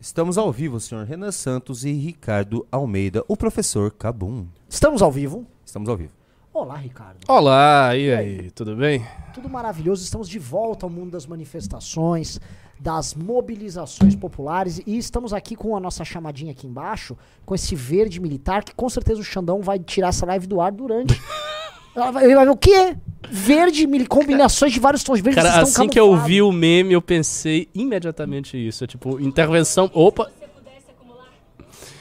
Estamos ao vivo, senhor Renan Santos e Ricardo Almeida, o professor Cabum. Estamos ao vivo. Estamos ao vivo. Olá, Ricardo. Olá, e aí, tudo bem? Tudo maravilhoso. Estamos de volta ao mundo das manifestações, das mobilizações populares e estamos aqui com a nossa chamadinha aqui embaixo, com esse verde militar que com certeza o Xandão vai tirar essa live do ar durante. Ela vai- Ele vai ver o quê? Verde, combinações de vários tons de verde. Cara, assim que eu camuflados. vi o meme, eu pensei imediatamente isso. É tipo, intervenção. Opa!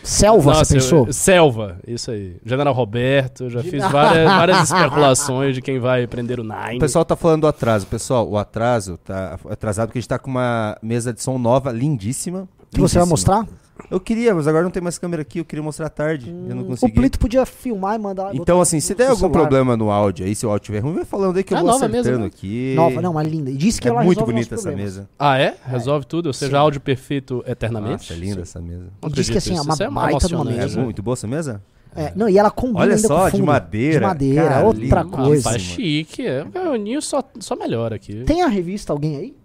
Selva, Nossa, você eu- pensou? selva, isso aí. General Roberto, eu já fiz várias, várias especulações de quem vai prender o O Nine. pessoal tá falando do atraso. Pessoal, o atraso tá atrasado porque a gente tá com uma mesa de som nova, lindíssima. Que você vai lindíssima. mostrar? Eu queria, mas agora não tem mais câmera aqui, eu queria mostrar à tarde. eu não O consegui. Plito podia filmar e mandar. Então, botar assim, se der algum celular. problema no áudio aí, se o áudio estiver ruim, vai falando aí que eu É vou nova mesmo, acertando né? aqui. Nova, não, mas linda. E disse que É ela muito resolve bonita essa mesa. Ah, é? Resolve tudo? Ou seja, Sim. áudio perfeito eternamente? Nossa, é linda essa mesa. Não E diz que, assim, é uma Isso baita de uma emocionante, É mesa. né? muito boa essa mesa? É, não, e ela combina Olha só, com o de fundo. madeira. De madeira, Cara, outra lindo. Ah, coisa. faz chique. É. O Ninho só, só melhora aqui. Tem a revista, alguém aí?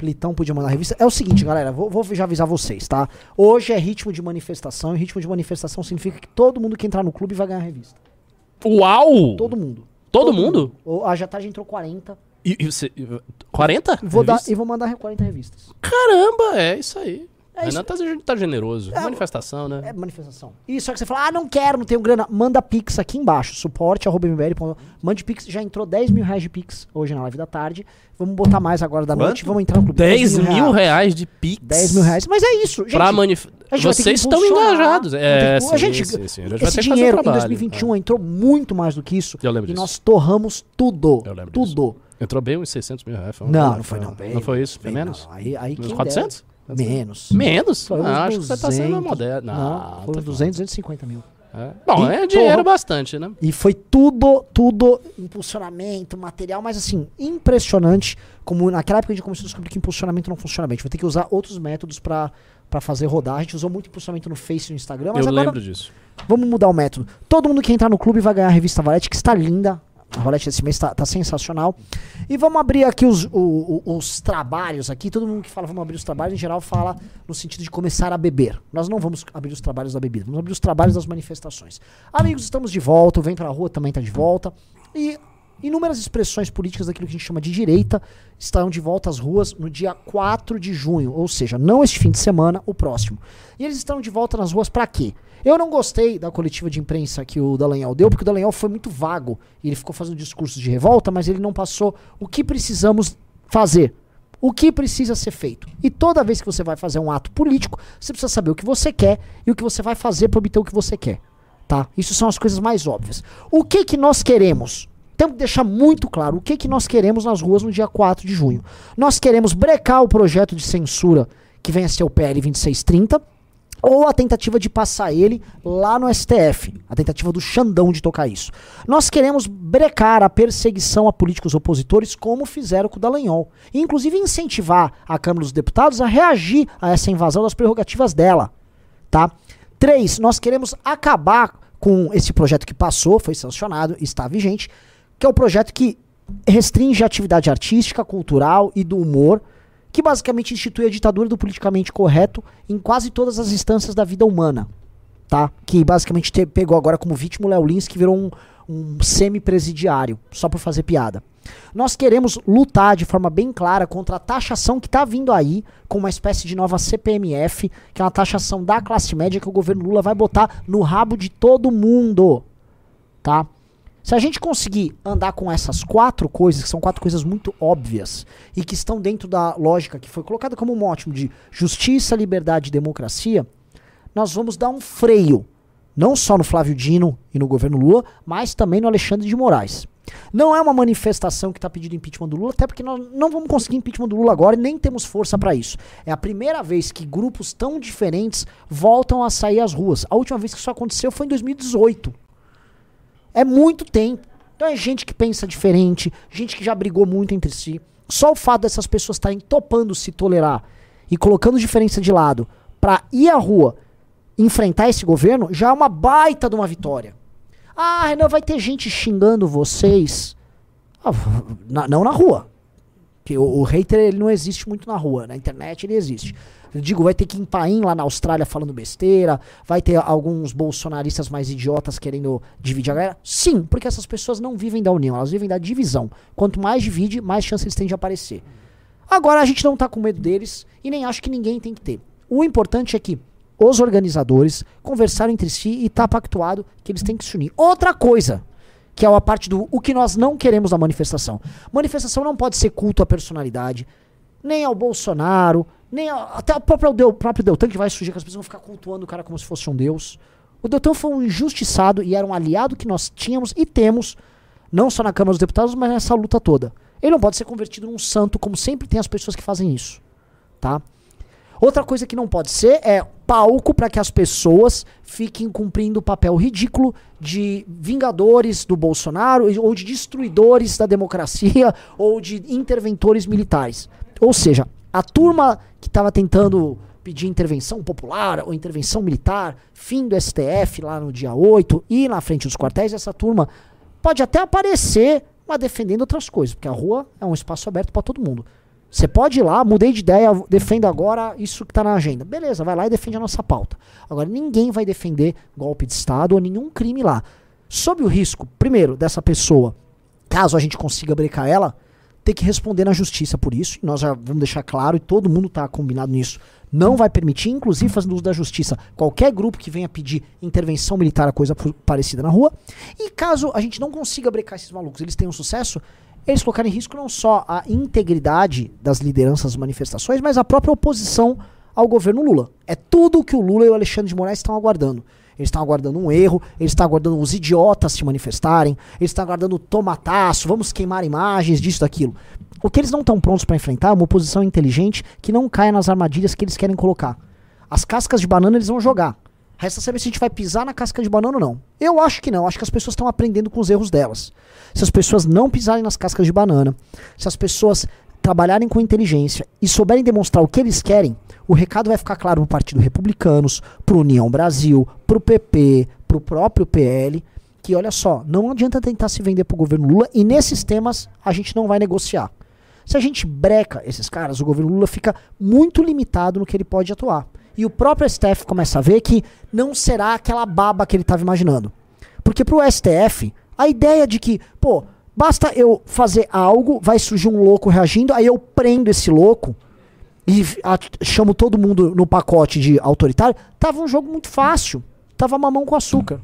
Plitão podia mandar revista. É o seguinte, galera, vou, vou já avisar vocês, tá? Hoje é ritmo de manifestação, e ritmo de manifestação significa que todo mundo que entrar no clube vai ganhar a revista. Uau! Todo mundo. Todo mundo? Ou A Jatarde entrou 40. E, e você, 40? E vou, dar, e vou mandar 40 revistas. Caramba, é isso aí. É Renan tá, tá generoso. Manifestação, né? É manifestação. E só que você fala, ah, não quero, não tenho grana. Manda Pix aqui embaixo. Suporte, arroba mbl. Mande Pix. Já entrou 10 mil reais de Pix hoje na live da tarde. Vamos botar mais agora da noite. Quanto? Vamos entrar no clube. 10 mil reais de Pix. 10 mil reais. Mas é isso, gente. Pra manif... Vocês estão engajados. É, que- sim, a gente, sim, sim. A gente esse dinheiro em trabalho. 2021 entrou muito mais do que isso. Eu lembro E disso. nós torramos tudo. Eu lembro tudo. É. Entrou bem uns 600 mil reais. foi um- Não, não foi não. Bem, Não foi isso? Foi bem, menos? não. Aí, aí Uns quem 400? dera. Menos. Menos? Ah, acho que você tá sendo 200. moderno. Não, Não, foram tá 200, 250 mil. É. Bom, E é dinheiro torra- bastante, né? E foi tudo, tudo, impulsionamento, material, mas assim, impressionante. Como naquela época a gente começou a descobrir que impulsionamento não funciona bem. A gente vai ter que usar outros métodos pra fazer rodar. A gente usou muito impulsionamento no Face e no Instagram, mas Eu agora lembro disso. vamos mudar o método. Todo mundo que entrar no clube vai ganhar a revista Valete, que está linda. A Valete desse mês tá, tá sensacional. E vamos abrir aqui os, os trabalhos aqui. Todo mundo que fala vamos abrir os trabalhos, em geral, fala no sentido de começar a beber. Nós não vamos abrir os trabalhos da bebida, vamos abrir os trabalhos das manifestações. Amigos, estamos de volta, o Vem Pra Rua também está de volta. E inúmeras expressões políticas daquilo que a gente chama de direita estarão de volta às ruas no dia 4 de junho, ou seja, não este fim de semana, o próximo. E eles estão de volta nas ruas para quê? Eu não gostei da coletiva de imprensa que o Dallagnol deu, porque o Dallagnol foi muito vago. Ele ficou fazendo discursos de revolta, mas ele não passou o que precisamos fazer. O que precisa ser feito. E toda vez que você vai fazer um ato político, você precisa saber o que você quer e o que você vai fazer para obter o que você quer. Tá? Isso são as coisas mais óbvias. O que que nós queremos? Temos que deixar muito claro o que que nós queremos nas ruas no dia 4 de junho. Nós queremos brecar o projeto de censura que vem a ser o PL 2630 ou a tentativa de passar ele lá no STF, a tentativa do Xandão de tocar isso. Nós queremos brecar a perseguição a políticos opositores, como fizeram com o Dallagnol. E, inclusive, incentivar a Câmara dos Deputados a reagir a essa invasão das prerrogativas dela. Tá? Três, nós queremos acabar com esse projeto que passou, foi sancionado, está vigente, que é o projeto que restringe a atividade artística, cultural e do humor, que basicamente institui a ditadura do politicamente correto em quase todas as instâncias da vida humana, tá? Que basicamente te- pegou agora como vítima o Léo Lins, que virou um, um semi-presidiário, só por fazer piada. Nós queremos lutar de forma bem clara contra a taxação que está vindo aí, com uma espécie de nova CPMF, que é uma taxação da classe média que o governo Lula vai botar no rabo de todo mundo, tá? Se a gente conseguir andar com essas quatro coisas, que são quatro coisas muito óbvias e que estão dentro da lógica que foi colocada como um ótimo de justiça, liberdade e democracia, nós vamos dar um freio, não só no Flávio Dino e no governo Lula, mas também no Alexandre de Moraes. Não é uma manifestação que está pedindo impeachment do Lula, até porque nós não vamos conseguir impeachment do Lula agora e nem temos força para isso. É a primeira vez que grupos tão diferentes voltam a sair às ruas. A última vez que isso aconteceu foi em 2018. É muito tempo. Então é gente que pensa diferente, gente que já brigou muito entre si. Só o fato dessas pessoas estarem topando se tolerar e colocando diferença de lado pra ir à rua enfrentar esse governo já é uma baita de uma vitória. Ah, Renan, vai ter gente xingando vocês. Ah, na- não na rua. O, o hater ele não existe muito na rua, na internet ele existe. Eu digo, vai ter Kim Paim lá na Austrália falando besteira, vai ter alguns bolsonaristas mais idiotas querendo dividir a galera. Sim, porque essas pessoas não vivem da união, elas vivem da divisão. Quanto mais divide, mais chance eles têm de aparecer. Agora a gente não tá com medo deles e nem acho que ninguém tem que ter. O importante é que os organizadores conversaram entre si e tá pactuado que eles têm que se unir. Outra coisa, que é a parte do o que nós não queremos da manifestação. Manifestação não pode ser culto à personalidade, nem ao Bolsonaro, nem a- até o próprio, Del, o próprio Deltan que vai surgir que as pessoas vão ficar cultuando o cara como se fosse um deus. O Deltan foi um injustiçado e era um aliado que nós tínhamos e temos, não só na Câmara dos Deputados, mas nessa luta toda. Ele não pode ser convertido num santo, como sempre tem as pessoas que fazem isso, tá? Outra coisa que não pode ser é palco para que as pessoas fiquem cumprindo o papel ridículo de vingadores do Bolsonaro ou de destruidores da democracia ou de interventores militares. Ou seja, a turma que estava tentando pedir intervenção popular ou intervenção militar, fim do STF lá no dia 8 e na frente dos quartéis, essa turma pode até aparecer, mas defendendo outras coisas, porque a rua é um espaço aberto para todo mundo. Você pode ir lá, mudei de ideia, defendo agora isso que está na agenda. Beleza, vai lá e defende a nossa pauta. Agora, ninguém vai defender golpe de Estado ou nenhum crime lá. Sob o risco, primeiro, dessa pessoa, caso a gente consiga brecar ela, ter que responder na justiça por isso. E nós já vamos deixar claro, e todo mundo está combinado nisso. Não vai permitir, inclusive fazendo uso da justiça, qualquer grupo que venha pedir intervenção militar coisa parecida na rua. E caso a gente não consiga brecar esses malucos, eles tenham sucesso, eles colocaram em risco não só a integridade das lideranças das manifestações, mas a própria oposição ao governo Lula. É tudo o que o Lula e o Alexandre de Moraes estão aguardando. Eles estão aguardando um erro, eles estão aguardando os idiotas se manifestarem, eles estão aguardando o tomataço, vamos queimar imagens disso, daquilo. O que eles não estão prontos para enfrentar é uma oposição inteligente que não caia nas armadilhas que eles querem colocar. As cascas de banana eles vão jogar. Resta saber se a gente vai pisar na casca de banana ou não. Eu acho que não. Acho que as pessoas estão aprendendo com os erros delas. Se as pessoas não pisarem nas cascas de banana, se as pessoas trabalharem com inteligência e souberem demonstrar o que eles querem, o recado vai ficar claro pro Partido Republicanos, pro União Brasil, pro PP, pro próprio PL, que olha só, não adianta tentar se vender pro governo Lula e nesses temas a gente não vai negociar. Se a gente breca esses caras, o governo Lula fica muito limitado no que ele pode atuar. E o próprio STF começa a ver que não será aquela baba que ele estava imaginando. Porque pro STF, a ideia de que, pô, basta eu fazer algo, vai surgir um louco reagindo, aí eu prendo esse louco e chamo todo mundo no pacote de autoritário, tava um jogo muito fácil. Tava mamão com açúcar.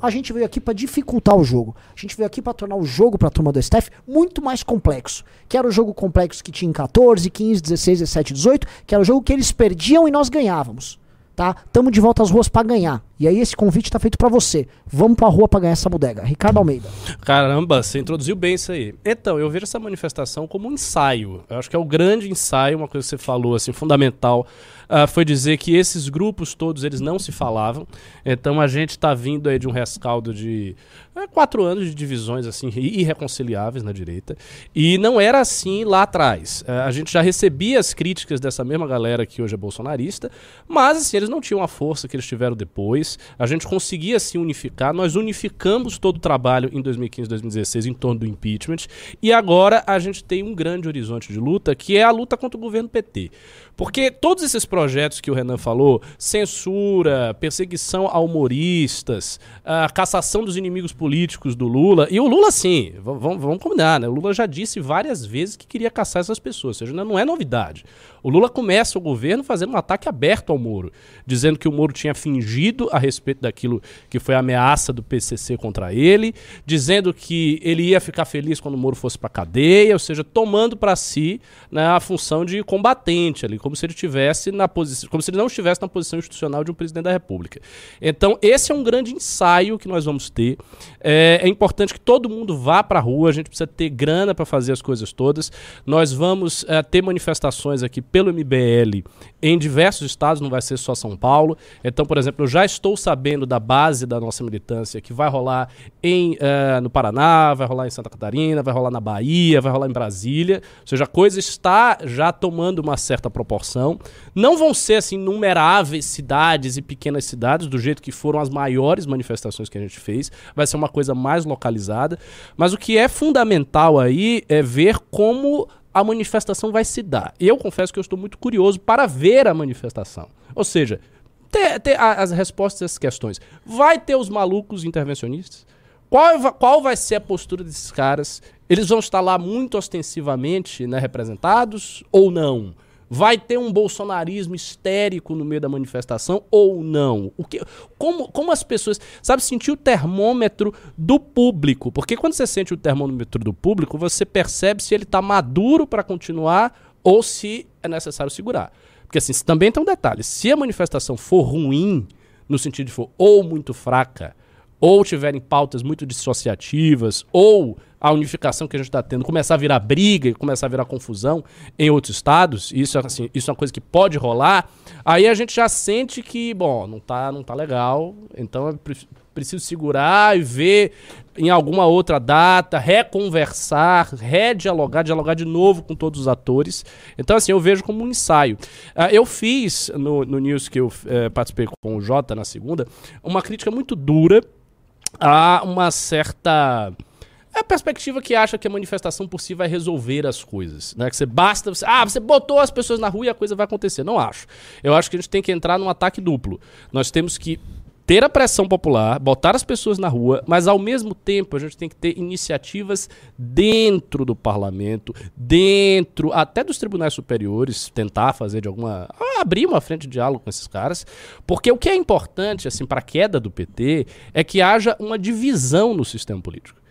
A gente veio aqui para dificultar o jogo. A gente veio aqui para tornar o jogo para a turma do STF muito mais complexo. Que era o jogo complexo que tinha em 14, 15, 16, 17, 18, que era o jogo que eles perdiam e nós ganhávamos. Tá? Tamo de volta às ruas para ganhar. E aí esse convite tá feito para você. Vamos pra rua para ganhar essa bodega. Ricardo Almeida. Caramba, você introduziu bem isso aí. Então, eu vejo essa manifestação como um ensaio. Eu acho que é o grande ensaio, uma coisa que você falou, assim, fundamental, ah, foi dizer que esses grupos todos, eles não se falavam. Então, a gente está vindo aí de um rescaldo de é, quatro anos de divisões, assim, irreconciliáveis na direita. E não era assim lá atrás. Eh, a gente já recebia as críticas dessa mesma galera que hoje é bolsonarista, mas, assim, eles não tinham a força que eles tiveram depois. A gente conseguia se unificar. Nós unificamos todo o trabalho em 2015, 2016 em torno do impeachment. E agora a gente tem um grande horizonte de luta, que é a luta contra o governo PT. Porque todos esses projetos que o Renan falou, censura, perseguição a humoristas, a cassação dos inimigos políticos do Lula, e o Lula, sim, vamos, vamos combinar, né? O Lula já disse várias vezes que queria caçar essas pessoas, ou seja, não é novidade. O Lula começa o governo fazendo um ataque aberto ao Moro, dizendo que o Moro tinha fingido a respeito daquilo que foi a ameaça do PCC contra ele, dizendo que ele ia ficar feliz quando o Moro fosse para cadeia, ou seja, tomando para si né, a função de combatente ali, como se ele tivesse na posição, como se ele não estivesse na posição institucional de um presidente da República. Então, esse é um grande ensaio que nós vamos ter. É, é importante que todo mundo vá para a rua, a gente precisa ter grana para fazer as coisas todas. Nós vamos eh, ter manifestações aqui pelo MBL em diversos estados, não vai ser só São Paulo. Então, por exemplo, eu já estou sabendo da base da nossa militância que vai rolar em, eh, no Paraná, vai rolar em Santa Catarina, vai rolar na Bahia, vai rolar em Brasília. Ou seja, a coisa está já tomando uma certa proporção. Não vão ser assim inumeráveis cidades e pequenas cidades, do jeito que foram as maiores manifestações que a gente fez. Vai ser uma coisa mais localizada. Mas o que é fundamental aí é ver como a manifestação vai se dar. E eu confesso que eu estou muito curioso para ver a manifestação. Ou seja, ter, ter as respostas a essas questões. Vai ter os malucos intervencionistas? Qual, qual vai ser a postura desses caras? Eles vão estar lá muito ostensivamente né, representados ou não? Vai ter um bolsonarismo histérico no meio da manifestação ou não? O que, como, como as pessoas. Sabe, sentir o termômetro do público. Porque quando você sente o termômetro do público, você percebe se ele está maduro para continuar ou se é necessário segurar. Porque assim, também tem um detalhe: se a manifestação for ruim, no sentido de for ou muito fraca, ou tiverem pautas muito dissociativas, ou a unificação que a gente está tendo começar a virar briga começar a virar confusão em outros estados, isso, assim, isso é uma coisa que pode rolar, aí a gente já sente que, bom, não tá, não tá legal, então é pre- preciso segurar e ver em alguma outra data, reconversar, redialogar, dialogar de novo com todos os atores. Então, assim, eu vejo como um ensaio. Ah, eu fiz no, no news que eu eh, participei com o Jota na segunda, uma crítica muito dura há uma certa é a perspectiva que acha que a manifestação por si vai resolver as coisas, né? Que você basta, você, ah, você botou as pessoas na rua e a coisa vai acontecer. Não acho. Eu acho que a gente tem que entrar num ataque duplo. Nós temos que ter a pressão popular, botar as pessoas na rua, mas ao mesmo tempo a gente tem que ter iniciativas dentro do parlamento, dentro até dos tribunais superiores, tentar fazer de alguma abrir uma frente de diálogo com esses caras, porque o que é importante assim para a queda do PT é que haja uma divisão no sistema político.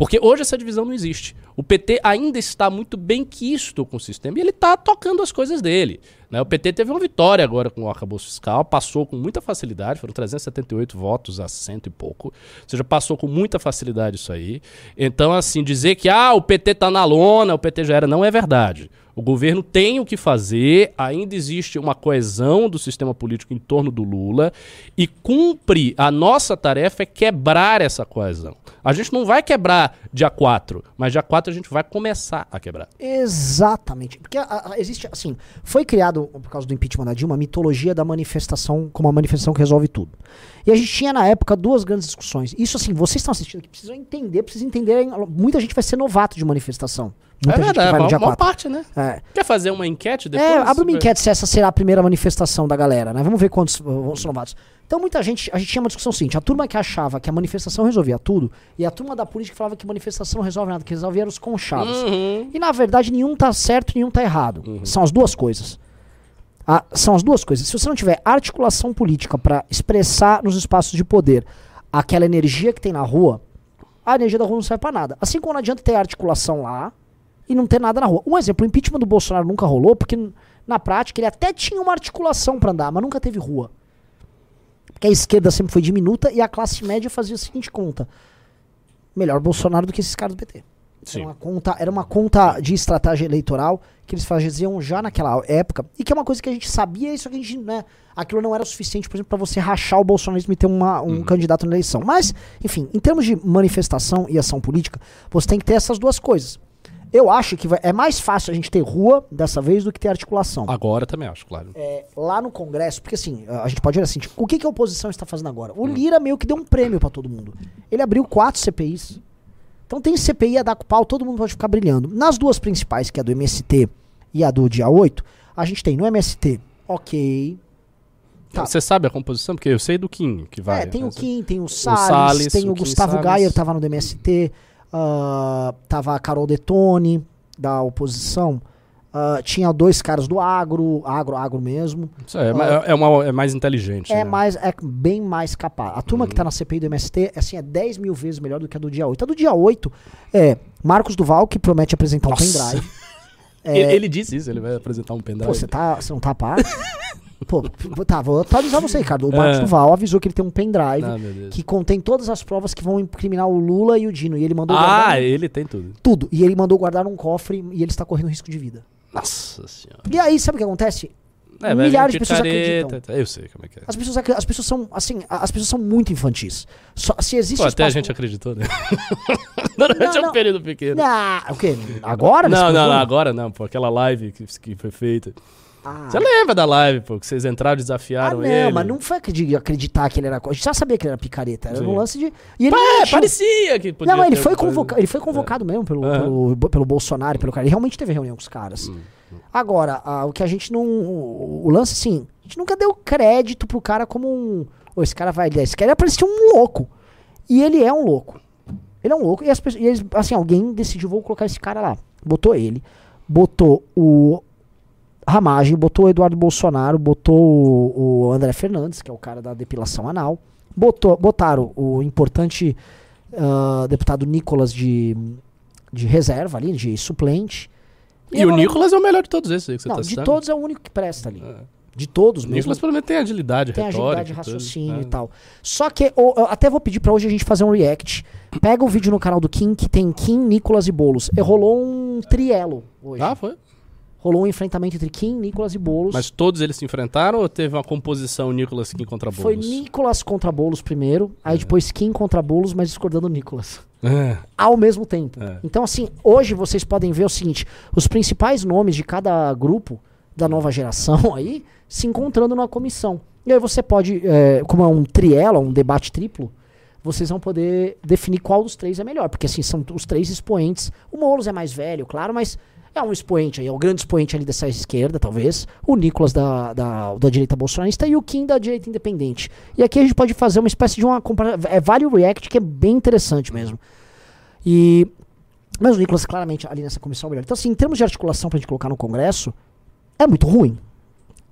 Porque hoje essa divisão não existe. O PT ainda está muito bem quisto com o sistema e ele está tocando as coisas dele. né? O PT teve uma vitória agora com o arcabouço fiscal, passou com muita facilidade, foram 378 votos a cento e pouco. Ou seja, passou com muita facilidade isso aí. Então, assim, dizer que ah, o PT está na lona, o PT já era, não é verdade. O governo tem o que fazer, ainda existe uma coesão do sistema político em torno do Lula e cumpre a nossa tarefa é quebrar essa coesão. A gente não vai quebrar dia 4, mas dia 4 a gente vai começar a quebrar. Exatamente. Porque a- a- existe, assim, foi criado, por causa do impeachment da Dilma, a mitologia da manifestação como uma manifestação que resolve tudo. E a gente tinha na época duas grandes discussões. Isso, assim, vocês estão assistindo aqui, precisam entender, precisam entender. Muita gente vai ser novato de manifestação. Muita é gente verdade, que vai a no dia maior 4. parte, né? É. Quer fazer uma enquete depois? É, abre uma enquete se essa será a primeira manifestação da galera, né? Vamos ver quantos uh, vão ser novatos. Então, muita gente, a gente tinha uma discussão seguinte: a turma que achava que a manifestação resolvia tudo, e a turma da política que falava que manifestação não resolve nada, que resolvia os conchavos. Uhum. E na verdade, nenhum tá certo e nenhum tá errado. São as duas coisas. Ah, são as duas coisas. Se você não tiver articulação política pra expressar nos espaços de poder aquela energia que tem na rua, a energia da rua não serve pra nada. Assim como não adianta ter articulação lá e não ter nada na rua. Um exemplo, o impeachment do Bolsonaro nunca rolou porque na prática ele até tinha uma articulação pra andar, mas nunca teve rua. Porque a esquerda sempre foi diminuta e a classe média fazia a seguinte conta: melhor Bolsonaro do que esses caras do PT. Sim. Era uma, conta, era uma conta de estratégia eleitoral que eles faziam já naquela época e que é uma coisa que a gente sabia, isso que a gente, né, aquilo não era o suficiente, por exemplo, para você rachar o bolsonarismo e ter uma- um candidato na eleição. Mas, enfim, em termos de manifestação e ação política, você tem que ter essas duas coisas. Eu acho que vai- é mais fácil a gente ter rua dessa vez do que ter articulação. Agora também acho, claro. É, lá no Congresso, porque assim, a gente pode olhar assim, tipo, o que, que a oposição está fazendo agora? O Lira meio que deu um prêmio pra todo mundo. Ele abriu quatro CPIs. Então tem CPI a dar com pau, todo mundo pode ficar brilhando. Nas duas principais, que é a do MST e a do dia 8, a gente tem no MST, ok. Tá. Você sabe a composição? Porque eu sei do Kim que vai. é, tem o mas- Kim, tem o Salles, Salles, tem o, o Gustavo Salles. Gayer, tava no do Ah, tava a Carol Detone, da oposição. ah, tinha dois caras do agro, agro, agro mesmo. Isso é, ma- é, uma, é mais inteligente. É né? mais, é bem mais capaz. A turma que tá na CPI do MST assim, é 10 mil vezes melhor do que a do dia 8. A do dia 8 é Marcos Duval, que promete apresentar um Nossa. pendrive. Ele, ele disse isso, ele vai apresentar um pendrive. Pô, você tá, você não tá a par? Pô, tá, vou atualizar você, Ricardo. O Marcos É. Duval avisou que ele tem um pendrive Ah, que contém todas as provas que vão incriminar o Lula e o Dino. E ele mandou Ah, ele tem tudo. tudo. E ele mandou guardar num cofre e ele está correndo risco de vida. Nossa senhora. E aí, sabe o que acontece? É, Milhares de pessoas acreditam. Eu sei como é que é. As pessoas, as pessoas são, assim, as pessoas são muito infantis. Só, se existe Pô, até a gente acreditou, né? Durante Não, um não. período pequeno. Não, o quê? Agora? Não, não, não, agora não, pô. Aquela live que, que foi feita. Ah. Você lembra da live, pô, que vocês entraram e Ah, desafiaram não, ele? mas não foi de acreditar que ele era. A gente já sabia que ele era picareta. Era Sim. um lance de. E ele É, mentiu. parecia que podia Não, mas ele foi, convoca ele foi convocado mesmo pelo, Aham. pelo, pelo Bolsonaro, pelo cara. Ele realmente teve reunião com os caras. Hum, Agora, ah, o que a gente não. O, o lance, assim, a gente nunca deu crédito pro cara como um. Ô, esse cara vai. Esse cara parecia um louco. E ele é um louco. Ele é um louco. E, as pessoas, e eles, assim, alguém decidiu, vou colocar esse cara lá. Botou ele. Botou o Ramagem, botou o Eduardo Bolsonaro, botou o, o André Fernandes, que é o cara da depilação anal. Botou, botaram o importante ah, deputado Nicolas de, de reserva ali, de suplente. E o agora- Nicolas é o melhor de todos esses aí que você Não, tá de citando. todos é o único que presta ali. É. De todos O mesmo. Nicolas pelo menos tem agilidade Tem retórica. agilidade de e tudo. raciocínio É. e tal. Só que o- eu até vou pedir pra hoje a gente fazer um react. Pega o vídeo no canal do Kim, que tem Kim, Nicolas e Boulos. E rolou um trielo hoje. Ah, foi? Rolou um enfrentamento entre Kim, Nicolas e Boulos. Mas todos eles se enfrentaram ou teve uma composição Nicolas Kim contra Foi Boulos? Nicolas contra Boulos primeiro, aí depois Kim contra Boulos, mas discordando do Nicolas. É. Ao mesmo tempo. É. Então, assim, hoje vocês podem ver o seguinte: os principais nomes de cada grupo da nova geração aí se encontrando numa comissão. E aí você pode, é, como é um trielo, um debate triplo, vocês vão poder definir qual dos três é melhor. Porque assim, são os três expoentes. O Moulos é mais velho, claro, mas é um expoente aí, é o grande expoente ali dessa esquerda, talvez. O Nicolas da, da, da direita bolsonarista e o Kim da direita independente. E aqui a gente pode fazer uma espécie de uma compara- é Vale React, que é bem interessante mesmo. E. Mas o Nicolas, claramente, ali nessa comissão é melhor. Então, assim, em termos de articulação pra gente colocar no Congresso, é muito ruim.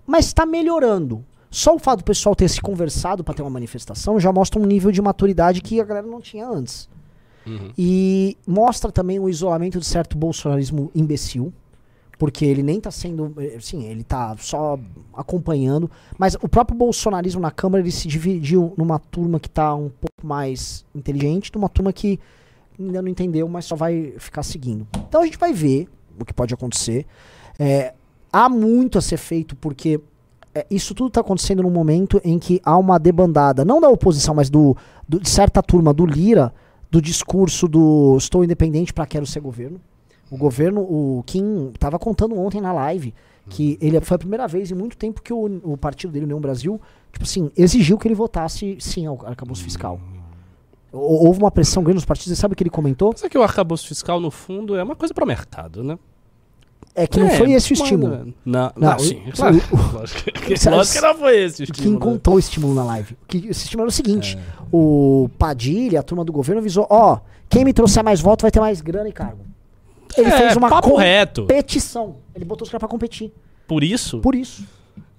Mas está melhorando. Só o fato do pessoal ter se conversado para ter uma manifestação já mostra um nível de maturidade que a galera não tinha antes. Uhum. E mostra também o isolamento de certo bolsonarismo imbecil, porque ele nem tá sendo, eh, sim, ele tá só acompanhando, mas o próprio bolsonarismo na Câmara ele se dividiu numa turma que tá um pouco mais inteligente, numa turma que ainda não entendeu, mas só vai ficar seguindo. Então a gente vai ver o que pode acontecer. É, há muito a ser feito porque é, isso tudo está acontecendo num momento em que há uma debandada, não da oposição, mas do, do- de certa turma do Lira, do discurso do estou independente para quero ser governo. O governo, o Kim estava contando ontem na live que ele foi a primeira vez em muito tempo que o, o partido dele, União Brasil, tipo assim, exigiu que ele votasse sim ao arcabouço fiscal. Hou- Houve uma pressão grande nos partidos, e sabe o que ele comentou? Mas é que o arcabouço fiscal, no fundo, é uma coisa para o mercado, né? É que não É, foi esse o estímulo. Não, Não, não, sim, o- claro. o- Lógico que, lógico que não foi esse o Quem estímulo. né? contou o estímulo na live? Que esse estímulo era o seguinte: o Padilha, a turma do governo, avisou: ó, quem me trouxer mais voto vai ter mais grana e cargo. Ele É, fez uma papo reto. competição. Ele botou os caras pra competir. Por isso? Por isso.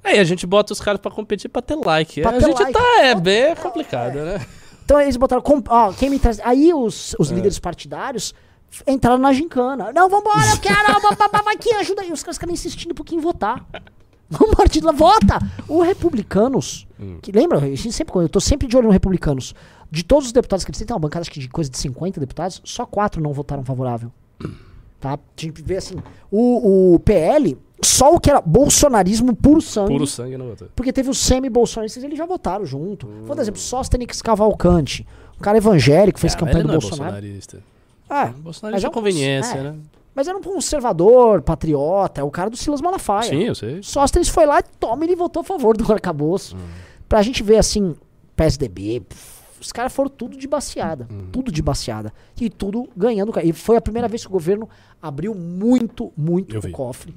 É, e a gente bota os caras pra competir pra ter like. Pra a ter gente like. tá, é bem complicado, né? Então eles botaram. Ó, quem me traz. Aí os, É. os líderes partidários entraram na gincana. Não, vambora, eu quero. Vai que ajuda aí. Os caras ficaram insistindo pro quem votar. Vamos partido lá, vota! O Republicanos, Hum. que lembra, gente sempre, eu tô sempre de olho no Republicanos. De todos os deputados que eles têm, tem uma bancada acho que de coisa de 50 deputados, só quatro não votaram favorável. Tá? A gente vê assim, o, o PL, só o que era bolsonarismo puro sangue. Puro sangue não votou. Porque teve os semi-bolsonaristas, eles já votaram junto. Vou dar exemplo, Sóstenes Cavalcante, um cara evangélico, fez Ah, campanha do é Bolsonaro. bolsonarista. É, Bolsonarista Mas é é um- conveniência, é. né? mas era um conservador, patriota, é o cara do Silas Malafaia. Sim, eu sei. Sóstenes foi lá e toma, ele votou a favor do arcabouço. Pra gente ver assim, PSDB, os caras foram tudo de baseada. Tudo de baseada. E tudo ganhando. E foi a primeira vez que o governo abriu muito, muito Eu o vi. cofre.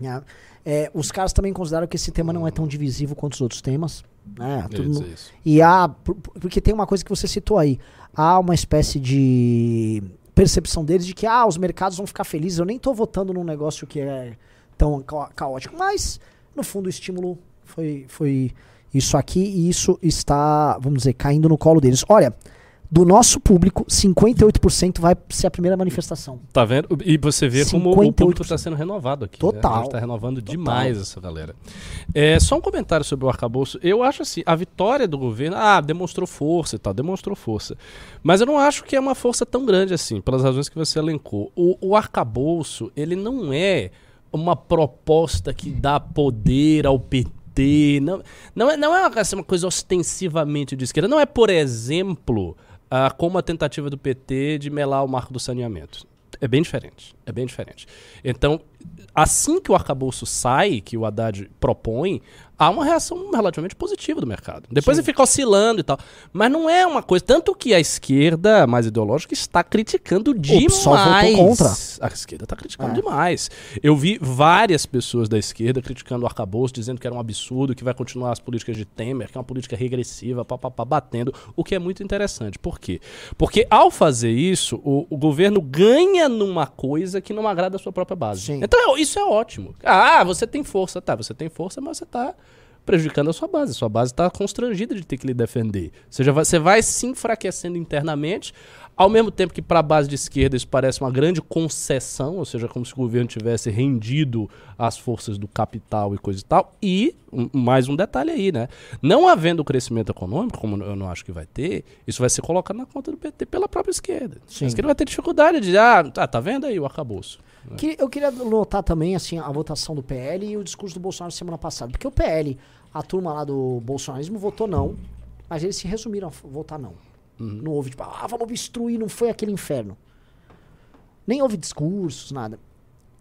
né? É, os caras também consideram que esse tema não é tão divisivo quanto os outros temas. né? Mundo- isso. e há. por- por- Porque tem uma coisa que você citou aí. Há uma espécie de percepção deles de que ah, os mercados vão ficar felizes. Eu nem tô votando num negócio que é tão ca- caótico. Mas, no fundo, o estímulo foi, foi isso aqui e isso está, vamos dizer, caindo no colo deles. Olha, do nosso público, 58% vai ser a primeira manifestação. Tá vendo? E você vê como o 58%. público está sendo renovado aqui. né? Total. A gente tá renovando demais essa galera. É, só um comentário sobre o arcabouço. Eu acho assim, a vitória do governo, ah, demonstrou força e tal, demonstrou força. Mas eu não acho que é uma força tão grande assim, pelas razões que você elencou. O, o arcabouço, ele não é uma proposta que dá poder ao PT. Não, não, é, não é assim, uma coisa ostensivamente de esquerda. Não é, por exemplo, ah, como a tentativa do PT de melar o marco do saneamento. É bem diferente. É bem diferente. Então, assim que o arcabouço sai, que o Haddad propõe, há uma reação relativamente positiva do mercado. Depois ele fica oscilando e tal. Mas não é uma coisa. Tanto que a esquerda mais ideológica está criticando demais. PSOL votou contra. A esquerda está criticando É. demais. Eu vi várias pessoas da esquerda criticando o arcabouço, dizendo que era um absurdo, que vai continuar as políticas de Temer, que é uma política regressiva, papapá, batendo. O que é muito interessante. Por quê? Porque ao fazer isso, o, o governo ganha numa coisa que não agrada a sua própria base. Sim. Então isso é ótimo. Ah, você tem força, tá? Você tem força, mas você tá prejudicando a sua base. Sua base está constrangida de ter que lhe defender. Ou seja, você vai se enfraquecendo internamente, ao mesmo tempo que para a base de esquerda isso parece uma grande concessão, ou seja, como se o governo tivesse rendido às forças do capital e coisa e tal. E um- mais um detalhe aí, né? Não havendo crescimento econômico, como eu não acho que vai ter, isso vai ser colocado na conta do PT pela própria esquerda. Sim. A esquerda vai ter dificuldade de, ah, tá, tá vendo aí o arcabouço. Que- eu queria notar também assim a votação do PL e o discurso do Bolsonaro semana passada. Porque o PL, a turma lá do bolsonarismo votou não, mas eles se resumiram a votar não. Não houve tipo, ah, vamos obstruir, não foi aquele inferno. Nem houve discursos, nada.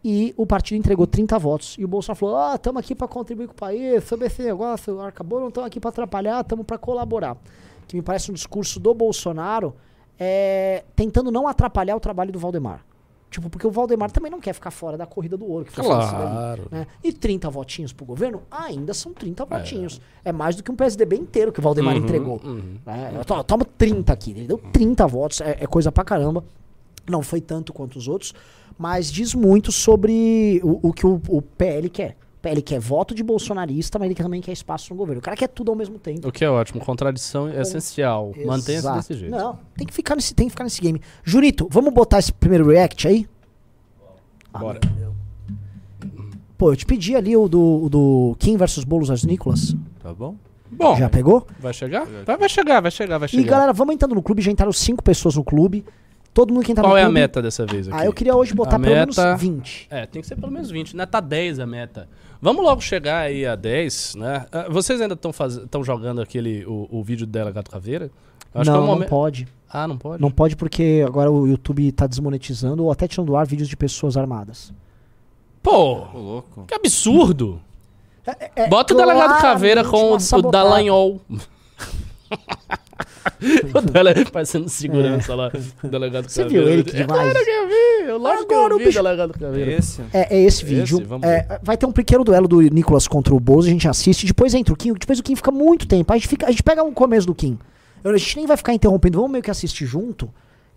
E o partido entregou 30 votos. E o Bolsonaro falou: ah, estamos aqui para contribuir com o país, sobre esse negócio, acabou, não estamos aqui para atrapalhar, estamos para colaborar. Que me parece um discurso do Bolsonaro é, tentando não atrapalhar o trabalho do Valdemar. Tipo, porque o Valdemar também não quer ficar fora da corrida do ouro. Claro. ali, né? E 30 votinhos pro governo ainda são 30 votinhos. É mais do que um PSDB inteiro que o Valdemar Uhum, entregou. uhum. né? Eu to- tomo 30 aqui. Ele deu 30 votos. É, é coisa pra caramba. Não foi tanto quanto os outros. Mas diz muito sobre o, o que o, o PL quer. PL quer voto de bolsonarista, mas ele também quer espaço no governo. O cara quer tudo ao mesmo tempo. O que é ótimo, contradição é essencial. Mantenha-se desse jeito. Não, tem que, ficar nesse, tem que ficar nesse game. Jurito, vamos botar esse primeiro react aí? Ah, Bora. Pô, eu te pedi ali o do, o do Kim versus Boulos as Nicolas. Tá bom? Bom, Já pegou? vai chegar? Vai, vai chegar, vai chegar, vai E chegar. galera, vamos entrando no clube. Já entraram cinco pessoas no clube. Todo mundo que entrar Qual no é a clube. meta dessa vez aqui? Ah, eu queria hoje botar A pelo menos meta- 20. É, tem que ser pelo menos 20, né? Tá 10 a meta. Vamos logo chegar aí a 10, né? Ah, Vocês ainda estão jogando aquele, o, o vídeo do Delegado Caveira? Eu não, é o não momen- pode. Ah, não pode? Não pode porque agora o YouTube tá desmonetizando ou até tirando do ar vídeos de pessoas armadas. Pô, que absurdo. É Bota o Delegado Caveira com o, o. Dallagnol. o dele parecendo segurança lá. O Delegado É. Você Caveira. viu ele que É demais? claro que eu vi. Eu, que Agora eu o vi Delegado Caveira. Esse? É, é esse vídeo. vamos É, vai ter um pequeno duelo do Nicolas contra o Bozo, a gente assiste, depois entra o Kim, depois o Kim fica muito tempo. A gente, fica, a gente pega um começo do Kim. A gente nem vai ficar interrompendo, vamos meio que assistir junto.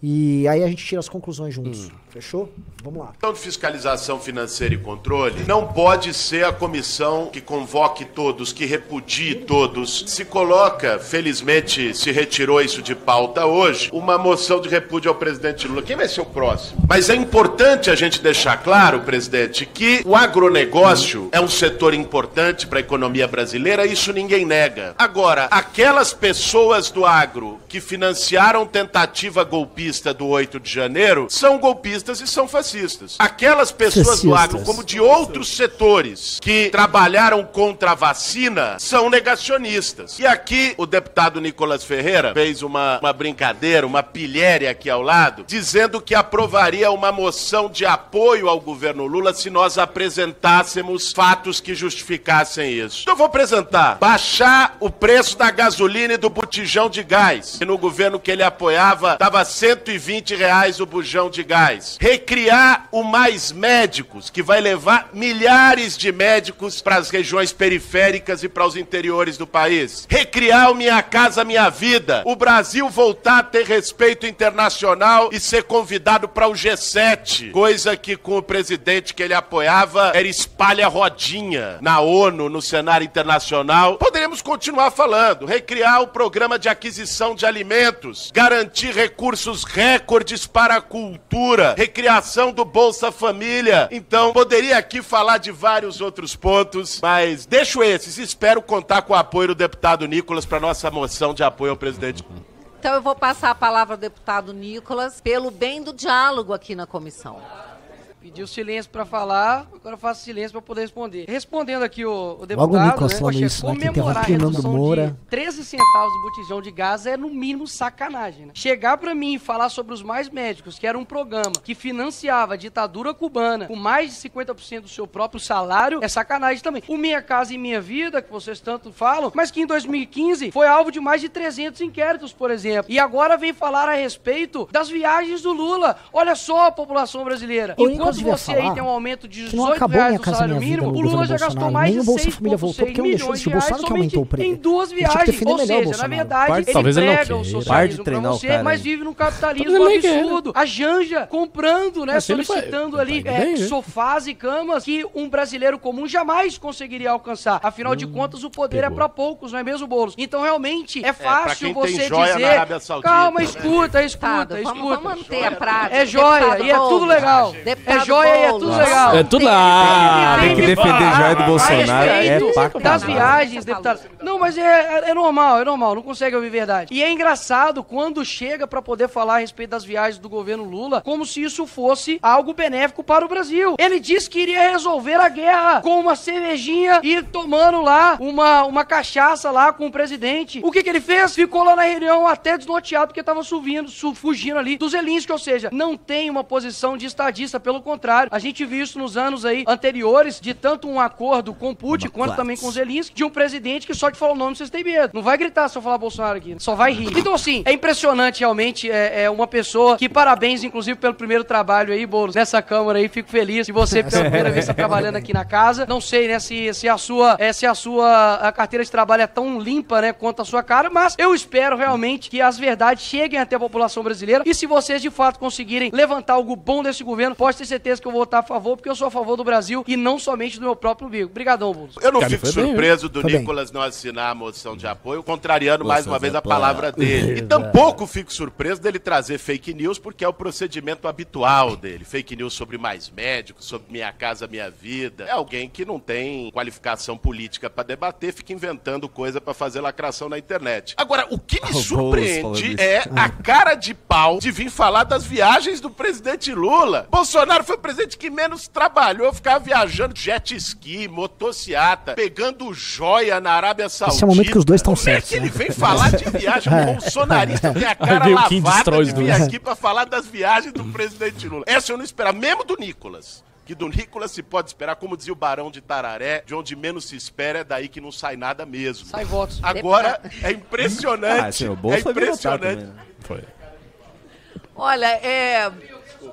E aí a gente tira as conclusões juntos. Fechou? Vamos lá. Comissão de Fiscalização Financeira e Controle não pode ser a comissão que convoque todos, que repudie todos. Se coloca, felizmente se retirou isso de pauta hoje, uma moção de repúdio ao presidente Lula. Quem vai ser o próximo? Mas é importante a gente deixar claro, presidente, que o agronegócio é um setor importante para a economia brasileira, isso ninguém nega. Agora, aquelas pessoas do agro que financiaram tentativa golpista do 8 de janeiro são golpistas e são fascistas. Aquelas pessoas do Fascistas. agro, como de outros setores que trabalharam contra a vacina, são negacionistas. E aqui o deputado Nicolas Ferreira fez uma, uma brincadeira, uma pilhéria aqui ao lado, dizendo que aprovaria uma moção de apoio ao governo Lula se nós apresentássemos fatos que justificassem isso. Então eu vou apresentar. Baixar o preço da gasolina e do botijão de gás. Que no governo que ele apoiava dava 120 reais o bujão de gás. Recriar o Mais Médicos, que vai levar milhares de médicos para as regiões periféricas e para os interiores do país. Recriar o Minha Casa Minha Vida. O Brasil voltar a ter respeito internacional e ser convidado para o G7. Coisa que com o presidente que ele apoiava era espalha rodinha na ONU, no cenário internacional. Poderíamos continuar falando. Recriar o programa de aquisição de alimentos. Garantir recursos recordes para a cultura. Recriação do Bolsa Família. Então, poderia aqui falar de vários outros pontos, mas deixo esses. Espero contar com o apoio do deputado Nicolas para nossa moção de apoio ao presidente. Então eu vou passar a palavra ao deputado Nicolas pelo bem do diálogo aqui na comissão. Pediu silêncio pra falar, agora eu faço silêncio pra poder responder. Respondendo aqui o, o deputado, Logo Nicolas né, falando poxa, isso, né, que comemorar a redução Moura. de 13 centavos do botijão de gás é no mínimo sacanagem, né? Chegar pra mim e falar sobre os mais médicos, que era um programa que financiava a ditadura cubana com mais de 50% do seu próprio salário, é sacanagem também. O Minha Casa e Minha Vida, que vocês tanto falam, mas que em 2015 foi alvo de mais de 300 inquéritos, por exemplo. E agora vem falar a respeito das viagens do Lula. Olha só a população brasileira. O Enquanto devia você aí tem um aumento de que não 18 acabou reais Minha do Casa salário Minha Vida mínimo, o Lula já gastou mais Nem de o Bolsa Família voltou, 6,6 porque não deixou milhões de de reais Bolsonaro que aumentou o somente preço. em duas viagens. Ou seja, na verdade, Parte- ele talvez ele não prega o socialismo de pra você, cara mas aí. vive num capitalismo absurdo. A Janja comprando, né, solicitando tá ali indo é, né? sofás e camas que um brasileiro comum jamais conseguiria alcançar. Afinal de contas, o poder é pra poucos, não é mesmo, Boulos? Então, realmente, é pra fácil você dizer... Saudita, Calma, né? escuta, escuta, vamos, escuta. vamos manter a prática. É joia e é tudo legal. Deputado É joia e é tudo legal. É tudo lá. Tem que defender joia do Bolsonaro. A É das caralho. viagens, deputado. Não, mas é, é- normal, é normal, não consegue ouvir verdade. E é engraçado quando chega pra poder falar a respeito das viagens do governo Lula, como se isso fosse algo benéfico para o Brasil. Ele disse que iria resolver a guerra com uma cervejinha e tomando lá uma, uma cachaça lá com o presidente. O que que ele fez? Ficou lá na reunião até desnorteado porque tava subindo, su- fugindo ali do Zelensky, ou seja, não tem uma posição de estadista, pelo contrário. A gente viu isso nos anos aí anteriores, de tanto um acordo com Putin quanto também com Zelensky, de um presidente que só de falar o nome vocês têm medo. Não vai gritar se eu falar Bolsonaro aqui, só vai rir. Então, assim, é impressionante realmente, é, é uma pessoa que parabéns, inclusive, pelo primeiro trabalho aí, Boulos, nessa Câmara aí, fico feliz de você pela primeira vez estar trabalhando aqui na casa. Não sei, né, se, se a sua, é, se a sua a carteira de trabalho é tão limpa, né, quanto a sua cara, mas eu espero realmente que as verdades cheguem até a população brasileira e se vocês de fato conseguirem levantar algo bom desse governo, pode ter certeza que eu vou votar a favor, porque eu sou a favor do Brasil e não somente do meu próprio umbigo. Obrigadão, Boulos. Eu não Cara, fico foi bem, surpreso do Foi bem. Nicolas não assinar a moção de apoio, contrariando mais uma vez a palavra dele. E tampouco fico surpreso dele trazer fake news, porque é o procedimento habitual dele. Fake news sobre mais médicos, sobre minha casa, minha vida. É alguém que não tem qualificação política pra debater, fica inventando coisa pra fazer lacração na internet. Agora, o que me O Boulos falando surpreende é a cara de pau de vir falar das viagens do presidente Lula. Bolsonaro foi o presidente que menos trabalhou, ficava viajando jet ski, motociata, pegando joia na Arábia Saudita. Esse é o momento que os dois estão é certos, que ele né? vem falar de viagem? O bolsonarista tem a cara o Kim lavada de vir aqui pra falar das viagens do presidente Lula. Essa eu não esperava, mesmo do Nicolas. Que do Nicolas se pode esperar, como dizia o Barão de Tararé, de onde menos se espera é daí que não sai nada mesmo. Sai votos. Agora é Ah, impressionante. sim, o Bolsa é impressionante. né? Foi. Olha, é.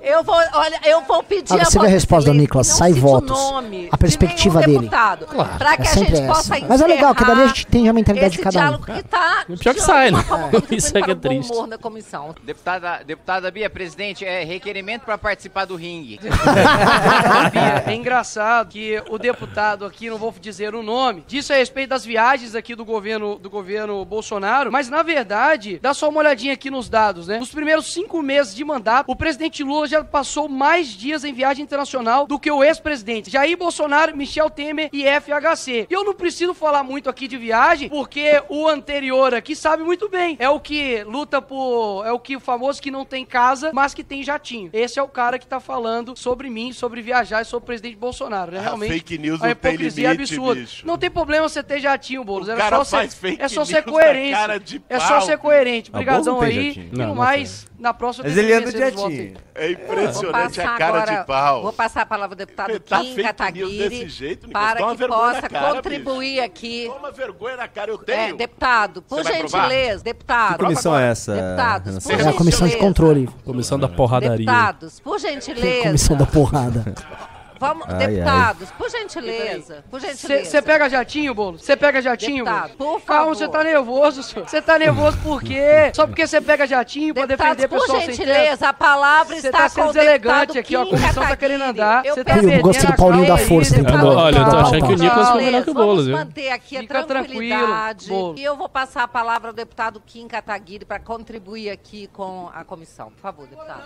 Eu vou, olha, eu vou pedir Agora, a você vê a resposta do Nicolas, sai votos. o nome A perspectiva de dele. deputado, para que é a gente essa. possa Mas é legal, que dali a gente entende a mentalidade esse de cada um. que tá E pior que sai, né? contribuindo Isso é que é triste. humor da comissão. Deputada, deputada Bia, presidente, é requerimento para participar do ringue. Bia, é engraçado que o deputado aqui, não vou dizer o nome, disse a respeito das viagens aqui do governo, do governo Bolsonaro, mas na verdade, dá só uma olhadinha aqui nos dados, né? Nos primeiros cinco meses de mandato, o presidente Lula já passou mais dias em viagem internacional do que o ex-presidente Jair Bolsonaro, Michel Temer e FHC. E eu não preciso falar muito aqui de viagem, porque o anterior aqui sabe muito bem. É o que luta por. É o que o famoso que não tem casa, mas que tem jatinho. Esse é o cara que tá falando sobre mim, sobre viajar e sobre o presidente Bolsonaro, né? A Realmente. fake news a não tem hipocrisia limite, absurda. bicho. Não tem problema você ter jatinho, Boulos. O Era cara só ser, faz fake é só ser coerente. cara de é só pau, ser coerente. Ah, Obrigadão não aí. jatinho. E Não, no não mais, na próxima Mas ele anda jetinho. É impressionante a cara agora, de pau. Vou passar a palavra ao deputado Tá Kim fake news Kataguiri jeito, para que possa cara, contribuir aqui. Toma vergonha na cara, eu É, tenho. deputado, por gentileza, deputado. Que comissão é essa? Deputados, por Silva? É a comissão de gentileza. controle. Comissão da porradaria. Deputados, por gentileza. Comissão da porrada. Vamos, Ai, ai. deputados, por gentileza. Por gentileza. Você pega jatinho, Bolo? Você pega jatinho, Deputado, Bolo? por Calma, favor. você tá nervoso, senhor. Você tá nervoso por quê? Só porque você pega jatinho pra Deputados, defender por pessoal sem teto? gentileza, a palavra está tá sendo com deselegante aqui, ó, a Kim comissão tá querendo andar, Eu você tá eu gostei do Paulinho da Força tentando. Olha, eu tô achando que o. Nicolas foi melhor que o Vamos Boulos, viu? manter aqui a Fica tranquilidade. tranquilo. E eu vou passar a palavra ao deputado Kim Kataguiri para contribuir aqui com a comissão. Por favor, deputado.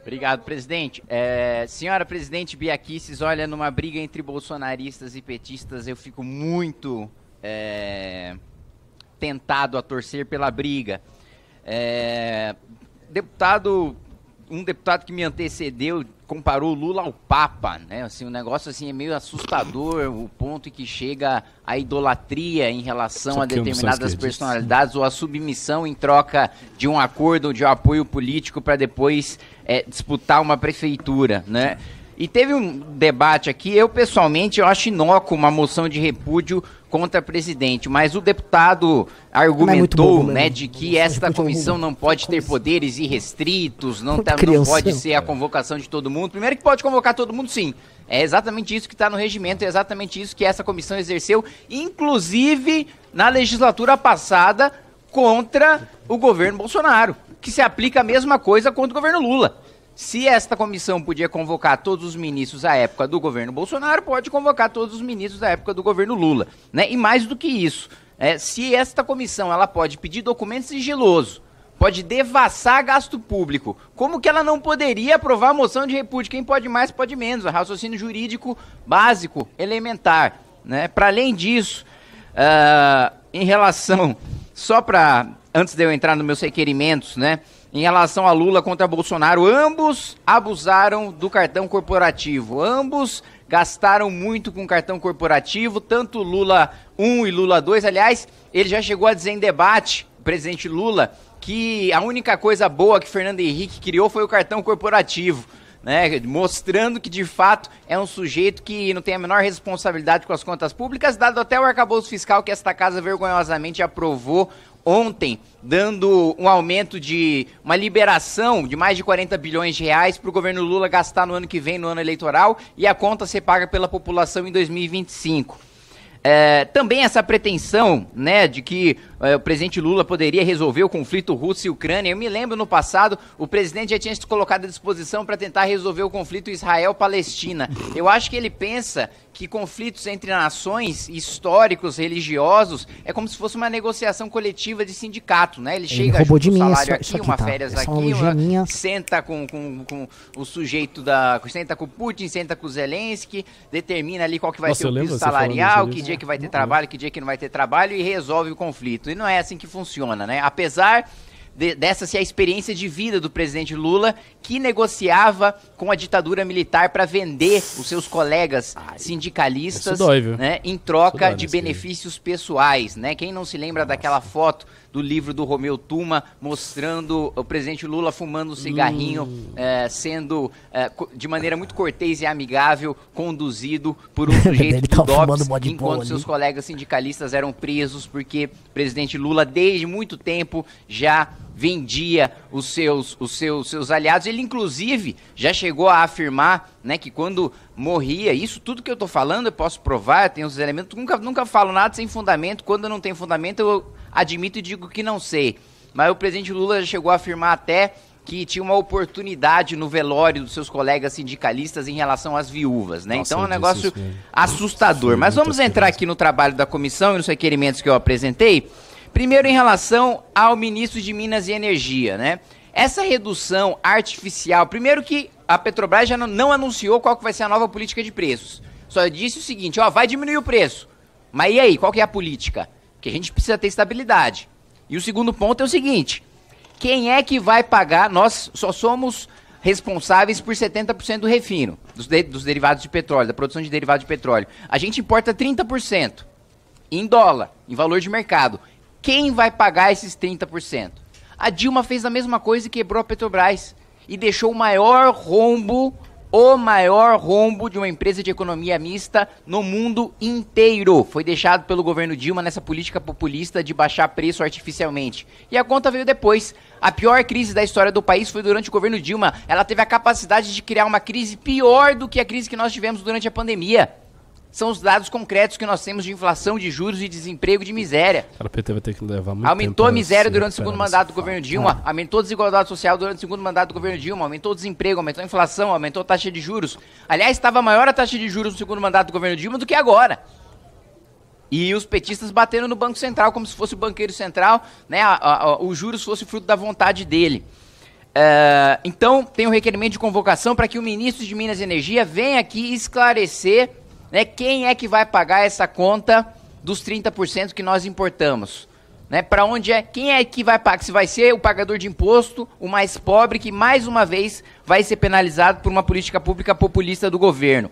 Obrigado, presidente. É, senhora presidente Bia Kicis, olha, numa briga entre bolsonaristas e petistas, eu fico muito é, tentado a torcer pela briga. É, deputado, um deputado que me antecedeu comparou o Lula ao Papa, né? Assim, o negócio assim é meio assustador, o ponto em que chega a idolatria em relação a um determinadas personalidades ou a submissão em troca de um acordo ou de um apoio político para depois é, disputar uma prefeitura, né? E teve um debate aqui, eu pessoalmente eu acho inócuo uma moção de repúdio contra presidente, mas o deputado argumentou, bobo, né, né? de que de esta é comissão não pode ter poderes irrestritos, não, tá, não pode ser a convocação de todo mundo. Primeiro que pode convocar todo mundo, sim. É exatamente isso que está no regimento, é exatamente isso que essa comissão exerceu, inclusive na legislatura passada contra o governo Bolsonaro, que se aplica a mesma coisa contra o governo Lula. Se esta comissão podia convocar todos os ministros à época do governo Bolsonaro, pode convocar todos os ministros da época do governo Lula, né? E mais do que isso, é, se esta comissão ela pode pedir documento sigiloso, pode devassar gasto público, como que ela não poderia aprovar a moção de repúdio? Quem pode mais, pode menos. Raciocínio jurídico básico, elementar, né? Para além disso, ah, em relação, só para antes de eu entrar nos meus requerimentos, né? Em relação a Lula contra Bolsonaro, ambos abusaram do cartão corporativo. Ambos gastaram muito com cartão corporativo, tanto Lula 1 e Lula 2. Aliás, ele já chegou a dizer em debate, o presidente Lula, que a única coisa boa que Fernando Henrique criou foi o cartão corporativo. Né, mostrando que de fato é um sujeito que não tem a menor responsabilidade com as contas públicas, dado até o arcabouço fiscal que esta casa vergonhosamente aprovou ontem, dando um aumento de uma liberação de mais de 40 bilhões de reais para o governo Lula gastar no ano que vem, no ano eleitoral, e a conta ser paga pela população em 2025. É, também essa pretensão, né, de que é, o presidente Lula poderia resolver o conflito Rússia e Ucrânia. Eu me lembro no passado, o presidente já tinha se colocado à disposição para tentar resolver o conflito Israel-Palestina. Eu acho que ele pensa que conflitos entre nações, históricos, religiosos, é como se fosse uma negociação coletiva de sindicato, né? Ele, chega, roubou de um mim salário aqui, aqui, uma tá? férias Essa aqui, uma, minha- senta com, com, com o sujeito da. senta com o Putin, senta com o Zelensky, determina ali qual que vai Nossa, ser o piso salarial, que dia que vai ter trabalho, que dia que não vai ter trabalho e resolve o conflito. E não é assim que funciona, né? Apesar de- dessa ser a experiência de vida do presidente Lula, que negociava com a ditadura militar para vender os seus colegas sindicalistas, Isso dói, né, em troca dói de benefícios pessoais, né? Quem não se lembra daquela foto do livro do Romeu Tuma mostrando o presidente Lula fumando um cigarrinho, Hum. eh, sendo co- de maneira muito cortês e amigável conduzido por um sujeito do fumando DOPS, enquanto ali. seus colegas sindicalistas eram presos porque o presidente Lula desde muito tempo já vendia os seus os seus seus aliados. Ele inclusive já chegou a afirmar, né, que quando morria, isso tudo que eu tô falando eu posso provar, tem os elementos, nunca nunca falo nada sem fundamento. Quando não tem fundamento eu admito e digo que não sei. Mas o presidente Lula já chegou a afirmar até que tinha uma oportunidade no velório dos seus colegas sindicalistas em relação às viúvas, né? Nossa, então é um negócio mesmo. assustador. Mas vamos entrar aqui no trabalho da comissão e nos requerimentos que eu apresentei. Primeiro, em relação ao ministro de Minas e Energia, né? Essa redução artificial, primeiro que a Petrobras já não, anunciou qual que vai ser a nova política de preços. Só disse o seguinte, ó, vai diminuir o preço. Mas e aí, qual que é a política? Porque a gente precisa ter estabilidade. E o segundo ponto é o seguinte, quem é que vai pagar? Nós só somos responsáveis por 70% do refino, dos, de- dos derivados de petróleo, da produção de derivados de petróleo. A gente importa 30% em dólar, em valor de mercado. Quem vai pagar esses 30%? A Dilma fez a mesma coisa e quebrou a Petrobras e deixou o maior rombo, o maior rombo de uma empresa de economia mista no mundo inteiro. Foi deixado pelo governo Dilma nessa política populista de baixar preço artificialmente. E a conta veio depois. A pior crise da história do país foi durante o governo Dilma. Ela teve a capacidade de criar uma crise pior do que a crise que nós tivemos durante a pandemia. São os dados concretos que nós temos de inflação, de juros, de desemprego, de miséria. Cara, o PT vai ter que levar muito Aumentou a miséria durante o segundo mandato do governo. Dilma, aumentou a desigualdade social durante o segundo mandato do governo Dilma, aumentou o desemprego, aumentou a inflação, aumentou a taxa de juros. Aliás, estava maior a taxa de juros no segundo mandato do governo Dilma do que agora. E os petistas batendo no Banco Central como se fosse o banqueiro central, né? a- a- a- o juros fosse fruto da vontade dele. É, então, tem um requerimento de convocação para que o ministro de Minas e Energia venha aqui esclarecer né, quem é que vai pagar essa conta dos 30% que nós importamos. Né? Para onde é? Quem é que vai pagar? Se vai ser o pagador de imposto, o mais pobre, que mais uma vez vai ser penalizado por uma política pública populista do governo.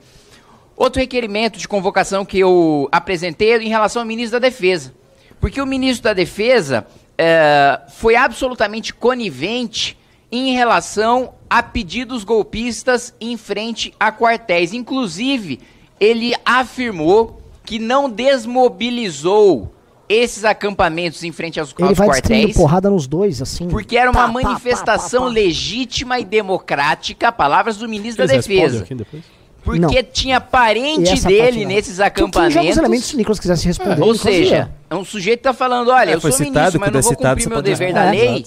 Outro requerimento de convocação que eu apresentei é em relação ao ministro da Defesa. Porque o ministro da Defesa é, foi absolutamente conivente em relação a pedidos golpistas em frente a quartéis. Inclusive, ele afirmou que não desmobilizou esses acampamentos em frente aos, Ele aos vai quartéis. porrada nos dois, assim. Porque era uma Pá, pá, pá, manifestação pá, pá. legítima e democrática, palavras do ministro Eles da Defesa. aqui depois? Porque Não. tinha parente dele nesses tu joga os acampamentos. elementos, se o Nicolas quisesse responder. Ou ele fazia. seja, é um sujeito que tá falando, olha, É, eu sou citado, ministro, mas não é vou citado, cumprir meu dever da É, lei.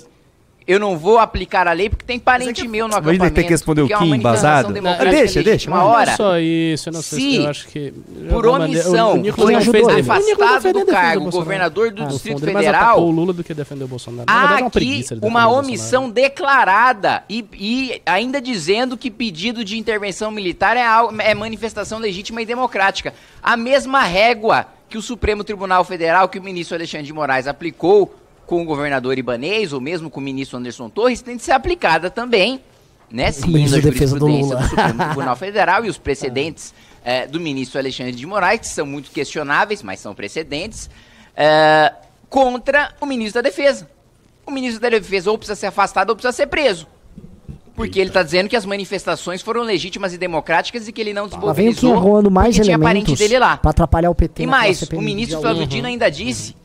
Eu não vou aplicar a lei porque tem parente meu no Mas ele acampamento. tem que responder o porque é embasado? democrática Deixa, deixa, Uma Não é hora, só isso, eu não sei se Se, eu acho que. por omissão, o foi não fez afastado O do defendeu o cargo, Bolsonaro. governador do Ah, Distrito fundo, ele mais Federal, o Lula do que defendeu o Bolsonaro. Há é uma aqui uma defender o omissão declarada e, e ainda dizendo que pedido de intervenção militar é, é manifestação legítima e democrática. A mesma régua que o Supremo Tribunal Federal, que o ministro Alexandre de Moraes aplicou com o governador Ibanês, ou mesmo com o ministro Anderson Torres, tem de ser aplicada também, né? Seguindo a ministro da Defesa do do Supremo Tribunal Federal e os precedentes eh, do ministro Alexandre de Moraes, que são muito questionáveis, mas são precedentes, eh, contra o ministro da Defesa. O ministro da Defesa ou precisa ser afastado ou precisa ser preso. Porque ele está dizendo que as manifestações foram legítimas e democráticas e que ele não Lá vem desmobilizou mais porque tinha parente elementos dele lá. pra atrapalhar o PT. E mais, o ministro Flávio. Dino ainda disse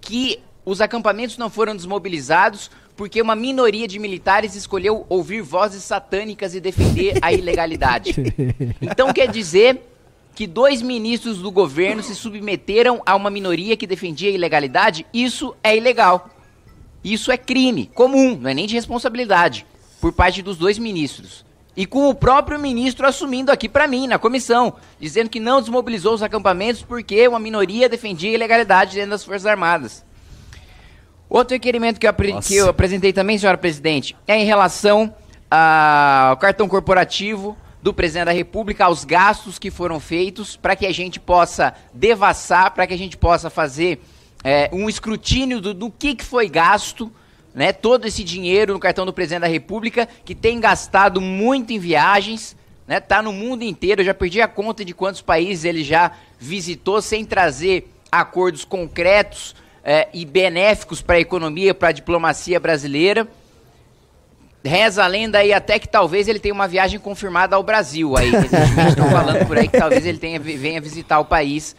que os acampamentos não foram desmobilizados porque uma minoria de militares escolheu ouvir vozes satânicas e defender a ilegalidade. Então quer dizer que dois ministros do governo se submeteram a uma minoria que defendia a ilegalidade? Isso é ilegal. Isso é crime comum, não é nem de responsabilidade, por parte dos dois ministros. E com o próprio ministro assumindo aqui pra mim, na comissão, dizendo que não desmobilizou os acampamentos porque uma minoria defendia a ilegalidade dentro das Forças Armadas. Outro requerimento que eu, apre- que eu apresentei também, senhora presidente, é em relação ao cartão corporativo do presidente da República, aos gastos que foram feitos, para que a gente possa devassar, para que a gente possa fazer é, um escrutínio do, do que, que foi gasto, né, todo esse dinheiro no cartão do presidente da República, que tem gastado muito em viagens, né, tá no mundo inteiro, eu já perdi a conta de quantos países ele já visitou sem trazer acordos concretos é, e benéficos para a economia, para a diplomacia brasileira. Reza a lenda aí até que talvez ele tenha uma viagem confirmada ao Brasil aí. Recentemente estão falando por aí que talvez ele tenha, venha visitar o país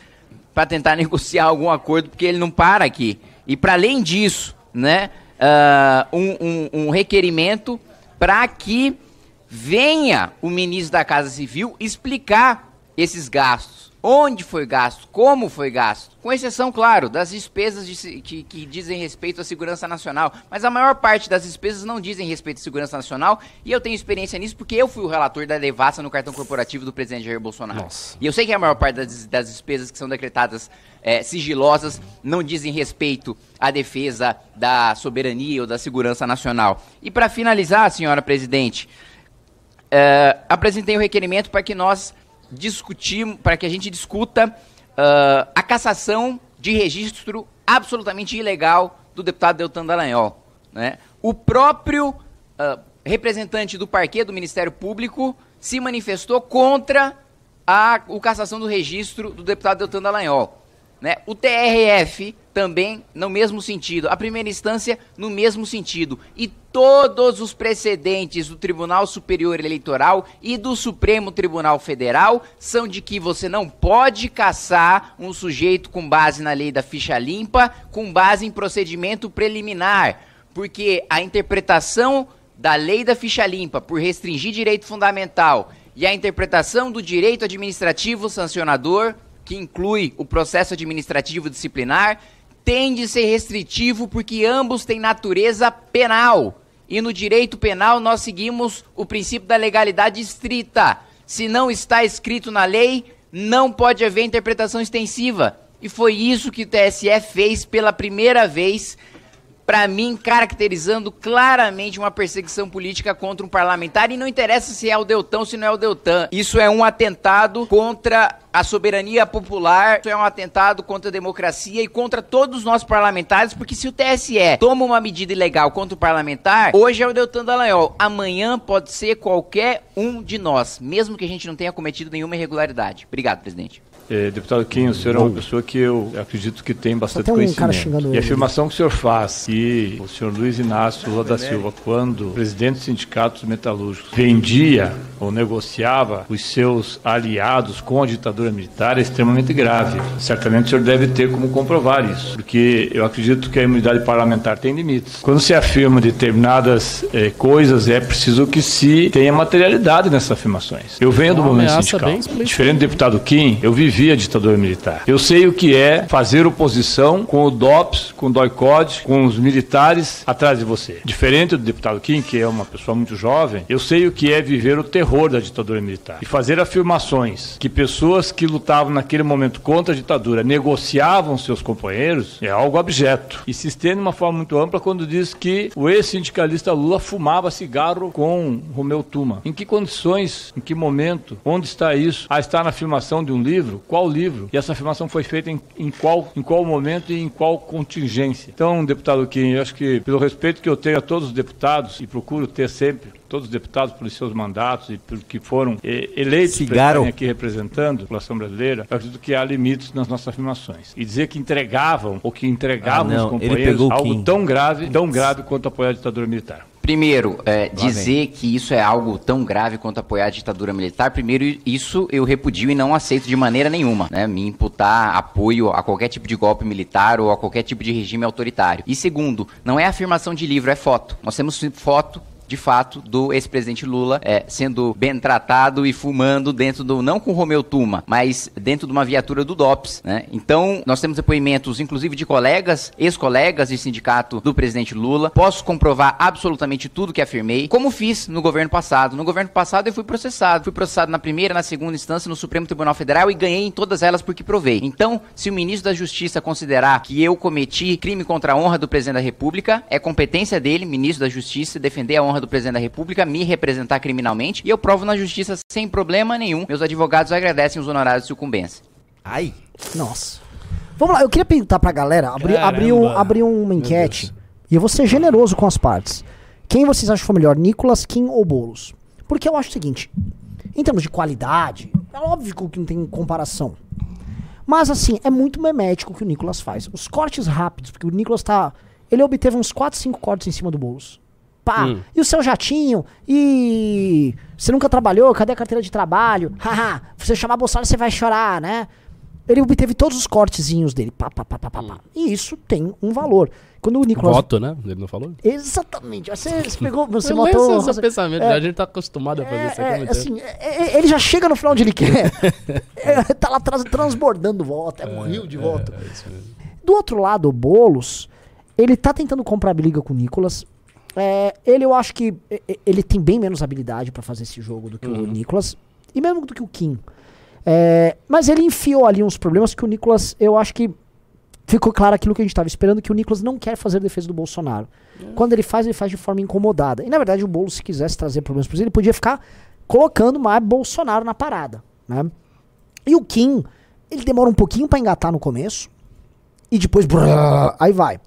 para tentar negociar algum acordo, porque ele não para aqui. E para além disso, né, ah, um, um- um requerimento para que venha o ministro da Casa Civil explicar esses gastos. Onde foi gasto, como foi gasto, com exceção, claro, das despesas de que, que dizem respeito à segurança nacional. Mas a maior parte das despesas não dizem respeito à segurança nacional, e eu tenho experiência nisso porque eu fui o relator da devassa no cartão corporativo do presidente Jair Bolsonaro. E eu sei que a maior parte das, das despesas que são decretadas eh, sigilosas não dizem respeito à defesa da soberania ou da segurança nacional. E para finalizar, senhora presidente, é, apresentei o requerimento para que nós discutimos, para que a gente discuta ah, a cassação de registro absolutamente ilegal do deputado Deltan Dallagnol. Né? O próprio ah, representante do parquê do Ministério Público se manifestou contra a o cassação do registro do deputado Deltan Dallagnol. Né? O TRF também no mesmo sentido. A primeira instância no mesmo sentido. E todos os precedentes do Tribunal Superior Eleitoral e do Supremo Tribunal Federal são de que você não pode caçar um sujeito com base na lei da ficha limpa, com base em procedimento preliminar. Porque a interpretação da lei da ficha limpa por restringir direito fundamental e a interpretação do direito administrativo sancionador que inclui o processo administrativo disciplinar, tem de ser restritivo porque ambos têm natureza penal. E no direito penal nós seguimos o princípio da legalidade estrita. Se não está escrito na lei, não pode haver interpretação extensiva. E foi isso que o TSE fez pela primeira vez pra mim caracterizando claramente uma perseguição política contra um parlamentar e não interessa se é o Deltão, se não é o Deltan. Isso é um atentado contra a soberania popular, isso é um atentado contra a democracia e contra todos nós parlamentares, porque se o TSE toma uma medida ilegal contra o parlamentar, hoje é o Deltan Dallagnol, amanhã pode ser qualquer um de nós, mesmo que a gente não tenha cometido nenhuma irregularidade. Obrigado, presidente. Eh, deputado Kim, o senhor é uma pessoa que eu acredito que tem bastante tem um cara conhecimento. e a afirmação que o senhor faz que o senhor Luiz Inácio Lula da Silva, quando presidente dos sindicatos metalúrgicos, vendia ou negociava os seus aliados com a ditadura militar é extremamente grave. Certamente o senhor deve ter como comprovar isso, porque eu acredito que a imunidade parlamentar tem limites. Quando se afirma determinadas eh, coisas, é preciso que se tenha materialidade nessas afirmações. Eu venho do movimento sindical. Diferente do deputado Kim, eu vivi a ditadura militar. Eu sei o que é fazer oposição com o DOPS, com o DOICOD, com os militares atrás de você. Diferente do deputado Kim, que é uma pessoa muito jovem, eu sei o que é viver o terror da ditadura militar. E fazer afirmações que pessoas que lutavam naquele momento contra a ditadura negociavam seus companheiros é algo abjeto. E se estende de uma forma muito ampla quando diz que o ex-sindicalista Lula fumava cigarro com Romeu Tuma. Em que condições, em que momento, onde está isso? Ah, está na afirmação de um livro? Qual livro? E essa afirmação foi feita em, em qual, em qual momento e em qual contingência? Então, deputado Kim, eu acho que pelo respeito que eu tenho a todos os deputados e procuro ter sempre todos os deputados pelos seus mandatos e por que foram eh, eleitos para Cigarro. aqui representando a população brasileira, eu acredito que há limites nas nossas afirmações. E dizer que entregavam ou que entregavam Ah, não, os companheiros algo Kim. tão grave, tão grave quanto apoiar a ditadura militar. Primeiro, é, dizer que isso é algo tão grave quanto apoiar a ditadura militar, primeiro, isso eu repudio e não aceito de maneira nenhuma, né? Me imputar apoio a qualquer tipo de golpe militar ou a qualquer tipo de regime autoritário. E segundo, não é afirmação de livro, é foto. Nós temos foto de fato, do ex-presidente Lula é, sendo bem tratado e fumando dentro do, não com Romeu Tuma, mas dentro de uma viatura do DOPS, né? Então, nós temos depoimentos, inclusive, de colegas, ex-colegas de sindicato do presidente Lula. Posso comprovar absolutamente tudo que afirmei, como fiz no governo passado. No governo passado, eu fui processado. Fui processado na primeira, na segunda instância, no Supremo Tribunal Federal e ganhei em todas elas porque provei. Então, se o ministro da Justiça considerar que eu cometi crime contra a honra do presidente da República, é competência dele, ministro da Justiça, defender a honra do presidente da República, me representar criminalmente e eu provo na justiça sem problema nenhum. Meus advogados agradecem os honorários de sucumbência. Ai. Nossa. Vamos lá, eu queria perguntar pra galera, abrir, abrir, um- abrir uma enquete. E eu vou ser generoso com as partes. Quem vocês acham que foi melhor, Nicolas, Kim ou Boulos? Porque eu acho o seguinte, em termos de qualidade, é óbvio que não tem comparação. Mas assim, é muito memético o que o Nicolas faz. Os cortes rápidos, porque o Nicolas tá. Ele obteve uns 4, 5 cortes em cima do Boulos. Pá, Hum. e o seu jatinho? E você nunca trabalhou? Cadê a carteira de trabalho? Haha, você chamar Bolsonaro, você vai chorar, né? Ele obteve todos os cortezinhos dele. Pá, pá, pá, pá, pá, pá. E isso tem um valor. Quando o Nicolas. Voto, né? Ele não falou? Exatamente. Você, você pegou. Você lembro esse pensamento, É. a gente tá acostumado a fazer isso aqui É, é, assim, é, é, ele já chega no final onde ele quer. É, tá lá trans- transbordando voto, é um rio de voto. É isso mesmo. Do outro lado, o Boulos, ele tá tentando comprar briga com o Nicolas. É, ele, eu acho que ele tem bem menos habilidade pra fazer esse jogo do que o Nicolas. E mesmo do que o Kim. É, mas ele enfiou ali uns problemas que o Nicolas, eu acho que ficou claro aquilo que a gente estava esperando, que o Nicolas não quer fazer defesa do Bolsonaro. Quando ele faz, ele faz de forma incomodada. E na verdade o Boulos, se quisesse trazer problemas para ele, ele podia ficar colocando mais Bolsonaro na parada. Né? E o Kim, ele demora um pouquinho para engatar no começo. E depois. brrr, aí vai.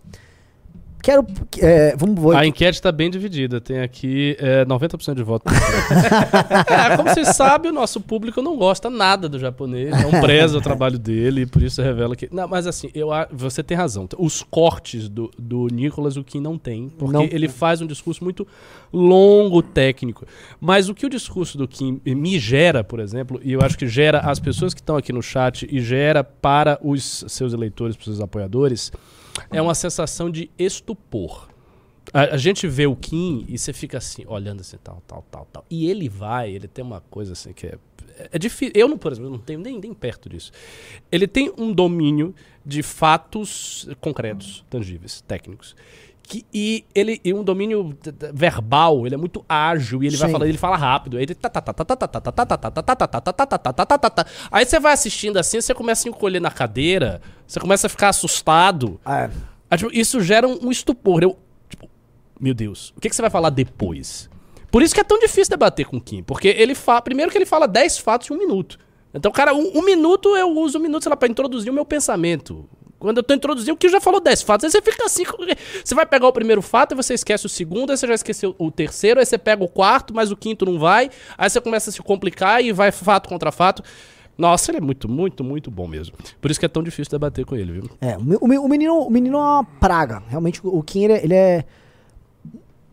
Quero. é, vamos vou, A enquete tá bem dividida. Tem aqui é, 90% de voto. é, como vocês sabem, o nosso público não gosta nada do japonês, não preza o trabalho dele, e por isso revela que. Não, mas assim, eu, você tem razão. Os cortes do, do Nicolas, o que não tem, porque Não. ele faz um discurso muito longo, técnico. Mas o que o discurso do Kim me gera, por exemplo, e eu acho que gera as pessoas que estão aqui no chat e gera para os seus eleitores, para os seus apoiadores, é uma sensação de estupor. A, gente vê o Kim e você fica assim, olhando assim, tal, tal, tal, tal. E ele vai, ele tem uma coisa assim que é. Difícil. Eu, por exemplo, não tenho nem, perto disso. Ele tem um domínio de fatos concretos, tangíveis, técnicos. Que, e ele e um domínio verbal, ele é muito ágil e ele vai falando, ele fala rápido. Ele Aí você vai assistindo assim, você começa a encolher na cadeira, você começa a ficar assustado. É. Aí, tipo, isso gera um, um estupor. Eu, tipo, meu Deus, o que, que você vai falar depois? Por isso que é tão difícil debater com o Kim. Porque ele fala. Primeiro que ele fala 10 fatos em um minuto. Então, cara, um, um minuto eu uso um minuto, sei lá, pra introduzir o meu pensamento. Quando eu tô introduzindo, o que já falou 10 fatos. Aí você fica assim. Você vai pegar o primeiro fato e você esquece o segundo, aí você já esqueceu o terceiro, aí você pega o quarto, mas o quinto não vai. Aí você começa a se complicar e vai fato contra fato. Nossa, ele é muito, muito, muito bom mesmo. Por isso que é tão difícil debater com ele, viu? É, o, o o menino, o menino é uma praga. Realmente, o o Kim, ele, é- ele é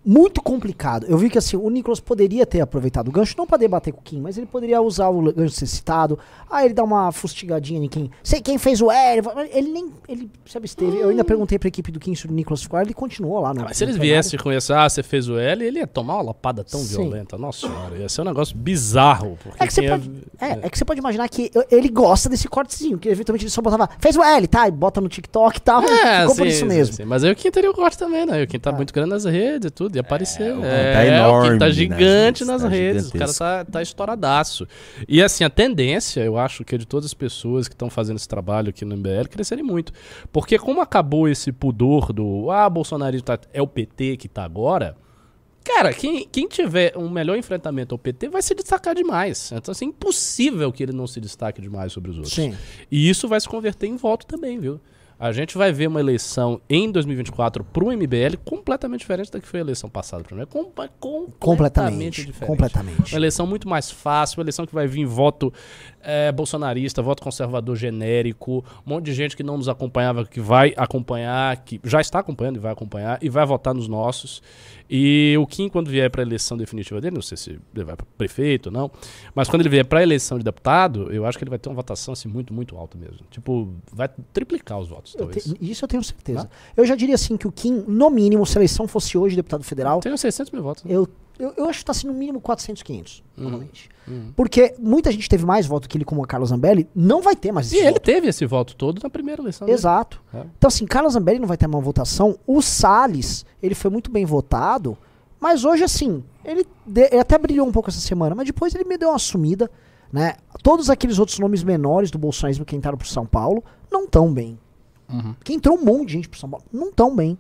muito complicado. Eu vi que assim, o Nicolas poderia ter aproveitado o gancho, não pra debater com o Kim, mas ele poderia usar o gancho ser citado. Aí ele dá uma fustigadinha em quem. Sei quem fez o L. Ele nem. Ele se absteve. Eu ainda perguntei pra equipe do Kim se o Nicolas ficou, ele continuou lá. No, Ah, mas se eles viessem com esse, ah, você fez o L, ele ia tomar uma lapada tão Sim. violenta. Nossa senhora, ia ser um negócio bizarro. Porque É que, você quem pode, é, é que você pode imaginar que ele gosta desse cortezinho, que eventualmente ele só botava, fez o L, tá? E bota no TikTok e tal. É, ficou por sim, isso sim, mesmo. sim. Mas aí o Kim teria o corte também, né? O Kim tá muito grande nas redes e tudo, ia aparecer. o Kim É, tá enorme tá nas gigante redes, nas tá redes. O cara tá, tá estouradaço. E assim, a tendência, eu acho que é de todas as pessoas que estão fazendo esse trabalho aqui no MBL crescerem muito. Porque como acabou esse pudor do, ah, Bolsonaro tá, é o PT que tá agora. Cara, quem, quem tiver um melhor enfrentamento ao PT vai se destacar demais. Então, assim, impossível que ele não se destaque demais sobre os outros. Sim. E isso vai se converter em voto também, viu? A gente vai ver uma eleição em 2024 pro MBL completamente diferente da que foi a eleição passada. Pra mim. É com- completamente, Completamente. diferente. Completamente. Uma eleição muito mais fácil, uma eleição que vai vir voto eh, bolsonarista, voto conservador genérico, um monte de gente que não nos acompanhava, que vai acompanhar, que já está acompanhando e vai acompanhar, e vai votar nos nossos. E o Kim, quando vier para a eleição definitiva dele, não sei se ele vai para prefeito ou não, mas quando ele vier para a eleição de deputado, eu acho que ele vai ter uma votação assim, muito, muito alta mesmo. Tipo, vai triplicar os votos, Eu talvez. te- isso eu tenho certeza. Eu já diria assim que o Kim, no mínimo, se a eleição fosse hoje deputado federal, Tenho 600 mil votos. né? eu, eu, eu acho que tá assim no mínimo 400, 500, Uhum. normalmente. Porque muita gente teve mais voto que ele, como a Carla Zambelli, não vai ter mais esse E ele voto. teve esse voto todo na primeira eleição. Exato. É. Então, assim, Carla Zambelli não vai ter uma votação. O Salles, ele foi muito bem votado, mas hoje, assim, ele, de- ele até brilhou um pouco essa semana, mas depois ele me deu uma sumida, né? Todos aqueles outros nomes menores do bolsonarismo que entraram pro São Paulo não tão bem. Uhum. Que entrou um monte de gente pro São Paulo, não tão bem.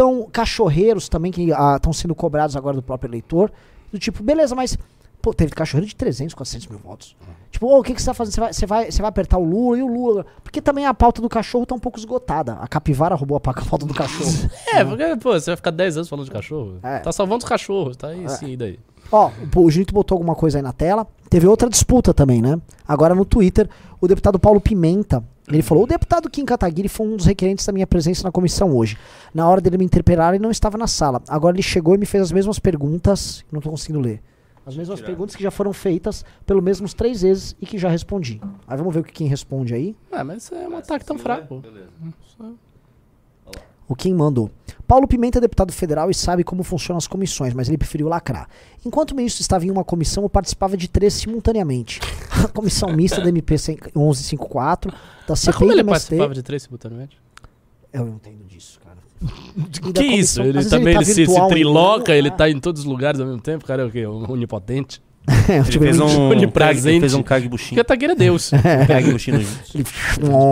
Então, cachorreiros também que estão sendo cobrados agora do próprio eleitor, do tipo, beleza, mas pô, teve cachorreiro de 300, 400 mil votos. Tipo, ô, o que, que você tá fazendo? Você vai, você, vai, você vai apertar o Lula e o Lula. Porque também a pauta do cachorro tá um pouco esgotada. A capivara roubou a pa- a pauta do cachorro. É, porque, pô, você vai ficar 10 anos falando de cachorro. É. Tá salvando os cachorros, tá aí sim, e daí. Ó, o, o Junito botou alguma coisa aí na tela. Teve outra disputa também, né? Agora no Twitter, o deputado Paulo Pimenta, ele falou: o deputado Kim Kataguiri foi um dos requerentes da minha presença na comissão hoje. Na hora dele me interpelar, ele não estava na sala. Agora ele chegou e me fez as mesmas perguntas. Não tô conseguindo ler. As mesmas perguntas que já foram feitas pelo mesmos três vezes e que já respondi. Aí vamos ver o que quem responde aí. Ah, mas é um ataque tão fraco. O Kim mandou. Paulo Pimenta é deputado federal e sabe como funcionam as comissões, mas ele preferiu lacrar. Enquanto o ministro estava em uma comissão, eu participava de três simultaneamente. A comissão mista da MP 1154, da Mas CPI como ele MST. participava de três simultaneamente? Eu não entendo disso, cara. E Que isso? Ele também tá ele se, se triloca, ele né? tá em todos os lugares ao mesmo tempo, cara é o quê? Onipotente. É, Ele tipo, fez um, onipresente. ele fez um Kagebushi. Porque Tagueira é Deus. Kagebushi no ele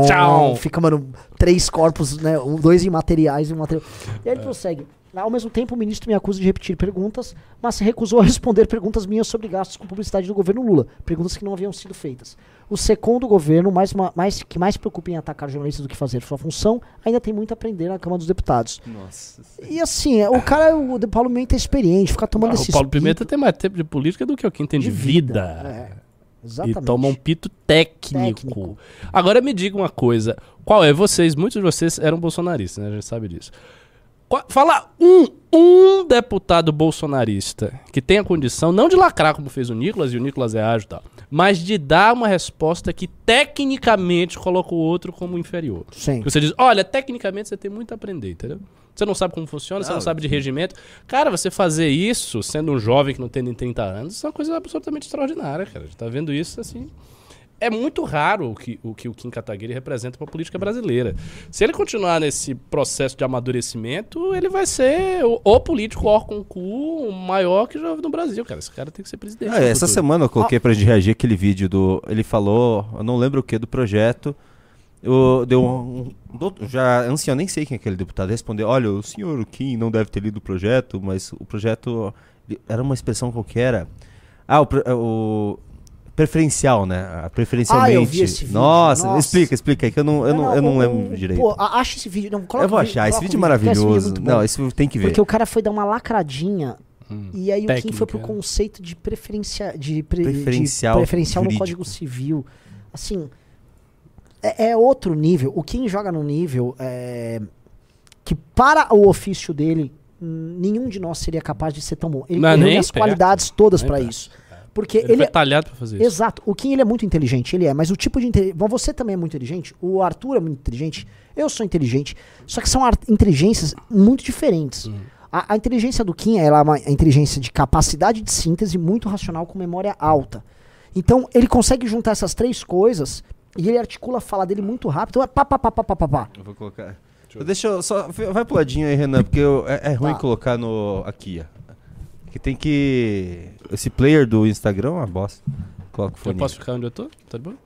Tchau. Fica, mano, três corpos, né? um- Dois imateriais e um material. E aí ele prossegue. Ao mesmo tempo, o ministro me acusa de repetir perguntas, mas se recusou a responder perguntas minhas sobre gastos com publicidade do governo Lula. Perguntas que não haviam sido feitas. O SECOM do governo, mais, mais, que mais preocupa em atacar jornalistas do que fazer sua função, ainda tem muito a aprender na Câmara dos Deputados. Nossa. E assim, o cara, o Paulo Pimenta é experiente, ficar tomando Ah, esse o Paulo Pimenta tem mais tempo de política do que o que entende de de vida. É, E exatamente. toma um pito técnico. Técnico. Agora me diga uma coisa. Qual é? Vocês, muitos de vocês eram bolsonaristas, né? A gente sabe disso. Qual- fala um, um deputado bolsonarista que tenha condição, não de lacrar como fez o Nicolas, e o Nicolas é ágil e tal, mas de dar uma resposta que tecnicamente coloca o outro como inferior. Sim. Que você diz, olha, tecnicamente você tem muito a aprender, entendeu? Você não sabe como funciona, você não Não, sabe de regimento. Cara, você fazer isso, sendo um jovem que não tem nem 30 anos, isso é uma coisa absolutamente extraordinária, cara. A gente tá vendo isso assim. É muito raro o que o, que o Kim Kataguiri representa para a política brasileira. Se ele continuar nesse processo de amadurecimento, ele vai ser o, o político órgão cu maior que já houve no Brasil, cara. Esse cara tem que ser presidente. Ah, essa futuro. semana eu coloquei pra gente reagir aquele vídeo do. Ele falou, eu não lembro o que, do projeto o- deu um, um já ancião, nem sei quem é aquele deputado, respondeu: Olha, o senhor Kim não deve ter lido o projeto, mas o projeto era uma expressão qualquer. Ah, o, o preferencial, né? Preferencialmente. Ah, eu vi esse vídeo. Nossa, Nossa. explica, explica aí que eu não, eu não, eu não lembro direito. Pô, acha esse vídeo. Não, coloca eu vou vídeo, achar, esse vídeo é esse vídeo maravilhoso. muito bom. não, esse tem que ver. Porque o cara foi dar uma lacradinha Hum. e aí o Kim foi pro Técnica. conceito de, preferencia, de, pre- de Preferencial preferencial no. Código Civil. Assim, é, é outro nível. O Kim joga num nível é, que para o ofício dele, hum, nenhum de nós seria capaz de ser tão bom. Ele Não, tem as perto. qualidades todas perto. isso. Porque Ele, ele, foi é- talhado pra fazer isso. Exato. O Kim ele é muito inteligente, ele é, mas o tipo de inteligência. Você também é muito inteligente, o Arthur é muito inteligente, eu sou inteligente. Só que são inteligências muito diferentes. Uhum. A, a inteligência do Kim ela é uma inteligência de capacidade de síntese muito racional com memória alta. Então ele consegue juntar essas três coisas e ele articula a fala dele muito rápido. É pá, pá, pá, pá, pá, pá, pá. Eu vou colocar. Deixa eu só. Vai pro ladinho aí, Renan, porque eu- é, é ruim Tá. colocar no. Aqui, ó. Que tem que. Esse player do Instagram é uma bosta. Eu posso ficar onde eu tô? Tá de boa?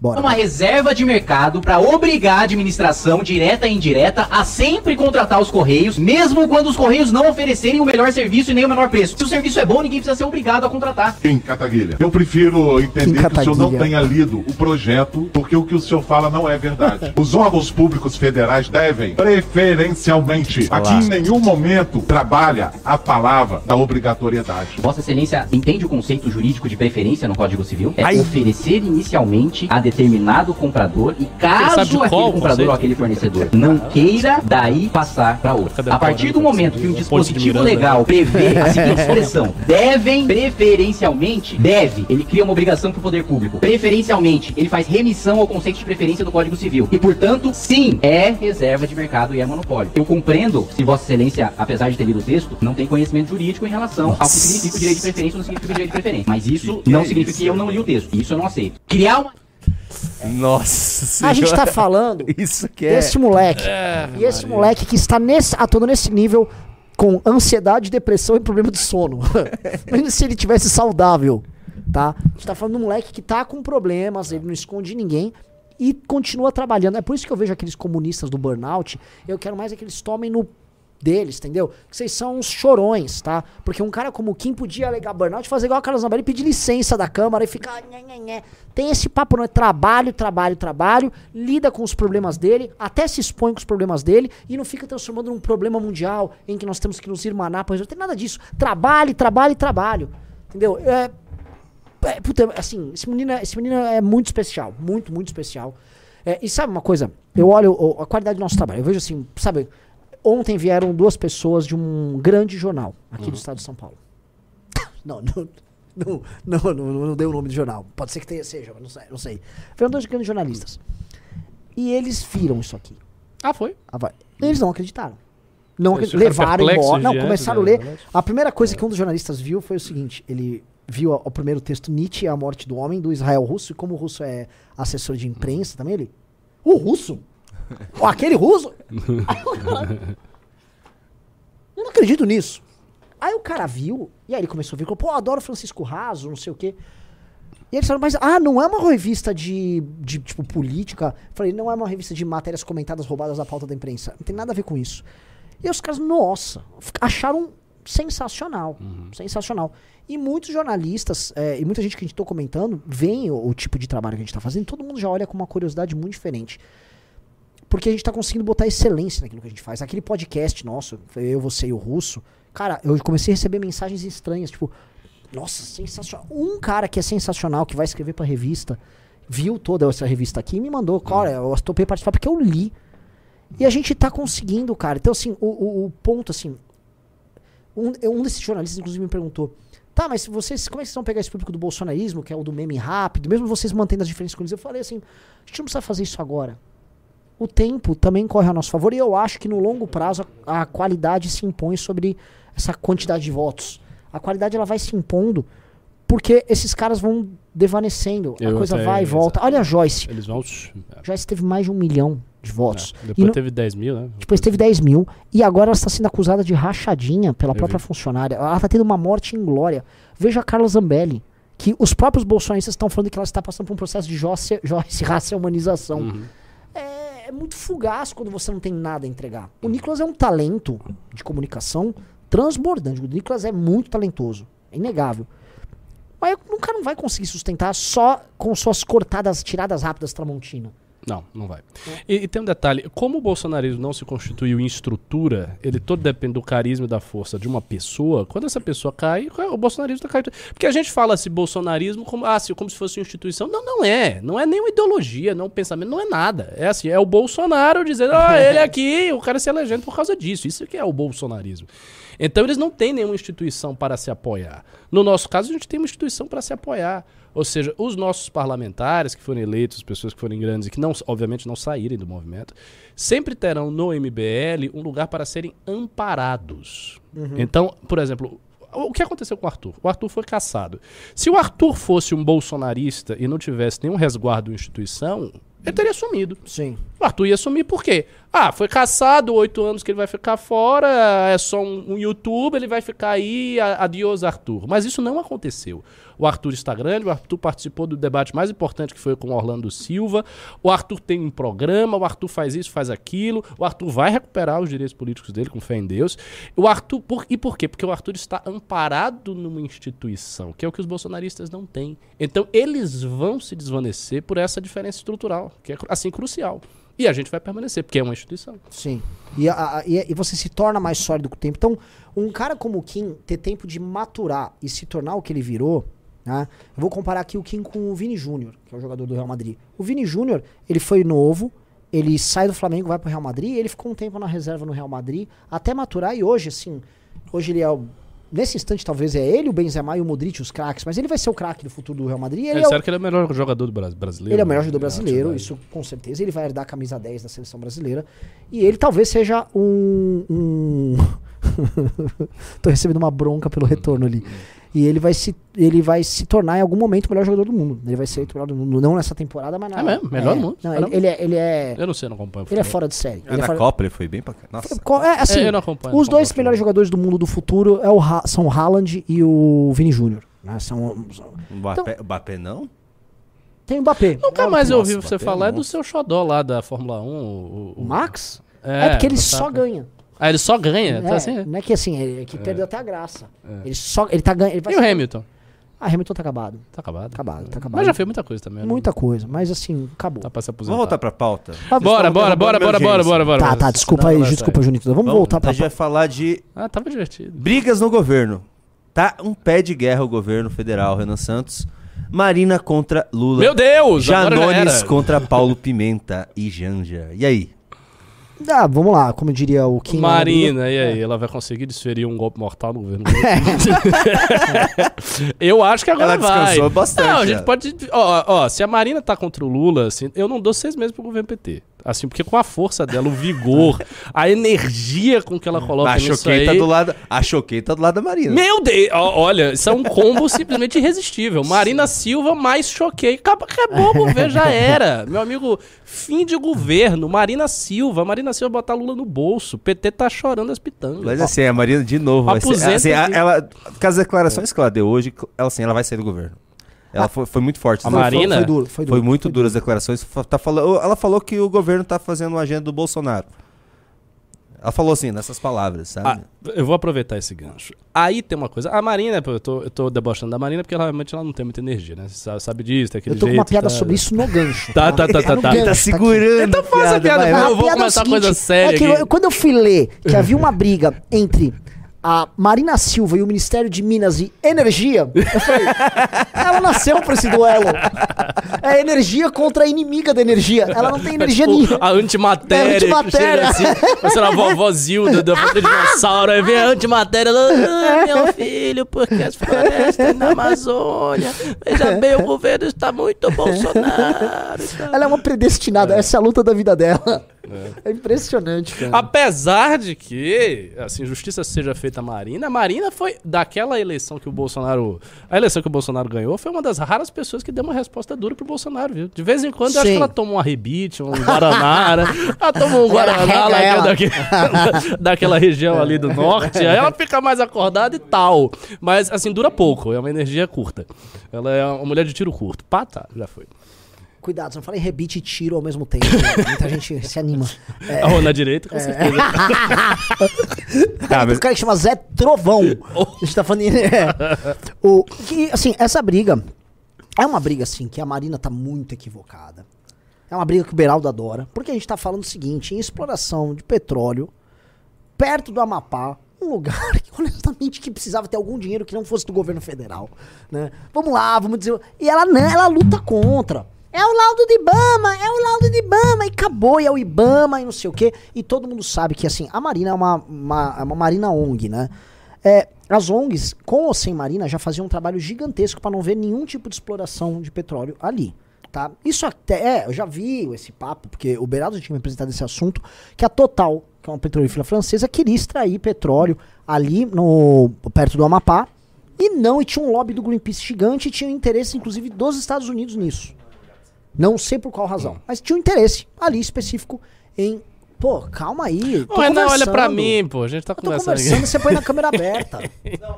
Bora. Uma reserva de mercado para obrigar a administração direta e indireta a sempre contratar os Correios, mesmo quando os Correios não oferecerem o melhor serviço e nem o menor preço. Se o serviço é bom, ninguém precisa ser obrigado a contratar. Kim Cataguilha. Eu prefiro entender que o senhor não tenha lido o projeto, porque o que o senhor fala não é verdade. Os órgãos públicos federais devem, preferencialmente, aqui em nenhum momento trabalha a palavra da obrigatoriedade. Vossa Excelência entende o conceito jurídico de preferência no Código Civil? É Ai. oferecer inicialmente a determinado comprador e caso qual aquele comprador ou aquele fornecedor não queira, daí passar para outro. A partir do momento que um dispositivo legal prevê a seguinte expressão, devem preferencialmente, deve, ele cria uma obrigação para o poder público. Preferencialmente, ele faz remissão ao conceito de preferência do Código Civil. E, portanto, sim, é reserva de mercado e é monopólio. Eu compreendo se Vossa Excelência, apesar de ter lido o texto, não tem conhecimento jurídico em relação ao que significa o direito de preferência ou não significa o direito de preferência. Mas isso não é significa que eu não li o texto. Isso eu não aceito. Criar uma Nossa A gente tá senhora. falando Isso que é. desse moleque. e esse moleque que está nesse, atuando nesse nível com ansiedade, depressão e problema de sono. Imagina se ele tivesse saudável, tá? A gente tá falando de um moleque que tá com problemas, ele não esconde ninguém e continua trabalhando. É por isso que eu vejo aqueles comunistas do burnout, eu quero mais é que eles tomem no deles, entendeu? Que vocês são uns chorões, tá? Porque um cara como o Kim podia alegar burnout, fazer igual a Carlos Zambelli, pedir licença da Câmara e ficar... Nhé, nhé, nhé. Tem esse papo, não é? Trabalho, trabalho, trabalho, lida com os problemas dele, até se expõe com os problemas dele e não fica transformando num problema mundial em que nós temos que nos irmanar pra resolver. Tem nada disso. Trabalho, trabalho, trabalho. Entendeu? É, é, puta, assim, esse menino, é- esse menino é muito especial. Muito, muito especial. É, e sabe uma coisa? Eu olho o- a qualidade do nosso trabalho. Eu vejo assim, sabe? Ontem vieram duas pessoas de um grande jornal aqui do estado de São Paulo. Não, não, não, não, não, não deu o nome do jornal. Pode ser que tenha, seja, não sei. Não sei. Vieram dois grandes jornalistas. E eles viram isso aqui. Ah, foi? Ah. Eles não acreditaram. Não acreditaram. ficaram levaram embora. Não, começaram a da ler. A primeira coisa que um dos jornalistas viu foi o seguinte: ele viu o primeiro texto Nietzsche, a morte do homem, do Israel russo, e como o russo é assessor de imprensa também, ele. O russo? Aquele russo? Eu não acredito nisso. Aí o cara viu, e aí ele começou a ver, pô, adoro Francisco Raso, não sei o quê. E eles falaram, mas, ah, não é uma revista de, de tipo, política? Eu falei, não é uma revista de matérias comentadas roubadas da pauta da imprensa. Não tem nada a ver com isso. E os caras, nossa, acharam sensacional. Sensacional. E muitos jornalistas, é, e muita gente que a gente tô comentando, veem o, o tipo de trabalho que a gente tá fazendo, todo mundo já olha com uma curiosidade muito diferente. Porque a gente tá conseguindo botar excelência naquilo que a gente faz. Aquele podcast nosso, foi eu, você e o Russo, cara, eu comecei a receber mensagens estranhas, tipo, nossa, sensacional. Um cara que é sensacional, que vai escrever pra revista, viu toda essa revista aqui e me mandou, cara, eu topei participar porque eu li. E a gente tá conseguindo, cara. Então, assim, o, o- o ponto, assim. Um, um desses jornalistas, inclusive, me perguntou: tá, mas vocês, como é que vocês vão pegar esse público do bolsonarismo, que é o do meme rápido, mesmo vocês mantendo as diferenças com eles? Eu falei assim: a gente não precisa fazer isso agora. O tempo também corre a nosso favor e eu acho que no longo prazo a, a qualidade se impõe sobre essa quantidade de votos. A qualidade ela vai se impondo porque esses caras vão devanecendo, a Eu coisa até- vai e volta. Olha a Joyce. Eles vão. Joyce teve mais de um milhão de votos. É, depois no- teve 10 mil, né? Depois teve 10 mil. E agora ela está sendo acusada de rachadinha pela Eu própria vi. funcionária. Ela está tendo uma morte em glória. Veja a Carla Zambelli. Que os próprios bolsonaristas estão falando que ela está passando por um processo de Joyce, Joyce raça e humanização. Uhum. é, é muito fugaz quando você não tem nada a entregar. O Nicolas é um talento de comunicação transbordante. O Nicolas é muito talentoso. É inegável. Mas o cara não vai conseguir sustentar só com suas cortadas, tiradas rápidas Tramontina. Não, não vai. E, e tem um detalhe: como o bolsonarismo não se constituiu em estrutura, ele todo depende do carisma e da força de uma pessoa. Quando essa pessoa cai, o bolsonarismo está caindo. Porque a gente fala assim, bolsonarismo como, ah, assim, como se fosse uma instituição. Não, não é. Não é nem uma ideologia, não é um pensamento, não é nada. É assim, é o Bolsonaro dizendo, ah, ele aqui, o cara se elegendo por causa disso. Isso que é o bolsonarismo. Então eles não têm nenhuma instituição para se apoiar. No nosso caso, a gente tem uma instituição para se apoiar. Ou seja, os nossos parlamentares que foram eleitos, as pessoas que forem grandes e que não, obviamente não saírem do movimento, sempre terão no MBL um lugar para serem amparados. Então, por exemplo, o que aconteceu com o Arthur? O Arthur foi caçado. Se o Arthur fosse um bolsonarista e não tivesse nenhum resguardo da instituição, ele teria sumido. Sim. O Arthur ia sumir por quê? Ah, foi caçado, oito anos que ele vai ficar fora, é só um, um YouTube, ele vai ficar aí, adiós Arthur. Mas isso não aconteceu. O Arthur está grande, o Arthur participou do debate mais importante que foi com o Orlando Silva. O Arthur tem um programa, o Arthur faz isso, faz aquilo. O Arthur vai recuperar os direitos políticos dele, com fé em Deus. O Arthur, por- e por quê? Porque o Arthur está amparado numa instituição, que é o que os bolsonaristas não têm. Então eles vão se desvanecer por essa diferença estrutural, que é assim crucial. E a gente vai permanecer, porque é uma instituição. Sim. E, a- a- e- e você se torna mais sólido com o tempo. Então, um cara como o Kim ter tempo de maturar e se tornar o que ele virou. Né? Eu vou comparar aqui o Kim com o Vini Júnior, que é o jogador do Real Madrid. O Vini Júnior, ele foi novo, ele sai do Flamengo, vai pro Real Madrid, ele ficou um tempo na reserva no Real Madrid, até maturar, e hoje, assim, hoje ele é o. Nesse instante, talvez é ele, o Benzema e o Modric, os craques, mas ele vai ser o craque do futuro do Real Madrid. Ele É, é o- sério que ele é o melhor jogador do Bra- brasileiro. ele é o melhor jogador É, brasileiro, isso com certeza. Ele vai herdar a camisa 10 da seleção brasileira. E ele talvez seja um. um... Tô recebendo uma bronca pelo retorno ali. E ele vai, se, ele vai se tornar em algum momento o melhor jogador do mundo. Ele vai ser o melhor do mundo. Não nessa temporada, mas na. É mesmo? Melhor do mundo? Não, ele, ele é. Ele é, Eu não sei, eu não acompanho. ele é fora de série. Ah, Ele é na fora- Copa ele foi bem pra cá. Nossa. É, assim, É, eu não acompanho, os não dois acompanho melhores jogadores do mundo do futuro é o Ha- são o Haaland e o Vini Júnior. né? São, são- O Mbappé, o Mbappé não? tem o Mbappé. Nunca É, mais eu ouvi você falar é um do seu xodó lá da Fórmula 1. O, O Max? É, É, porque ele só ganha. Ah, ele só ganha? É, Tá assim? Não é que assim, é que perdeu até a graça. Ele só. Ele tá ganhando. Ele E o Hamilton? Ah, Hamilton tá acabado. Tá acabado. Acabado, tá acabado. Mas já fez muita coisa também. né? Muita coisa, mas assim, acabou. Tá pra se aposentar. Vamos voltar pra pauta? Ah, Bora, bora, bora, bora, bora, bora, bora. Tá, tá, desculpa aí, desculpa, Junito. Vamos voltar pra. A gente vai falar de Ah, tava divertido. brigas no governo. Tá um pé de guerra o governo federal, Renan Santos. Marina contra Lula. Meu Deus! agora já Janones era. contra Paulo Pimenta e Janja. E aí? Ah, vamos lá, como diria o Kim. Marina, e aí? Ela vai conseguir desferir um golpe mortal no governo? eu acho que agora Ela vai. descansou bastante, Não, a gente pode... Ó, ó, se a Marina tá contra o Lula, assim, eu não dou seis meses pro governo PT. Assim, porque com a força dela, o vigor, a energia com que ela coloca A nisso Choquei aí... tá do lado. A Choquei tá do lado da Marina. Meu Deus! Olha, isso é um combo simplesmente irresistível. Marina Silva mais choquei. Acabou, acabou o governo, já era. Meu amigo, fim de governo. Marina Silva. Marina Silva botar Lula no bolso. PT tá chorando as pitangas. Mas assim, a Marina de novo vai ser. Aposenta Assim, a- aqui. ela, com as declarações que ela deu hoje, ela, assim, ela vai sair do governo. Ela foi, foi muito forte. A Foi- Marina? Foi duro, foi duro. Foi muito duras as declarações. Tá falando, ela falou que o governo tá fazendo uma agenda do Bolsonaro. Ela falou assim, nessas palavras, Ah, sabe? eu vou aproveitar esse gancho. Aí tem uma coisa. A Marina, eu tô, eu tô debochando da Marina porque ela realmente ela não tem muita energia, né? Você sabe, sabe disso, tem aquele Eu tô com uma jeito, piada tá- sobre isso no gancho. Tá, tá, tá, tá, tá. gancho, tá aqui. segurando. Então faz a piada, vai, eu vou piada é começar uma coisa séria É que aqui. eu- quando eu fui ler que havia uma briga entre a Marina Silva e o Ministério de Minas e Energia, eu falei, ela nasceu pra esse duelo. É energia contra a inimiga da energia. Ela não tem energia Tipo, nenhuma. A antimatéria. É, antimatéria. que chega Assim, sei lá, a vovó Zilda da de Dinossauro. Aí vem a antimatéria. Ah, meu filho, porque as florestas na Amazônia. Veja bem, o governo está muito Bolsonaro. e tal. Ela é uma predestinada. Essa é a luta da vida dela. É, impressionante, cara. Apesar de que, assim, justiça seja feita a Marina, a Marina foi daquela eleição que o Bolsonaro. A eleição que o Bolsonaro ganhou foi uma das raras pessoas que deu uma resposta dura pro Bolsonaro, viu? De vez em quando eu acho Sim. que ela tomou uma rebite, um Guaranara. ela tomou um Ela Guaraná lá é ela. daquele- daquela região ali do norte. Aí ela fica mais acordada e tal. Mas, assim, dura pouco, é uma energia curta. Ela é uma mulher de tiro curto. Pá, tá, já foi. Cuidado, não falei rebite e tiro ao mesmo tempo. né? Muita gente se anima. É, Ah, na direita, com certeza. Tá, mas- O cara que chama Zé Trovão. A gente tá falando. É. O, que, assim, essa briga é uma briga, assim, que a Marina tá muito equivocada. É uma briga que o Beraldo adora. Porque a gente tá falando o seguinte: em exploração de petróleo, perto do Amapá, um lugar que, honestamente, que precisava ter algum dinheiro que não fosse do governo federal. Né? Vamos lá, vamos dizer. E ela, não, ela luta contra. É o laudo de Ibama, é o laudo de Ibama, e acabou, e é o Ibama, e não sei o quê. E todo mundo sabe que, assim, a Marina é uma, uma, uma Marina ONG, né? É, as ONGs, com ou sem Marina, já faziam um trabalho gigantesco para não ver nenhum tipo de exploração de petróleo ali. Tá? Isso até, é, eu já vi esse papo, porque o Beraldo tinha me apresentado esse assunto, que a Total, que é uma petrolífera francesa, queria extrair petróleo ali no perto do Amapá, e não, e tinha um lobby do Greenpeace gigante, e tinha um interesse, inclusive, dos Estados Unidos nisso. Não sei por qual razão, mas tinha um interesse ali específico em, pô, calma aí, tô Renan, olha pra mim, pô. A gente tá Eu tô conversando conversando, aqui. você põe na câmera aberta.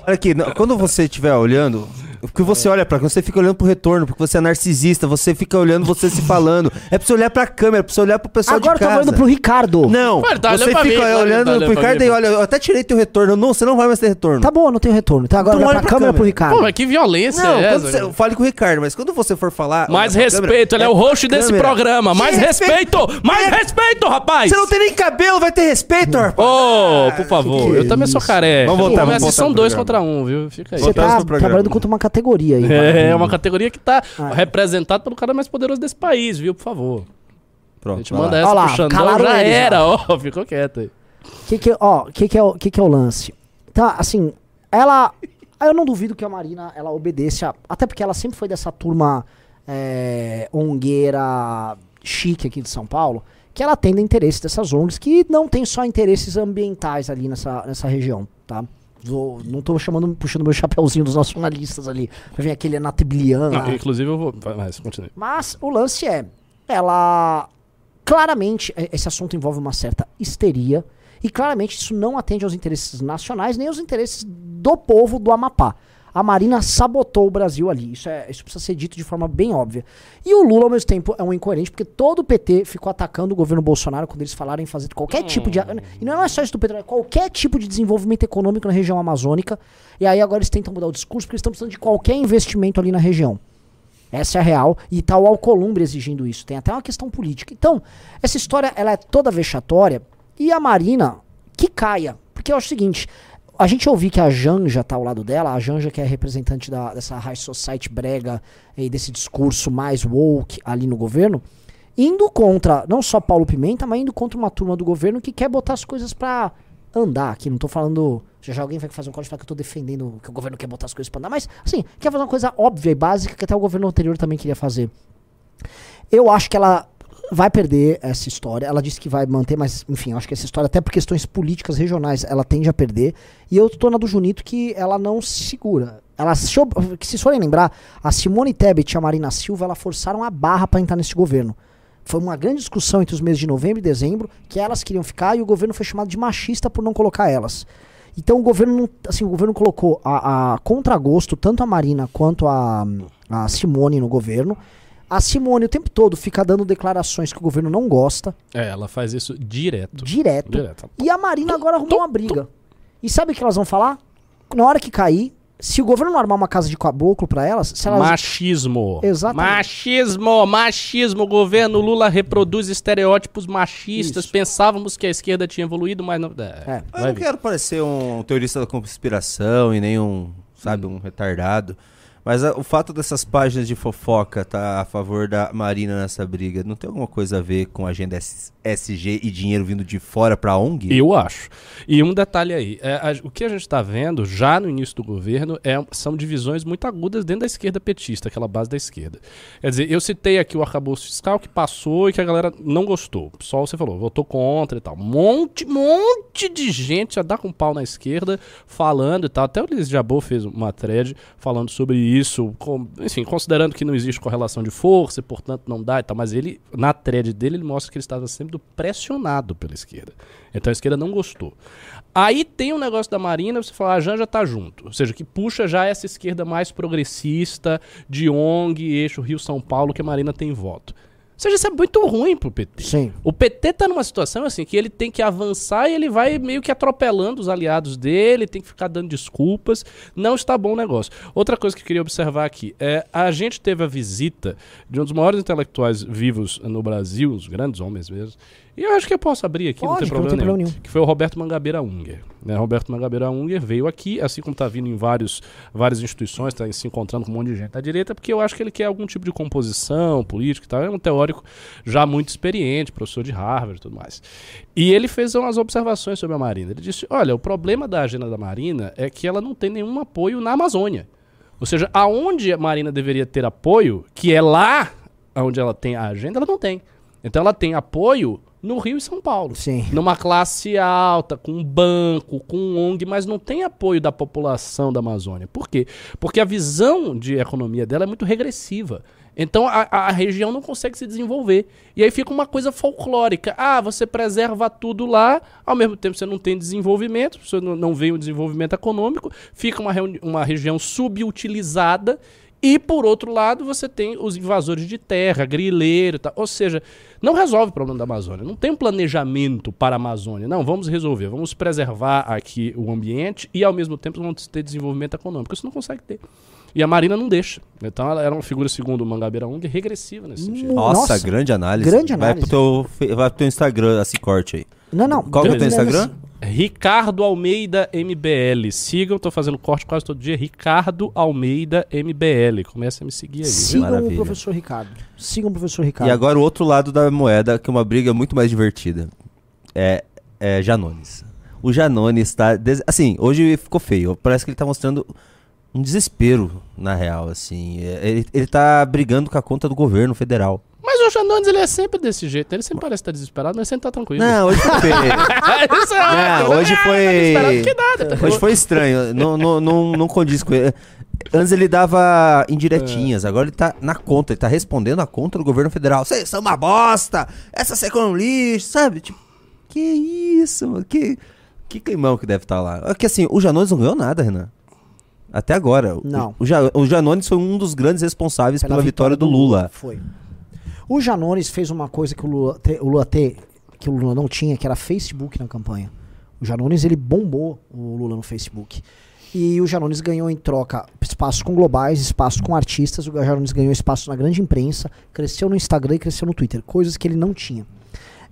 Olha aqui, não, quando você estiver olhando, porque você olha pra cá, você fica olhando pro retorno, porque você é narcisista, você fica olhando você se falando. É pra você olhar pra câmera, é pra você olhar pro pessoal Agora eu de tô casa. olhando pro Ricardo. Não, Ué, tá você olhando pra fica mim, olhando tá pro Ricardo mim, e olha, eu até tirei teu retorno. Não, você não vai mais ter retorno. Tá bom, não tenho retorno. Então agora Então olha pra pra câmera câmera. pro Ricardo. Pô, mas que violência Não, é essa? você, fale com o Ricardo, mas quando você for falar. Mais respeito, ele é o pra host desse câmera. programa. Mais Que respeito! Mais respeito, rapaz! Você não tem nem cabelo, vai ter respeito, rapaz. Ô, por favor, que eu também sou careca. Vamos voltar, vamos mas voltar são dois contra um, viu? Fica aí. Você tá trabalhando contra uma categoria aí. É, uma categoria que tá Ah. representada pelo cara mais poderoso desse país, viu? Por favor. A Pronto, gente vai manda lá. essa Ó lá, pro Xandão, já ele já. era, ó. Ficou quieto aí. Que que, ó, que que é o que que é o lance? Tá, assim, ela eu não duvido que a Marina ela obedeça, até porque ela sempre foi dessa turma é, ongueira chique aqui de São Paulo, que ela atende interesse dessas ONGs que não tem só interesses ambientais ali nessa, nessa região, tá? Vou- não tô chamando, puxando meu chapeuzinho dos nacionalistas ali, pra vir aquele. Não, inclusive eu vou. Vai, mas continue. Mas o lance é, ela claramente e- esse assunto envolve uma certa histeria e claramente isso não atende aos interesses nacionais nem aos interesses do povo do Amapá. A Marina sabotou o Brasil ali. Isso, é, isso precisa ser dito de forma bem óbvia. E o Lula, ao mesmo tempo, é um incoerente, porque todo o PT ficou atacando o governo Bolsonaro quando eles falaram em fazer qualquer tipo de. E não é só isso do petróleo, é qualquer tipo de desenvolvimento econômico na região amazônica. E aí agora eles tentam mudar o discurso porque eles estão precisando de qualquer investimento ali na região. Essa é a real. E tá o Alcolumbre exigindo isso. Tem até uma questão política. Então, essa história ela é toda vexatória. E a Marina, que caia. Porque eu acho o seguinte. A gente ouviu que a Janja tá ao lado dela, a Janja que é representante da, dessa high society brega e desse discurso mais woke ali no governo, indo contra não só Paulo Pimenta, mas indo contra uma turma do governo que quer botar as coisas pra andar aqui. Não tô falando. Já já alguém vai fazer um código e falar que eu tô defendendo que o governo quer botar as coisas pra andar, mas assim, quer fazer uma coisa óbvia e básica que até o governo anterior também queria fazer. Eu acho que ela vai perder essa história. Ela disse que vai manter, mas enfim, acho que essa história, até por questões políticas regionais, ela tende a perder. E eu tô na do Junito que ela não se segura. Ela, se, se forem lembrar, a Simone Tebet e a Marina Silva, ela forçaram a barra para entrar nesse governo. Foi uma grande discussão entre os meses de novembro e dezembro que elas queriam ficar e o governo foi chamado de machista por não colocar elas. Então o governo assim, o governo colocou a, a contragosto tanto a Marina quanto a, a Simone no governo. A Simone o tempo todo fica dando declarações que o governo não gosta, É, ela faz isso direto. direto. Direto. E a Marina agora arrumou uma briga. E sabe o que elas vão falar? Na hora que cair, se o governo não armar uma casa de caboclo pra elas, se elas. Machismo. Exatamente. Machismo, machismo. O governo Lula reproduz estereótipos machistas. Isso. Pensávamos que a esquerda tinha evoluído, mas não. É, É. Eu não vir. quero parecer um teorista da conspiração e nem um, sabe, um retardado. Mas a- o fato dessas páginas de fofoca tá a favor da Marina nessa briga, não tem alguma coisa a ver com a agenda SG e dinheiro vindo de fora pra ONG? Eu acho. E um detalhe aí, é, a- o que a gente está vendo já no início do governo é, são divisões muito agudas dentro da esquerda petista, aquela base da esquerda. Quer dizer, eu citei aqui o arcabouço fiscal que passou e que a galera não gostou. Só você falou, votou contra e tal. Monte, monte de gente já dá com pau na esquerda falando e tal. Até o Luiz Jabot fez uma thread falando sobre isso, com- enfim, considerando que não existe correlação de força e, portanto, não dá e tal, mas ele, na thread dele, ele mostra que ele estava sendo pressionado pela esquerda. Então a esquerda não gostou. Aí tem um negócio da Marina, você fala, a Janja tá junto. Ou seja, que puxa já essa esquerda mais progressista, de ONG, eixo Rio-São Paulo, que a Marina tem voto. Ou seja, isso é muito ruim pro PT. Sim. O PT tá numa situação assim que ele tem que avançar e ele vai meio que atropelando os aliados dele, tem que ficar dando desculpas. Não está bom o negócio. Outra coisa que eu queria observar aqui é a gente teve a visita de um dos maiores intelectuais vivos no Brasil, os grandes homens mesmo. E eu acho que eu posso abrir aqui, não Pode, tem que não problema tem nenhum. problema nenhum. Que foi o Roberto Mangabeira Unger. Né? Roberto Mangabeira Unger veio aqui, assim como está vindo em vários, várias instituições, está se encontrando com um monte de gente da direita, porque eu acho que ele quer algum tipo de composição política e tal. É um teórico já muito experiente, professor de Harvard e tudo mais. E ele fez umas observações sobre a Marina. Ele disse: olha, o problema da agenda da Marina é que ela não tem nenhum apoio na Amazônia. Ou seja, aonde a Marina deveria ter apoio, que é lá onde ela tem a agenda, ela não tem. Então ela tem apoio no Rio e São Paulo. Sim. Numa classe alta, com um banco, com um ONG, mas não tem apoio da população da Amazônia. Por quê? Porque a visão de economia dela é muito regressiva. Então a, a região não consegue se desenvolver. E aí fica uma coisa folclórica. Ah, você preserva tudo lá, ao mesmo tempo você não tem desenvolvimento, você não, não vem o desenvolvimento econômico, fica uma, uma região subutilizada. E por outro lado, você tem os invasores de terra, grileiro, e tal. ou seja, não resolve o problema da Amazônia. Não tem um planejamento para a Amazônia. Não, vamos resolver, vamos preservar aqui o ambiente e ao mesmo tempo vamos ter desenvolvimento econômico. Isso não consegue ter. E a Marina não deixa. Então ela era uma figura, segundo o Mangabeira Ung, regressiva nesse sentido. Nossa, Nossa, grande análise. grande Vai análise. pro teu, vai pro teu Instagram, esse corte aí. Não, não. Qual que é o teu. Instagram? Ricardo Almeida MBL. Sigam, tô fazendo corte quase todo dia. Ricardo Almeida MBL. Começa a me seguir aí. Sigam o Maravilha. professor Ricardo. Sigam o professor Ricardo. E agora o outro lado da moeda, que é uma briga muito mais divertida. É, é Janones. O Janones tá. des- Assim, hoje ficou feio. Parece que ele tá mostrando um desespero, na real, assim. É, Ele, ele tá brigando com a conta do governo federal. Mas o Janones, ele é sempre desse jeito. Ele sempre parece estar desesperado, mas sempre tá tranquilo. Não, hoje foi é Não, hoje né? foi- Tá nada. tá Hoje foi estranho. não, não, não, não condiz com ele. Antes ele dava indiretinhas, agora ele tá na conta, ele tá respondendo a conta do governo federal. Vocês são uma bosta! Essa secção é um lixo, sabe? Tipo, que isso, mano? Que, que climão que deve estar lá. É que assim, o Janones não ganhou nada, Renan. Até agora. Não. O, o Janones foi um dos grandes responsáveis pela, vitória, do Lula. Foi. O Janones fez uma coisa que o Lula, te, o Lula te- que o Lula não tinha, que era Facebook na campanha. O Janones ele bombou o Lula no Facebook. E o Janones ganhou em troca espaço com globais, espaço com artistas. O Janones ganhou espaço na grande imprensa, cresceu no Instagram e cresceu no Twitter, coisas que ele não tinha.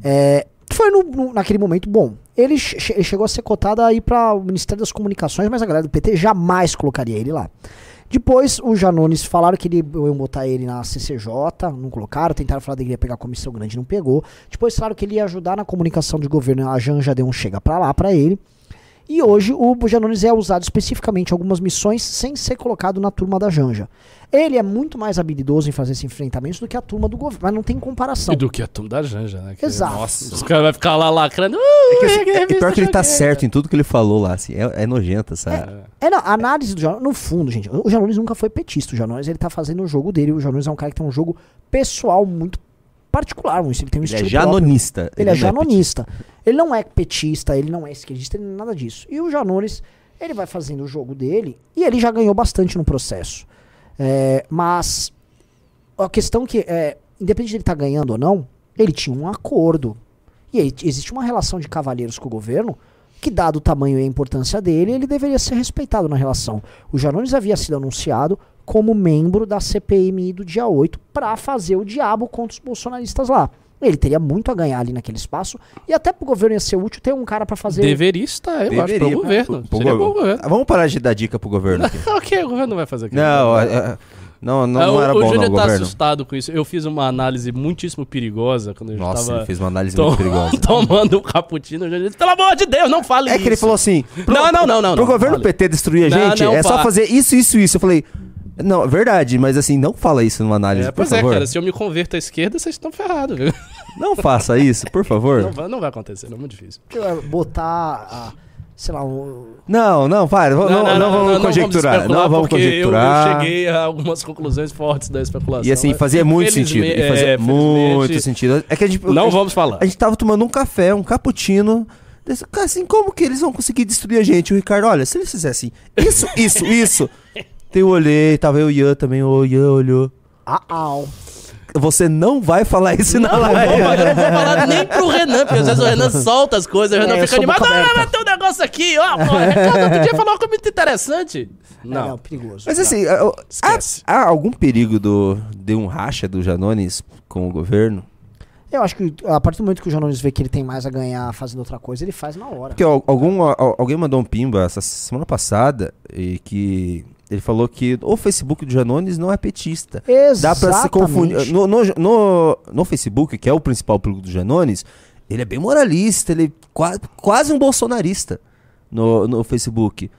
É, foi no- no- naquele momento bom. Ele che- ele chegou a ser cotado aí para o Ministério das Comunicações, mas a galera do PT jamais colocaria ele lá. Depois, os Janones falaram que ele, iam botar ele na CCJ, não colocaram, tentaram falar que ele ia pegar a comissão grande, não pegou. Depois falaram que ele ia ajudar na comunicação de governo, a Janja deu um chega pra lá pra ele. E hoje o Janones é usado especificamente em algumas missões sem ser colocado na turma da Janja. Ele é muito mais habilidoso em fazer esses enfrentamentos do que a turma do governo, mas não tem comparação. E do que a turma da Janja, né? Que- Exato. Nossa, os caras vão ficar lá lacrando. Uh, É que, assim, é, revista pior que ele tá certo em tudo que ele falou lá, assim. É, é nojento, sabe? É, não, a análise do Janones, no fundo, gente, o Janones nunca foi petista. O Janones, ele tá fazendo o jogo dele. O Janones é um cara que tem um jogo pessoal muito particular. um- Ele tem um Ele é estilo próprio. janonista. Ele é não janonista. Ele não é petista, ele não é esquerdista, ele não é nada disso. E o Janones, ele vai fazendo o jogo dele e ele já ganhou bastante no processo. É, mas a questão que é, independente de ele estar ganhando ou não, ele tinha um acordo. E aí existe uma relação de cavalheiros com o governo que, dado o tamanho e a importância dele, ele deveria ser respeitado na relação. O Janones havia sido anunciado como membro da CPMI do dia 8 para fazer o diabo contra os bolsonaristas lá. Ele teria muito a ganhar ali naquele espaço e até pro governo ia ser útil ter um cara para fazer. Deveria estar, eu acho, pro governo. Pro Seria go- bom governo. Vamos parar de dar dica pro governo aqui. ok, o governo não vai fazer aquilo. não, é- é- não, não, Ah, não o- era o bom Júnior não, tá governo. assustado com isso. Eu fiz uma análise muitíssimo perigosa quando a gente Nossa, tava ele fez uma análise to- muito perigosa. tomando um cappuccino. O Júnior disse, pelo amor de Deus, não fale É isso. que ele falou assim: pro- Não, não, não, não. Pro não, governo fale. PT destruir a gente, não, é só fazer isso, isso, isso. Eu falei, não, verdade, mas assim, não fala isso numa análise, É, por pois é, favor. cara, se eu me converto à esquerda, vocês estão ferrados, viu? Não faça isso, por favor. Não vai, não vai acontecer, não é muito difícil. botar. a- sei lá, um, Não, não, para. Não, não, não, vamos conjecturar. Não vamos porque eu- conjecturar. Eu, cheguei a algumas conclusões fortes da especulação. E assim, fazia muito sentido. E fazia é, muito sentido. É que a gente, a Não gente- vamos falar. A gente tava tomando um café, um cappuccino. Desse- Cara, assim, como que eles vão conseguir destruir a gente? O Ricardo, olha, se eles fizessem isso, isso, isso. Eu olhei, tava eu e o Ian também, o Ian olhou. ah, au. Você não vai falar isso na Não, não, live. vou, eu não vou falar nem pro Renan, porque às vezes o Renan solta as coisas, o Renan É, fica animado. Não, não, aberta. não, tem um negócio aqui, ó. pô, Ricardo, outro dia falou uma coisa muito interessante. Não, Não. perigoso. Mas assim, há, Esquece. há algum perigo do, de um racha do Janones com o governo? Eu acho que a partir do momento que o Janones vê que ele tem mais a ganhar fazendo outra coisa, ele faz na hora. Porque al- algum, al- alguém mandou um pimba essa semana passada e que ele falou que o Facebook do Janones não é petista. Dá pra se confundir. No, no, no, no Facebook, que é o principal público do Janones, ele é bem moralista, ele é qua- quase um bolsonarista no, no Facebook.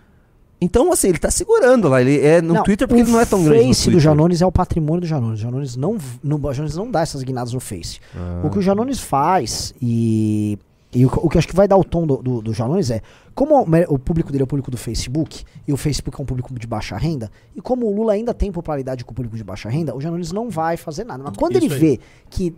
Então, assim, ele tá segurando lá. Ele é no Twitter porque ele não é tão grande. O Face do. Janones é o patrimônio do Janones. O Janones não, no, Janones não dá essas guinadas no Face. Ah. O que o Janones faz e, e o, que- o que acho que vai dar o tom do, do, do Janones é como o, público dele é o público do Facebook e o Facebook é um público de baixa renda e como o Lula ainda tem popularidade com o público de baixa renda, o Janones não vai fazer nada. Mas quando Isso ele aí. vê que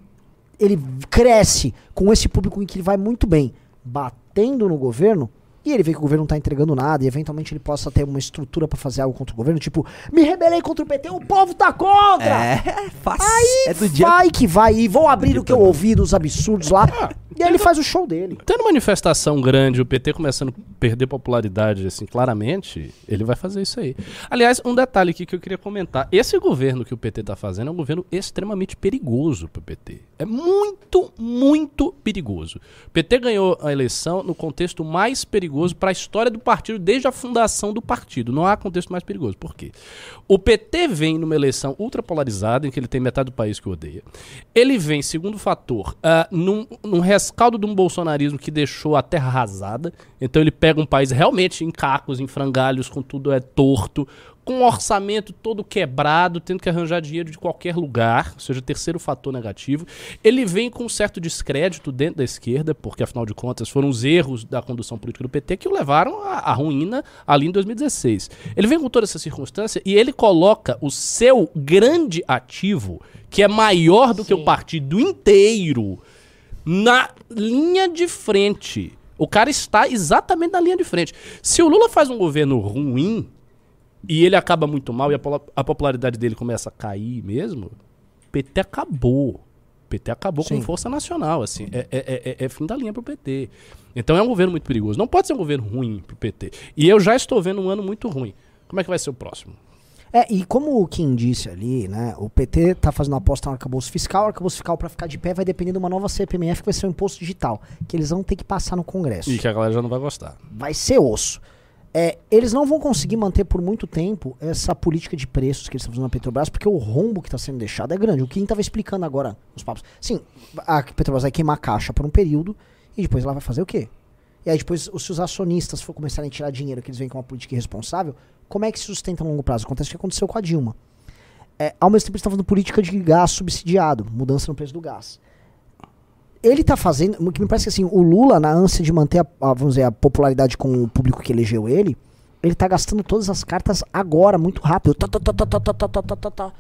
ele cresce com esse público em que ele vai muito bem, batendo no governo, e ele vê que o governo não tá entregando nada, e eventualmente ele possa ter uma estrutura pra fazer algo contra o governo, tipo, me rebelei contra o PT, o povo tá contra! É, fácil. Aí é do dia. vai que vai, e vão abrir o que eu ouvi dos absurdos lá, e aí ele faz o show dele. Tendo manifestação grande, o PT começando a perder popularidade, assim, claramente, ele vai fazer isso aí. Aliás, um detalhe aqui que eu queria comentar. Esse governo que o PT tá fazendo é um governo extremamente perigoso pro PT. É muito, muito perigoso. O PT ganhou a eleição no contexto mais perigoso para a história do partido desde a fundação do partido. Não há contexto mais perigoso. Por quê? O PT vem numa eleição ultrapolarizada, em que ele tem metade do país que odeia. Ele vem, segundo fator, ah, num, num rescaldo de um bolsonarismo que deixou a terra arrasada. Então ele pega um país realmente em cacos, em frangalhos, com tudo é torto, com um orçamento todo quebrado, tendo que arranjar dinheiro de qualquer lugar, ou seja, terceiro fator negativo. Ele vem com um certo descrédito dentro da esquerda, porque afinal de contas foram os erros da condução política do PT que o levaram à, à ruína ali em 2016. Ele vem com toda essa circunstância e ele coloca o seu grande ativo, que é maior do que o partido inteiro, na linha de frente. O cara está exatamente na linha de frente. Se o Lula faz um governo ruim e ele acaba muito mal e a, a popularidade dele começa a cair mesmo, PT acabou. PT acabou Sim. com força nacional, assim. É, é- é- é fim da linha pro PT. Então é um governo muito perigoso. Não pode ser um governo ruim pro PT. E eu já estou vendo um ano muito ruim. Como é que vai ser o próximo? É, e como o Kim disse ali, né, o PT tá fazendo aposta no arcabouço fiscal, o arcabouço fiscal pra ficar de pé vai depender de uma nova CPMF que vai ser o imposto digital, que eles vão ter que passar no Congresso. E que a galera já não vai gostar. vai ser osso. É, eles não vão conseguir manter por muito tempo essa política de preços que eles estão fazendo na Petrobras, porque o rombo que está sendo deixado é grande. O Kim estava explicando agora nos papos. Sim, a Petrobras vai queimar a caixa por um período e depois ela vai fazer o quê? E aí depois, se os acionistas for começarem a tirar dinheiro que eles veem como uma política irresponsável, como é que se sustenta a longo prazo? Acontece o que aconteceu com a Dilma. É, ao mesmo tempo, eles estão fazendo política de gás subsidiado, mudança no preço do gás ele tá fazendo, o que me parece que assim, o Lula, na ânsia de manter a, a, vamos dizer, a popularidade com o público que elegeu ele, ele tá gastando todas as cartas agora, muito rápido. Tá, tá, tá, tá, tá, tá, tá, tá, tá, tá.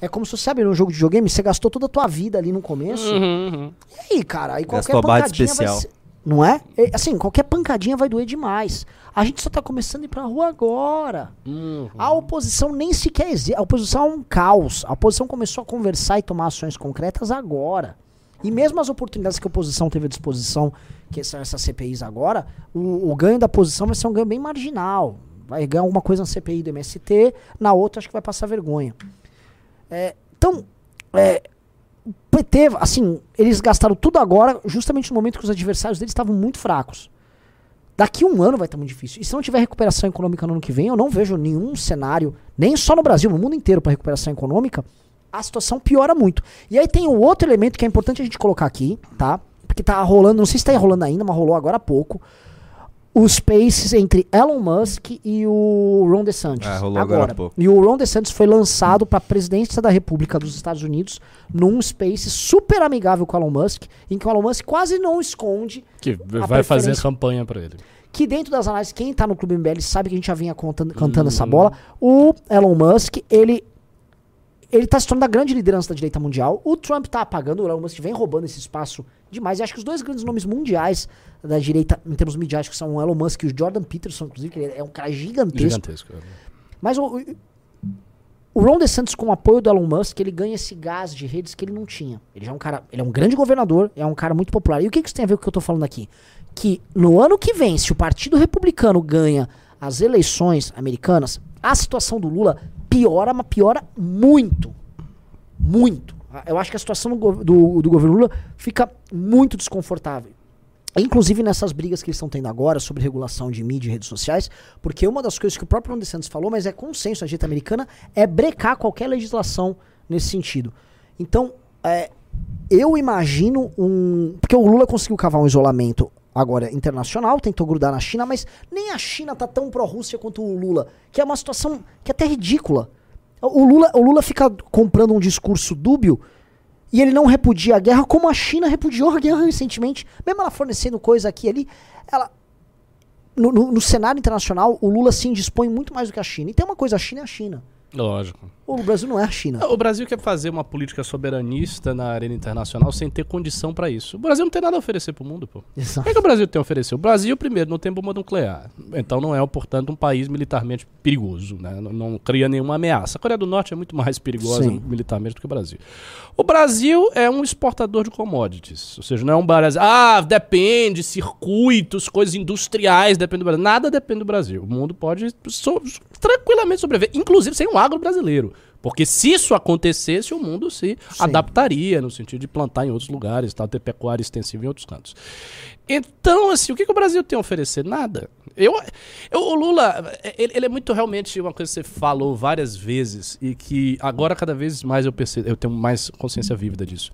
É como se você sabe, no jogo de videogame, você gastou toda a tua vida ali no começo. Uhum, E aí, cara, aí qualquer Gastou pancadinha vai especial. ser, Não é? É, Assim, qualquer pancadinha vai doer demais. A gente só tá começando a ir pra rua agora. uhum. A oposição nem sequer existe. A oposição é um caos. A oposição começou a conversar e tomar ações concretas agora. E mesmo as oportunidades que a oposição teve à disposição, que são essas CPIs agora, o, o ganho da oposição vai ser um ganho bem marginal. Vai ganhar alguma coisa na CPI do MST, na outra acho que vai passar vergonha. É, então, é, o PT, assim, eles gastaram tudo agora, justamente no momento que os adversários deles estavam muito fracos. Daqui um ano vai estar muito difícil. E se não tiver recuperação econômica no ano que vem, eu não vejo nenhum cenário, nem só no Brasil, no mundo inteiro, para recuperação econômica, a situação piora muito. E aí tem o outro elemento que é importante a gente colocar aqui, tá? Porque tá rolando, não sei se tá rolando ainda, mas rolou agora há pouco. Os spaces entre Elon Musk e o Ron DeSantis. Ah, rolou agora há pouco. E o Ron DeSantis foi lançado para a presidência da República dos Estados Unidos num space super amigável com o Elon Musk, em que o Elon Musk quase não esconde Que A vai fazer campanha pra ele. que dentro das análises, quem tá no Clube MBL sabe que a gente já vinha contando- cantando essa bola. O Elon Musk, ele ele tá se tornando a grande liderança da direita mundial. O Trump tá apagando, o Elon Musk vem roubando esse espaço demais. E acho que os dois grandes nomes mundiais da direita, em termos midiáticos, são o Elon Musk e o Jordan Peterson, inclusive, que ele é um cara gigantesco. Gigantesco. Mas o, o- Ron DeSantis, com o apoio do Elon Musk, ele ganha esse gás de redes que ele não tinha. Ele já é um cara, ele é um grande governador, é um cara muito popular. E o que que isso tem a ver com o que eu tô falando aqui? Que no ano que vem, se o Partido Republicano ganha as eleições americanas, a situação do Lula piora, mas piora muito. Muito. Eu acho que a situação do, do, do governo Lula fica muito desconfortável. Inclusive nessas brigas que eles estão tendo agora sobre regulação de mídia e redes sociais, porque uma das coisas que o próprio Ron DeSantis falou, mas é consenso na direita americana, é brecar qualquer legislação nesse sentido. Então, é, eu imagino um. Porque o Lula conseguiu cavar um isolamento agora internacional, tentou grudar na China, mas nem a China tá tão pró-Rússia quanto o Lula, que é uma situação que é até ridícula. O Lula, o Lula fica comprando um discurso dúbio e ele não repudia a guerra como a China repudiou a guerra recentemente. Mesmo ela fornecendo coisa aqui e ali, ela. No, no- no cenário internacional, o Lula se indispõe muito mais do que a China. E tem uma coisa, a China é a China. Lógico. O Brasil não é a China. O Brasil quer fazer uma política soberanista na arena internacional sem ter condição pra isso. O Brasil não tem nada a oferecer pro mundo, pô. Exato. O que, é que o Brasil tem a oferecer? O Brasil, primeiro, não tem bomba nuclear. Então não é, portanto, um país militarmente perigoso. Né? Não, não cria nenhuma ameaça. A Coreia do Norte é muito mais perigosa Sim. militarmente do que o Brasil. O Brasil é um exportador de commodities. Ou seja, não é um Brasil. Ah, depende, circuitos, coisas industriais, depende do Brasil. Nada depende do Brasil. O mundo pode so- tranquilamente sobreviver, inclusive sem o agro brasileiro. Porque se isso acontecesse, o mundo se adaptaria no sentido de plantar em outros lugares, tal, ter pecuária extensiva em outros cantos. Então, assim, o que, que o Brasil tem a oferecer? Nada. Eu, eu- o Lula, ele, ele é muito realmente uma coisa que você falou várias vezes e que agora cada vez mais eu percebo, eu tenho mais consciência vívida disso.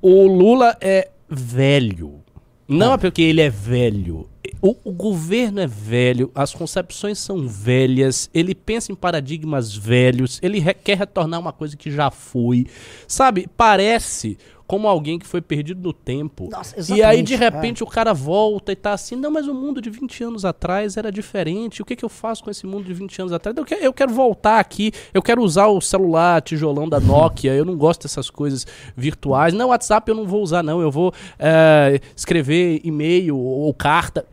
O Lula é velho. Não é porque ele é velho. O, o governo é velho, as concepções são velhas, ele pensa em paradigmas velhos, ele re- quer retornar uma coisa que já foi. Sabe, parece como alguém que foi perdido no tempo. Nossa, e aí, de repente, o cara volta e tá assim, não, mas o mundo de 20 anos atrás era diferente. O que, que eu faço com esse mundo de 20 anos atrás? Eu quero, eu quero voltar aqui, eu quero usar o celular tijolão da Nokia, eu não gosto dessas coisas virtuais. Não, WhatsApp eu não vou usar, não. Eu vou eh, escrever e-mail ou carta.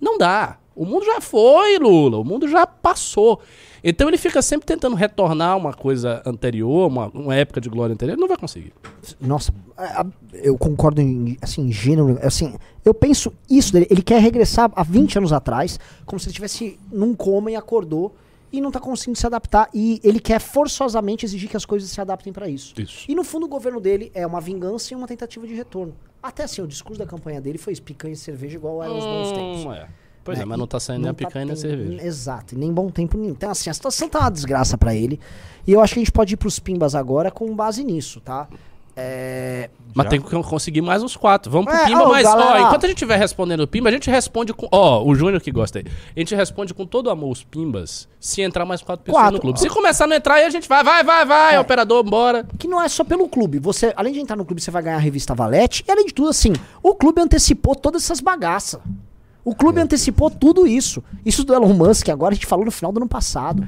Não dá. O mundo já foi, Lula. O mundo já passou. Então ele fica sempre tentando retornar uma coisa anterior, uma, uma época de glória anterior. Ele não vai conseguir. Nossa, a- eu concordo em, assim, gênero. Assim, eu penso isso dele. Ele quer regressar a 20 anos atrás, como se ele estivesse num coma e acordou e não tá conseguindo se adaptar. E ele quer forçosamente exigir que as coisas se adaptem para isso. Isso. E no fundo o governo dele é uma vingança e uma tentativa de retorno. Até assim, o discurso da campanha dele foi isso, picanha e cerveja igual era nos bons tempos. Hum, é. Pois né? é, mas não tá saindo nem a tá picanha nem a cerveja. Exato, e nem bom tempo nenhum. Então, assim, a situação tá uma desgraça pra ele. E eu acho que a gente pode ir pros Pimbas agora com base nisso, tá? É. Mas tem que conseguir mais uns quatro. Vamos pro É, Pimba, mas ó, galera. enquanto a gente estiver respondendo o Pimba, a gente responde com. Ó, o Júnior que gosta aí. A gente responde com todo amor os Pimbas se entrar mais quatro pessoas Quatro. no clube. Se começar a não entrar, aí a gente vai, vai, vai, vai, É. operador, bora. Que não é só pelo clube. Você, além de entrar no clube, você vai ganhar a revista Valete. E além de tudo, assim, o clube antecipou todas essas bagaças. O clube antecipou tudo isso. Isso do Elon Musk, agora a gente falou no final do ano passado.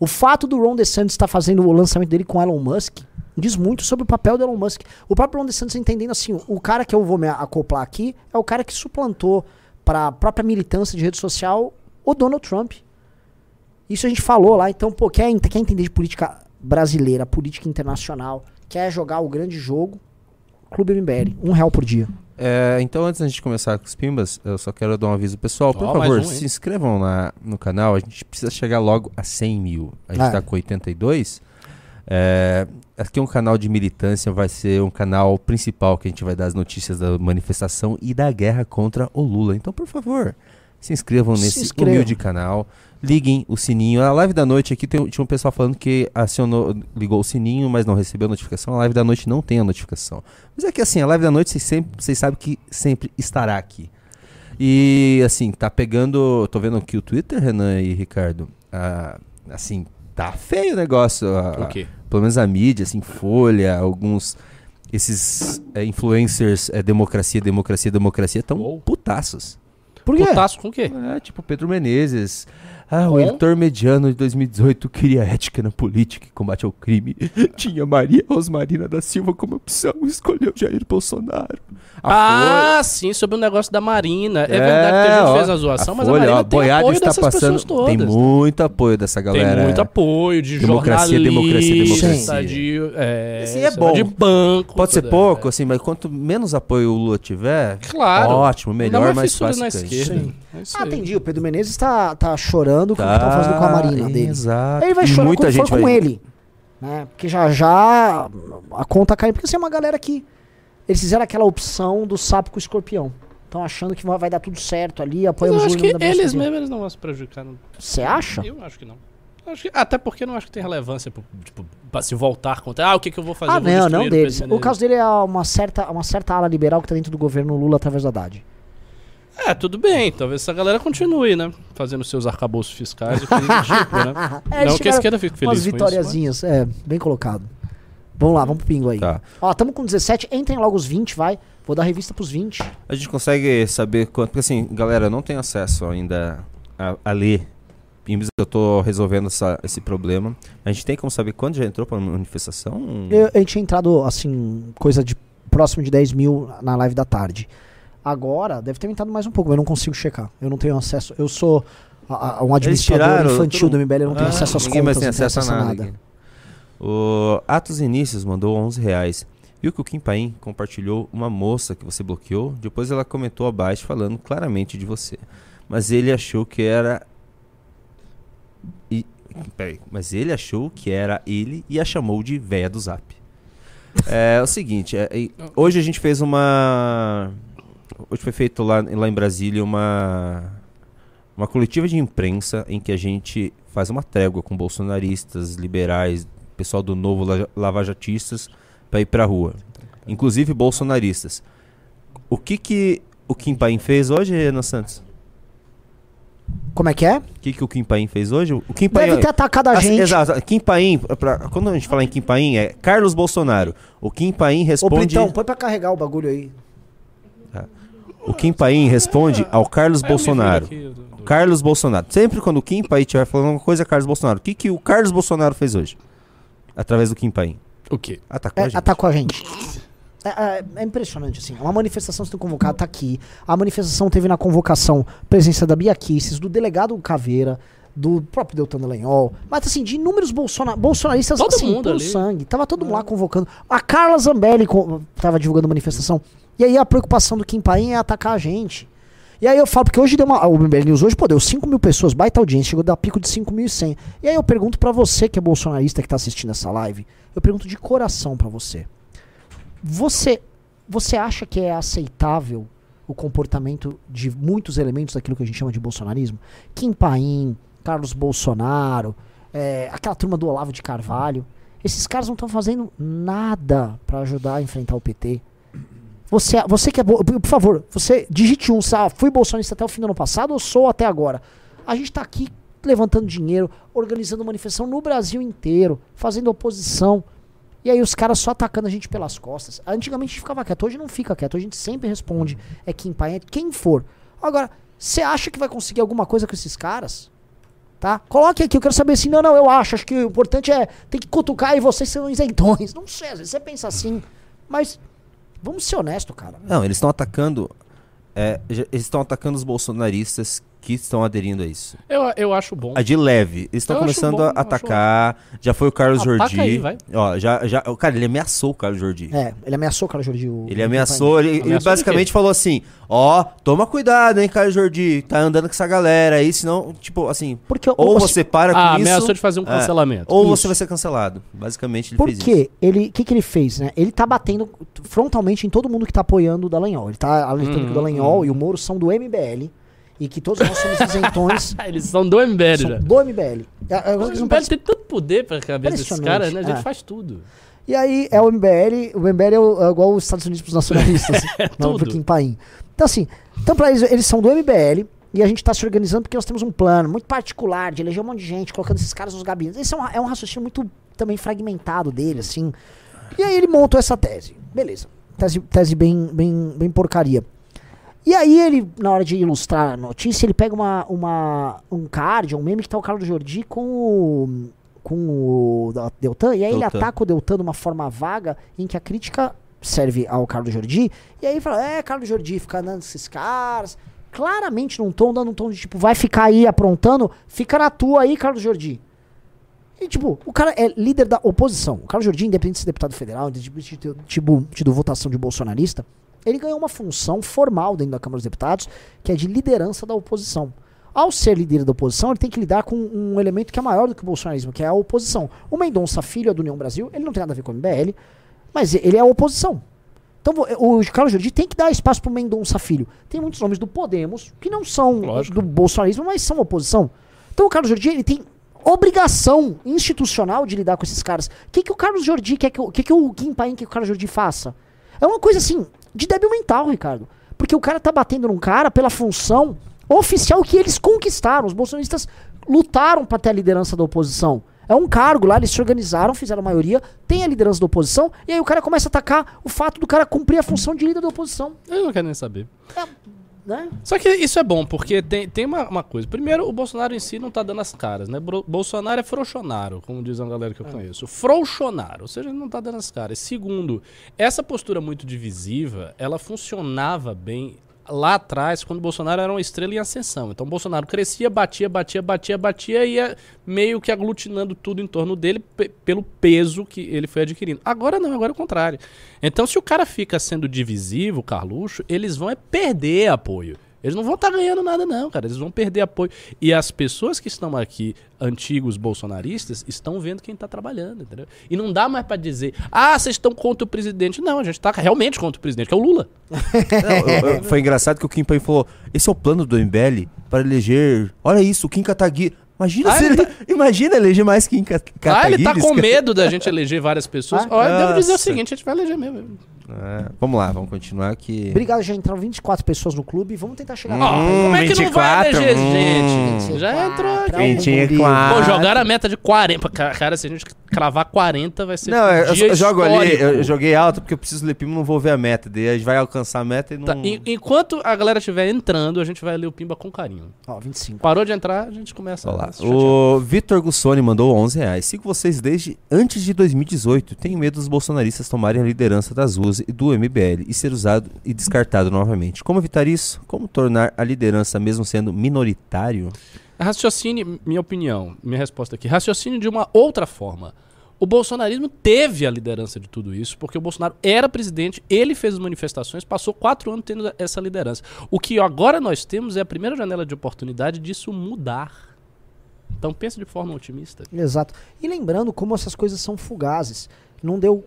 O fato do Ron DeSantis estar fazendo o lançamento dele com Elon Musk diz muito sobre o papel do Elon Musk. O próprio Ron DeSantis entendendo assim, o cara que eu vou me acoplar aqui é o cara que suplantou para a própria militância de rede social o Donald Trump. Isso a gente falou lá. Então, pô, quer, quer entender de política brasileira, política internacional, quer jogar o grande jogo, Clube MBL, um real por dia. É, então, antes da gente começar com os pimbas, eu só quero dar um aviso pessoal. Por mais favor, um, se inscrevam na, no canal. A gente precisa chegar logo a 100 mil. A gente É. tá com 82. É, aqui é um canal de militância, vai ser um canal principal que a gente vai dar as notícias da manifestação e da guerra contra o Lula. Então, por favor, se inscrevam Se nesse inscrevam. humilde canal. Liguem o sininho. A live da noite aqui tem, tinha um pessoal falando que acionou, ligou o sininho, mas não recebeu a notificação. A live da noite não tem a notificação. Mas é que assim, a live da noite vocês, sempre, vocês sabem que sempre estará aqui. E assim, tá pegando. Tô vendo aqui o Twitter, Renan e Ricardo. ah, assim, tá feio o negócio. a- O quê? Pelo menos a mídia, assim, Folha, alguns. Esses é, influencers, é, democracia, democracia, democracia, tão Uou. putaços. Por quê? Putaço com o quê? É, tipo Pedro Menezes. Ah, o Com? eleitor mediano de 2018 queria ética na política e combate ao crime. Tinha Maria Rosmarina da Silva como opção e escolheu Jair Bolsonaro. A Ah, sim, sobre o negócio da Marina. É, Folha- verdade que a gente ó, fez a zoação, mas Folha, a Marina ó, tem apoio está dessas passando, pessoas todas. Tem muito apoio dessa galera. Tem muito apoio de Democracia, democracia, democracia. de, é, Assim é bom. de banco. Pode ser pouco, é. assim, mas quanto menos apoio o Lula tiver, Claro. ótimo, Dá melhor, uma mais fissura fácil. na esquerda. Sim. É Ah, entendi. O Pedro Menezes tá, tá chorando com o que estão fazendo com a Marina dele. Exato. Ele vai chorar muita quando for gente com vai- ele. Né? Porque já já a conta cai. Porque você é uma galera que. Eles fizeram aquela opção do sapo com o escorpião. Estão achando que vai vai dar tudo certo ali, apoiam eu os acho que da eles mesmos eles não vão se prejudicar. Você acha? Eu acho que não. Acho que- até porque eu não acho que tem relevância pro, tipo, pra se voltar contra. Ah, o que, que eu vou fazer? Ah, vou não, não deles. O caso dele é uma certa, uma certa ala liberal que tá dentro do governo Lula através do Haddad. É, tudo bem. Talvez essa galera continue, né? Fazendo seus arcabouços fiscais e do tipo, né? É, não que a chegaram esquerda fique feliz Umas com isso, vitoriazinhas, é, bem colocado. Vamos lá, vamos pro pingo aí. Tá. Ó, tamo com 17, entrem logo os 20, vai. Vou dar revista pros 20. A gente consegue saber quanto. Porque assim, galera, eu não tenho acesso ainda a, a ler. Pimbs, eu tô resolvendo essa- esse problema. A gente tem como saber quando já entrou pra manifestação? Eu, a gente tinha entrado, assim, coisa de próximo de 10 mil na live da tarde. Agora, deve ter aumentado mais um pouco, mas eu não consigo checar. Eu não tenho acesso. Eu sou a- a- um administrador tiraram infantil todo- do MBL, eu não tenho Ah, acesso às contas, mais tem não tenho acesso a nada. aqui. O Atos Inícios mandou 11 reais. Viu que o Kim Paim compartilhou uma moça que você bloqueou? Depois ela comentou abaixo falando claramente de você. Mas ele achou que era. E... Peraí. Mas ele achou que era ele e a chamou de véia do zap. é o seguinte, é, hoje a gente fez uma. Hoje foi feito lá, lá em Brasília uma. Uma coletiva de imprensa em que a gente faz uma trégua com bolsonaristas, liberais, pessoal do novo la- lavajatistas para ir pra rua. Inclusive bolsonaristas. O que que o Kim Paim fez hoje, Renan Santos? Como é que é? O que que o Kim Paim fez hoje? O Kim Paim Deve ter atacado a Assim, gente. Exato. Kim Paim, pra- quando a gente fala em Kim Paim, é Carlos Bolsonaro. O Kim Paim Ô, responde Plitão, põe pra carregar o bagulho aí. O Kim Paim responde ao Carlos Bolsonaro. Carlos Bolsonaro. Sempre quando o Kim Paim estiver falando uma coisa, é Carlos Bolsonaro. O que, que o Carlos Bolsonaro fez hoje? Através do Kim Paim. O quê? Atacou É, a gente. atacou a gente. É, é- é impressionante, assim. Uma manifestação sendo convocada tá aqui. A manifestação teve na convocação presença da Bia Kicis, do delegado Caveira, do próprio Deltan Dallagnol. Mas, assim, de inúmeros bolsona bolsonaristas, Todo assim, mundo puro ali. sangue. Tava todo mundo lá convocando. A Carla Zambelli co- tava divulgando a manifestação. E aí a preocupação do Kim Paim é atacar a gente. E aí eu falo, porque hoje deu uma. O MBL News hoje, pô, deu 5 mil pessoas, baita audiência, chegou a dar pico de 5.100. E aí eu pergunto pra você que é bolsonarista que tá assistindo essa live, eu pergunto de coração pra você. Você, você acha que é aceitável o comportamento de muitos elementos daquilo que a gente chama de bolsonarismo? Kim Paim, Carlos Bolsonaro, é, aquela turma do Olavo de Carvalho. Esses caras não estão fazendo nada pra ajudar a enfrentar o PT. Você, você que é. Por favor, você digite um, sabe? Fui bolsonarista até o fim do ano passado ou sou até agora? A gente tá aqui levantando dinheiro, organizando manifestação no Brasil inteiro, fazendo oposição. E aí os caras só atacando a gente pelas costas. Antigamente a gente ficava quieto, hoje não fica quieto, a gente sempre responde. É quem pai, é quem for. Agora, você acha que vai conseguir alguma coisa com esses caras? Tá? Coloque aqui, eu quero saber assim, não, não, eu acho, acho que o importante é tem que cutucar e vocês são isentões. Não sei, às vezes você pensa assim, mas vamos ser honesto, cara. Não, eles estão atacando. é, eles estão atacando os bolsonaristas que estão aderindo a isso. Eu, eu acho bom. A de leve. Eles estão Eu começando bom, a atacar. Já foi o Carlos Ataca Jordi. aí, vai. Ó, já, já, o cara, ele ameaçou o Carlos Jordi. É, ele ameaçou o Carlos Jordi. O, Ele ameaçou, ele, ele Ameaçou basicamente falou assim: Ó, toma cuidado, hein, Carlos Jordi. Tá andando com essa galera aí, senão, tipo, assim. Porque Ou você para com Ah, isso. ameaçou de fazer um é, cancelamento. ou Isso. você vai ser cancelado. Basicamente, ele fez isso. Porque ele, o que, que ele fez, né? Ele tá batendo frontalmente em todo mundo que tá apoiando o Dallagnol. Ele tá alertando Uhum, que o Dallagnol e o Moro são do MBL e que todos nós somos isentões Ah, Eles são do MBL são já. do MBL. É, é, O MBL podem- tem tanto poder pra cabeça desses caras, né? A gente é. faz tudo. E aí é o MBL, o MBL é, o- é igual os Estados Unidos pros nacionalistas, não tudo. Kim Paim. Então assim, então pra eles, eles são do MBL e a gente tá se organizando porque nós temos um plano muito particular de eleger um monte de gente, colocando esses caras nos gabinetes. Esse é um, é um raciocínio muito também fragmentado dele, assim. E aí ele montou essa tese. Beleza. Tese, tese bem, bem, bem porcaria. E aí ele, na hora de ilustrar a notícia, ele pega uma, uma, um card, um meme que tá o Carlos Jordi com o, com o Deltan, e aí ele Deltan. ataca o Deltan de uma forma vaga em que a crítica serve ao Carlos Jordi, e aí fala, é, Carlos Jordi, fica andando esses caras, claramente num tom, dando um tom de tipo, vai ficar aí aprontando, fica na tua aí, Carlos Jordi. E, tipo, o cara é líder da oposição. O Carlos Jordi, independente de ser deputado federal, independente de ter tido votação de bolsonarista, ele ganhou uma função formal dentro da Câmara dos Deputados, que é de liderança da oposição. Ao ser líder da oposição, ele tem que lidar com um elemento que é maior do que o bolsonarismo, que é a oposição. O Mendonça Filho é do União Brasil, ele não tem nada a ver com o MBL, mas ele é a oposição. Então o Carlos Jordi tem que dar espaço pro Mendonça Filho. Tem muitos nomes do Podemos, que não são Lógico. do bolsonarismo, mas são oposição. Então o Carlos Jordi, ele tem obrigação institucional de lidar com esses caras. O que, que o Carlos Jordi quer que, o que, que o Kim Paim quer que o Carlos Jordi faça? É uma coisa assim, de débil mental, Ricardo. Porque o cara tá batendo num cara pela função oficial que eles conquistaram. Os bolsonaristas lutaram pra ter a liderança da oposição. É um cargo lá, eles se organizaram, fizeram a maioria, tem a liderança da oposição, e aí o cara começa a atacar o fato do cara cumprir a função de líder da oposição. Eu não quero nem saber. Né? Só que isso é bom, porque tem, tem uma, uma coisa. Primeiro, o Bolsonaro em si não tá dando as caras, né? Bro- Bolsonaro é frouxonaro, como diz uma galera que eu conheço. Frouxonaro, ou seja, ele não tá dando as caras. Segundo, essa postura muito divisiva, ela funcionava bem lá atrás, quando o Bolsonaro era uma estrela em ascensão. Então, o Bolsonaro crescia, batia, batia, batia, batia e ia meio que aglutinando tudo em torno dele pe- pelo peso que ele foi adquirindo. Agora não, agora é o contrário. Então, se o cara fica sendo divisivo, Carluxo, eles vão é perder apoio. Eles não vão estar ganhando nada, não, cara. Eles vão perder apoio. E as pessoas que estão aqui, antigos bolsonaristas, estão vendo quem está trabalhando, entendeu? E não dá mais para dizer, ah, vocês estão contra o presidente. Não, a gente está realmente contra o presidente, que é o Lula. Não, eu- eu- foi engraçado que o Kim Paim falou: esse é o plano do MBL para eleger. Olha isso, o Kim Kataguiri. Imagina, Ah, ele ele, imagina eleger mais Kim Ka- Kataguiri. Ah, ele tá com medo da gente eleger várias pessoas. Ah, Olha, devo dizer o seguinte, a gente vai eleger mesmo. É, vamos lá, vamos continuar aqui. Obrigado, já entraram 24 pessoas no clube, vamos tentar chegar Ó, lá. como é que não vai 24, eleger hum. gente? Já entrou aqui. Pra um 24. Pô, jogaram a meta de 40. Ca- Cara, se a gente cravar 40, vai ser Não, um eu, eu jogo ali, eu, joguei alto porque eu preciso ler Pimba, não vou ver a meta. Daí a gente vai alcançar a meta e não. Tá, en- enquanto a galera estiver entrando, a gente vai ler o Pimba com carinho. Ó, 25. Parou de entrar, a gente começa Olha lá. O Vitor Gussoni mandou 11 reais. Sigo vocês desde antes de 2018. Tenho medo dos bolsonaristas tomarem a liderança das ruas e do MBL e ser usado e descartado novamente. Como evitar isso? Como tornar a liderança mesmo sendo minoritário? Raciocine, minha opinião, minha resposta aqui. Raciocine de uma outra forma. O bolsonarismo teve a liderança de tudo isso, porque o Bolsonaro era presidente, ele fez as manifestações, passou quatro anos tendo essa liderança. O que agora nós temos é a primeira janela de oportunidade disso mudar. Então pense de forma otimista. Exato. E lembrando como essas coisas são fugazes. Não deu.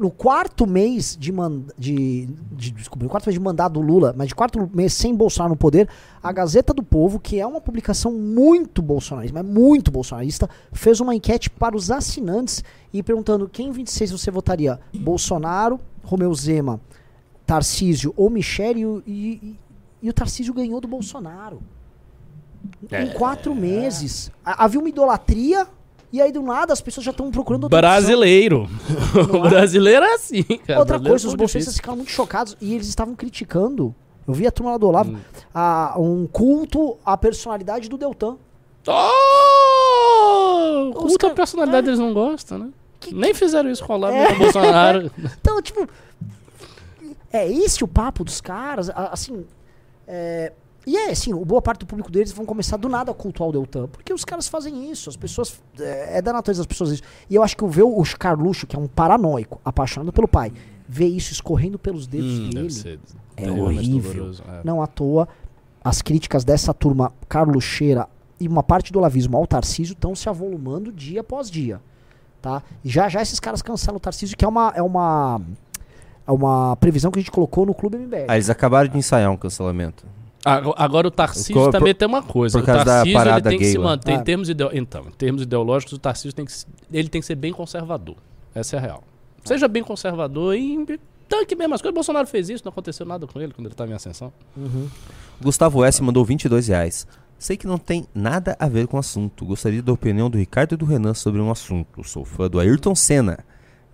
No quarto mês de, man, de, de desculpa, no quarto mês de mandato do Lula, mas de quarto mês sem Bolsonaro no poder, a Gazeta do Povo, que é uma publicação muito bolsonarista, mas muito bolsonarista, fez uma enquete para os assinantes e perguntando quem em 26 você votaria? Bolsonaro, Romeu Zema, Tarcísio ou Michele e, o- e, e- o Tarcísio ganhou do Bolsonaro. Em quatro meses. Ha- Havia uma idolatria e aí do nada as pessoas já estão procurando outra. Brasileiro. o brasileiro é assim, cara. Outra Brasileiro coisa, é os difícil. ficaram muito chocados e eles estavam criticando. Eu vi a turma lá do Olavo, Hum. a, um culto à personalidade do Deltan. Oh! Os Culto cara- personalidade é. eles não gostam, né? Que- Nem fizeram isso com o Olavo É. e com o Bolsonaro. Então, tipo, é esse o papo dos caras, assim, é, e é assim, o boa parte do público deles vão começar do nada a cultuar o Deltan, porque os caras fazem isso, as pessoas, é, é da natureza das pessoas isso. E eu acho que eu ver o Carluxo, que é um paranoico, apaixonado pelo pai, ver isso escorrendo pelos dedos Hum, dele, ser é horrível. é. Não à toa, as críticas dessa turma carlucheira e uma parte do olavismo ao Tarcísio estão se avolumando dia após dia. Tá? E já já esses caras cancelam o Tarcísio, que é uma, é uma, é uma previsão que a gente colocou no Clube MBL. Ah, eles acabaram de ensaiar um cancelamento. Ago- Agora o Tarcísio Por- também tem uma coisa. por o causa da Tarcísio ele tem que gay se manter Ah. em termos ideo... Então, em termos ideológicos, o Tarcísio tem que ele tem que ser bem conservador. Essa é a real. Seja bem conservador e tanque mesmo as coisas. O Bolsonaro fez isso, não aconteceu nada com ele quando ele estava em ascensão. Gustavo S. mandou 22 reais. Sei que não tem nada a ver com o assunto. Gostaria da opinião do Ricardo e do Renan sobre um assunto. Sou fã do Ayrton Senna.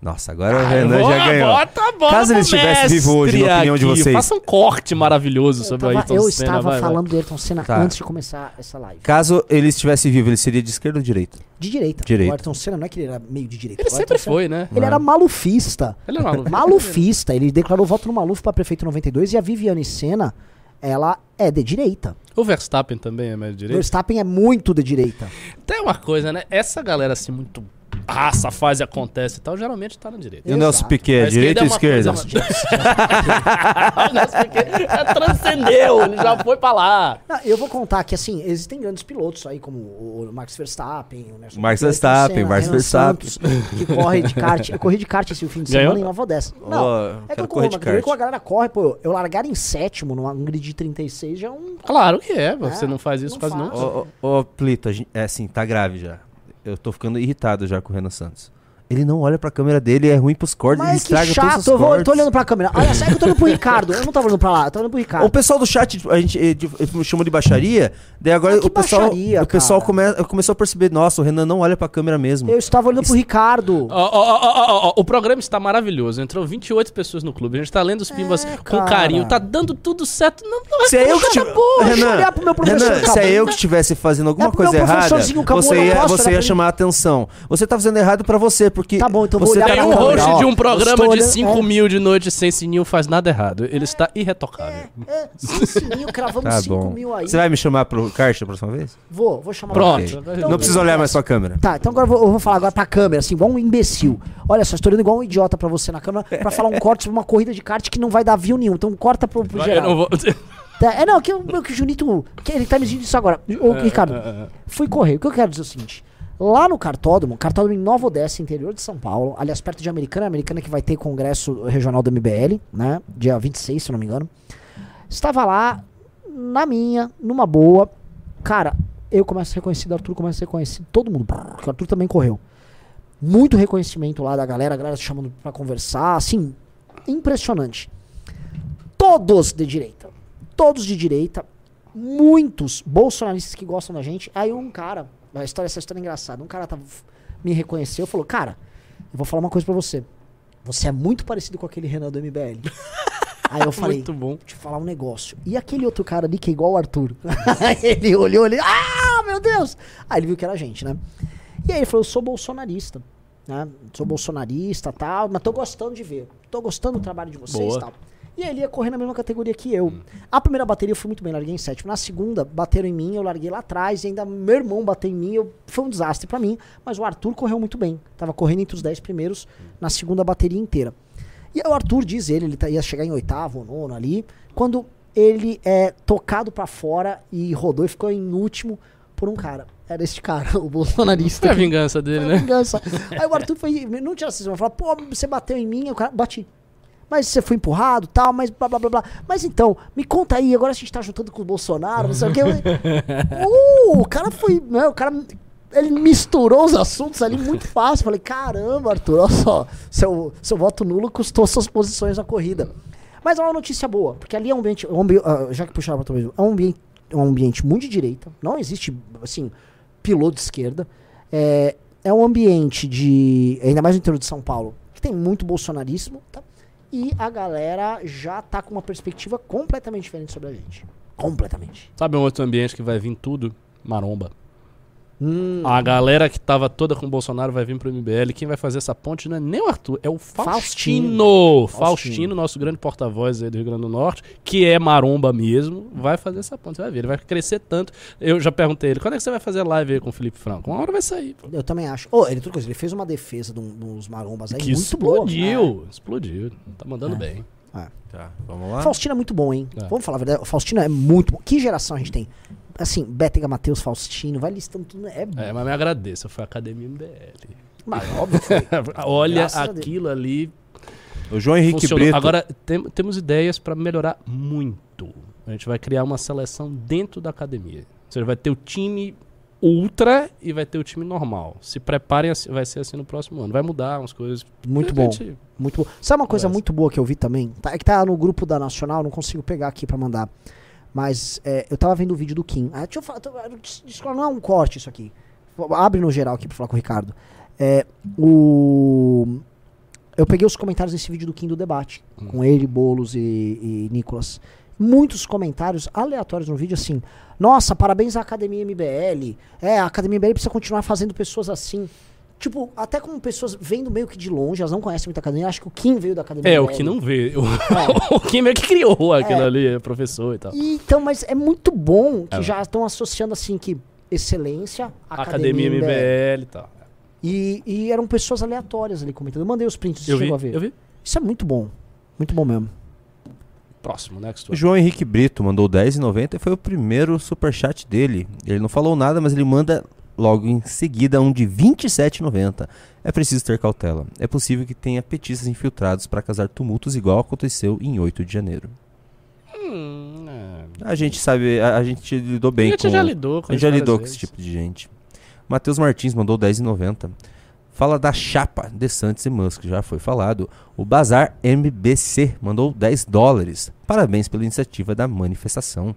Nossa, agora o Ah, Renan eu vou- já ganhou. Bota a bola Caso ele estivesse vivo hoje, na opinião de aqui. vocês. Faça um corte maravilhoso Eu, sobre o tava- Ayrton eu Senna. estava vai, vai. falando do Ayrton Senna Tá. antes de começar essa live. Caso ele estivesse vivo, ele seria de esquerda ou direita? De direita. Direita. O Ayrton Senna não é que ele era meio de direita. Ele O sempre Senna- foi, né? Ele era malufista. Ele era maluco. Malufista. Ele declarou voto no Maluf pra prefeito em 92 e a Viviane Senna, ela é de direita. O Verstappen também é mais O direito. Verstappen é muito de direita. Tem uma coisa, né? Essa galera assim, muito. Ah, essa fase acontece e tal, geralmente tá na direita. E o Nelson. Piquet, é direita ou é esquerda? coisa- o Nelson Piquet já transcendeu, ele já foi pra lá. Não, eu vou contar que, assim, existem grandes pilotos aí, como o Max Verstappen, o Nelson Max Piquet, Verstappen, Senna, Max Renan Verstappen. Santos, que corre de kart. Eu corri de kart esse fim de Ganhou? semana em Nova Odessa. Não, eu é que eu corro, de mas kart. que a galera corre, pô, eu largar em sétimo numa um grid de 36 já é um... Claro que é, você não faz isso não quase faz. nunca. Ô, ô, ô, Plito, é assim, tá grave já. Eu tô ficando irritado já com o Renan Santos. Ele não olha pra câmera dele, é ruim pros cortes, ele Mas que estraga todos os chato, eu, vou, eu tô olhando pra câmera. Olha, sabe que eu tô olhando pro Ricardo. Eu não tava olhando pra lá, eu tô olhando pro Ricardo. O pessoal do chat, a gente eh, eh, chamou de baixaria, daí agora Ah, o pessoal, baixaria, o pessoal come- começou a perceber, nossa, o Renan não olha pra câmera mesmo. Eu estava olhando pro Ricardo. Ó, ó, ó, ó, ó, ó, o programa está maravilhoso. Entrou 28 pessoas no clube. A gente tá lendo os pimbas com cara. carinho. Tá dando tudo certo. Não, não Se é eu que Cala a tive... boca, deixa eu Renan, olhar pro meu professor Renan, se é eu que estivesse fazendo alguma É coisa errada, você ia, posso você ia chamar a atenção. Você tá fazendo errado pra você, porque Tá bom, então eu vou você olhar tá um host de um eu programa estou de olhando- 5 é. mil de noite sem sininho faz nada errado. Ele está irretocável. É, sem sininho, cravamos Tá 5 bom. mil aí. Você vai me chamar pro kart a próxima vez? Vou, vou chamar Pronto. pra- Ok. Então, não precisa olhar mais pra câmera. Tá, então agora eu vou, eu vou falar agora pra câmera, assim, igual um imbecil. Olha só, estou olhando igual um idiota pra você na câmera pra falar um corte sobre uma corrida de kart que não vai dar view nenhum. Então corta pro, pro Eu geral. não vou... Tá, é, não, que, que o Junito. Que ele tá me dizendo isso agora. Ô, Ricardo, fui correr. O que eu quero dizer é o seguinte. Lá no cartódromo, cartódromo em Nova Odessa, interior de São Paulo, aliás, perto de Americana, Americana que vai ter congresso regional do MBL, né? Dia 26, se não me engano. Estava lá, na minha, numa boa. Cara, eu começo a ser reconhecido, Arthur começa a ser reconhecido. Todo mundo. porque O Arthur também correu. Muito reconhecimento lá da galera, a galera se chamando pra conversar, assim, impressionante. Todos de direita. Todos de direita. Muitos bolsonaristas que gostam da gente. Aí um cara, a história, essa história é engraçada. Um cara tava, me reconheceu e falou: Cara, eu vou falar uma coisa pra você. Você é muito parecido com aquele Renan do MBL. Aí eu falei: Muito bom. te falar um negócio. E aquele outro cara ali que é igual o Arthur? ele olhou ali, ah, meu Deus! Aí ele viu que era a gente, né? E aí ele falou, eu sou bolsonarista, né? Sou bolsonarista tal, mas tô gostando de ver. Tô gostando do trabalho de vocês Boa. tal. E ele ia correr na mesma categoria que eu. A primeira bateria eu fui muito bem, larguei em sétimo. Na segunda, bateram em mim, eu larguei lá atrás, e ainda meu irmão bateu em mim, eu, foi um desastre pra mim. Mas o Arthur correu muito bem. Tava correndo entre os 10 primeiros na segunda bateria inteira. E aí o Arthur diz ele, ele tá- ia chegar em oitavo ou nono ali, quando ele é tocado pra fora e rodou e ficou em último por um cara. Era este cara, o bolsonarista. Foi a vingança dele, foi a né? vingança. Aí o Arthur foi, não tinha cisão, falou, pô, você bateu em mim, eu cara, bati. Mas você foi empurrado tal, mas blá blá blá blá. Mas então, me conta aí, agora a gente tá juntando com o Bolsonaro, não sei o quê. Uh, o cara foi, né, o cara, ele misturou os assuntos ali muito fácil. Falei, caramba, Arthur, olha só, seu, seu voto nulo custou suas posições na corrida. Mas é uma notícia boa, porque ali é um ambiente, um ambi- ah, já que puxaram pra é um ambiente, é um ambiente muito de direita, não existe, assim, piloto de esquerda. É, é um ambiente de, ainda mais no interior de São Paulo, que tem muito bolsonarismo, tá? E a galera já tá com uma perspectiva completamente diferente sobre a gente. Completamente. Sabe um outro ambiente que vai vir tudo? Maromba. Hum, A galera que tava toda com o Bolsonaro vai vir pro MBL. Quem vai fazer essa ponte não é nem o Arthur, é o Faustino. Faustino. Faustino, nosso grande porta-voz aí do Rio Grande do Norte, que é maromba mesmo, vai fazer essa ponte. Você vai ver, ele vai crescer tanto. Eu já perguntei ele, quando é que você vai fazer live aí com o Felipe Franco? Uma hora vai sair. pô. eu também acho. Oh, ele, ele fez uma defesa de um- uns marombas aí Que muito boa. explodiu. Explodiu. Tá mandando É. bem. Tá, vamos lá. Faustino é muito bom, hein? É. Vamos falar a verdade. O Faustino é muito bom. Que geração a gente tem? Assim, Bétega Matheus, Faustino, vai listando tudo. É, É, mas me agradeço, eu fui à Academia MBL. mas óbvio foi. Olha Graças a aquilo ali O João Henrique funcionou. Brito. Agora tem- temos ideias para melhorar muito. A gente vai criar uma seleção dentro da academia. Ou seja, vai ter o time ultra e vai ter o time normal. Se preparem, assim- vai ser assim no próximo ano. Vai mudar umas coisas. Muito A bom. Muito bom. Sabe uma coisa Conversa. muito boa que eu vi também? Tá, é que tá no grupo da Nacional, não consigo pegar aqui pra mandar. Mas é, eu tava vendo o vídeo do Kim. Ah, deixa eu falar. tô- Não é um corte isso aqui. Abre no geral aqui pra falar com o Ricardo. É, o. eu peguei os comentários desse vídeo do Kim do debate, com ele, Boulos e, e Nicolas. Muitos comentários aleatórios no vídeo assim. Nossa, parabéns à Academia MBL. É, a Academia MBL precisa continuar fazendo pessoas assim. Tipo, até como pessoas vendo meio que de longe, elas não conhecem muito a academia. Acho que o Kim veio da academia. É, o que não vê. O, o Kim é que criou aquilo É. ali, é professor e tal. E, então, mas é muito bom que É. já estão associando assim que excelência, Academia, academia, MBL e tal. E, e eram pessoas aleatórias ali comentando. Eu mandei os prints, você Eu vi, chegou a ver. eu vi. Isso é muito bom. Muito bom mesmo. Próximo, next O one. João Henrique Brito mandou 10,90 e foi o primeiro superchat dele. Ele não falou nada, mas ele manda logo em seguida um de 27,90. É preciso ter cautela. É possível que tenha petistas infiltrados para causar tumultos igual aconteceu em 8 de janeiro. Hum. A gente sabe, a, a gente lidou bem A gente com... já lidou com a gente já lidou com vezes. esse tipo de gente. Matheus Martins mandou 10,90. Fala da chapa de Santos e Musk, já foi falado. O Bazar MBC mandou 10 dólares. Parabéns pela iniciativa da manifestação.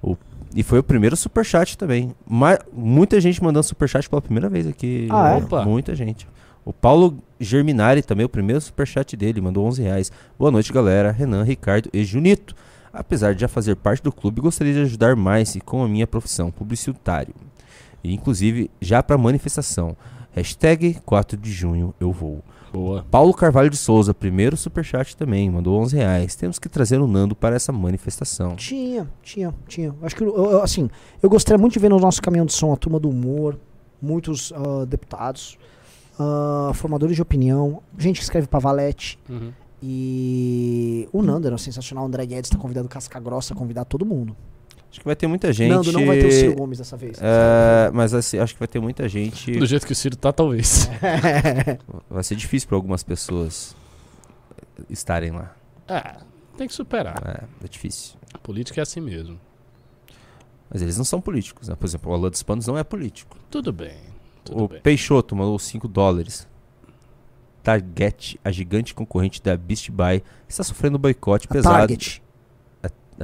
O- e foi o primeiro superchat também. Ma- muita gente mandando superchat pela primeira vez aqui. Ah, é? Opa. Muita gente. O Paulo Germinari também, o primeiro superchat dele, mandou 11 reais. Boa noite, galera. Renan, Ricardo e Junito. Apesar de já fazer parte do clube, gostaria de ajudar mais e com a minha profissão, publicitário. E, inclusive, já para manifestação. Hashtag 4 de junho eu vou. Boa. Paulo Carvalho de Souza, primeiro superchat também, mandou 11 reais. Temos que trazer o Nando para essa manifestação. Tinha, tinha, tinha. Acho que, eu- eu- assim, eu gostaria muito de ver no nosso caminhão de som a turma do humor, muitos ah, deputados, ah, formadores de opinião, gente que escreve pra Valete. Uhum. E o Nando era sensacional. O André Guedes tá convidando Casca Grossa a convidar todo mundo. Acho que vai ter muita gente. Nando não vai ter o Ciro Gomes dessa vez. É, mas assim, acho que vai ter muita gente. Do jeito que o Ciro tá, talvez. Vai ser difícil para algumas pessoas estarem lá. É, tem que superar. É, é difícil. A política é assim mesmo. Mas eles não são políticos, né? Por exemplo, o Alan dos Panos não é político. Tudo bem. Tudo o bem. Peixoto mandou 5 dólares. Target, a gigante concorrente da Beast Buy, está sofrendo boicote A pesado. Target.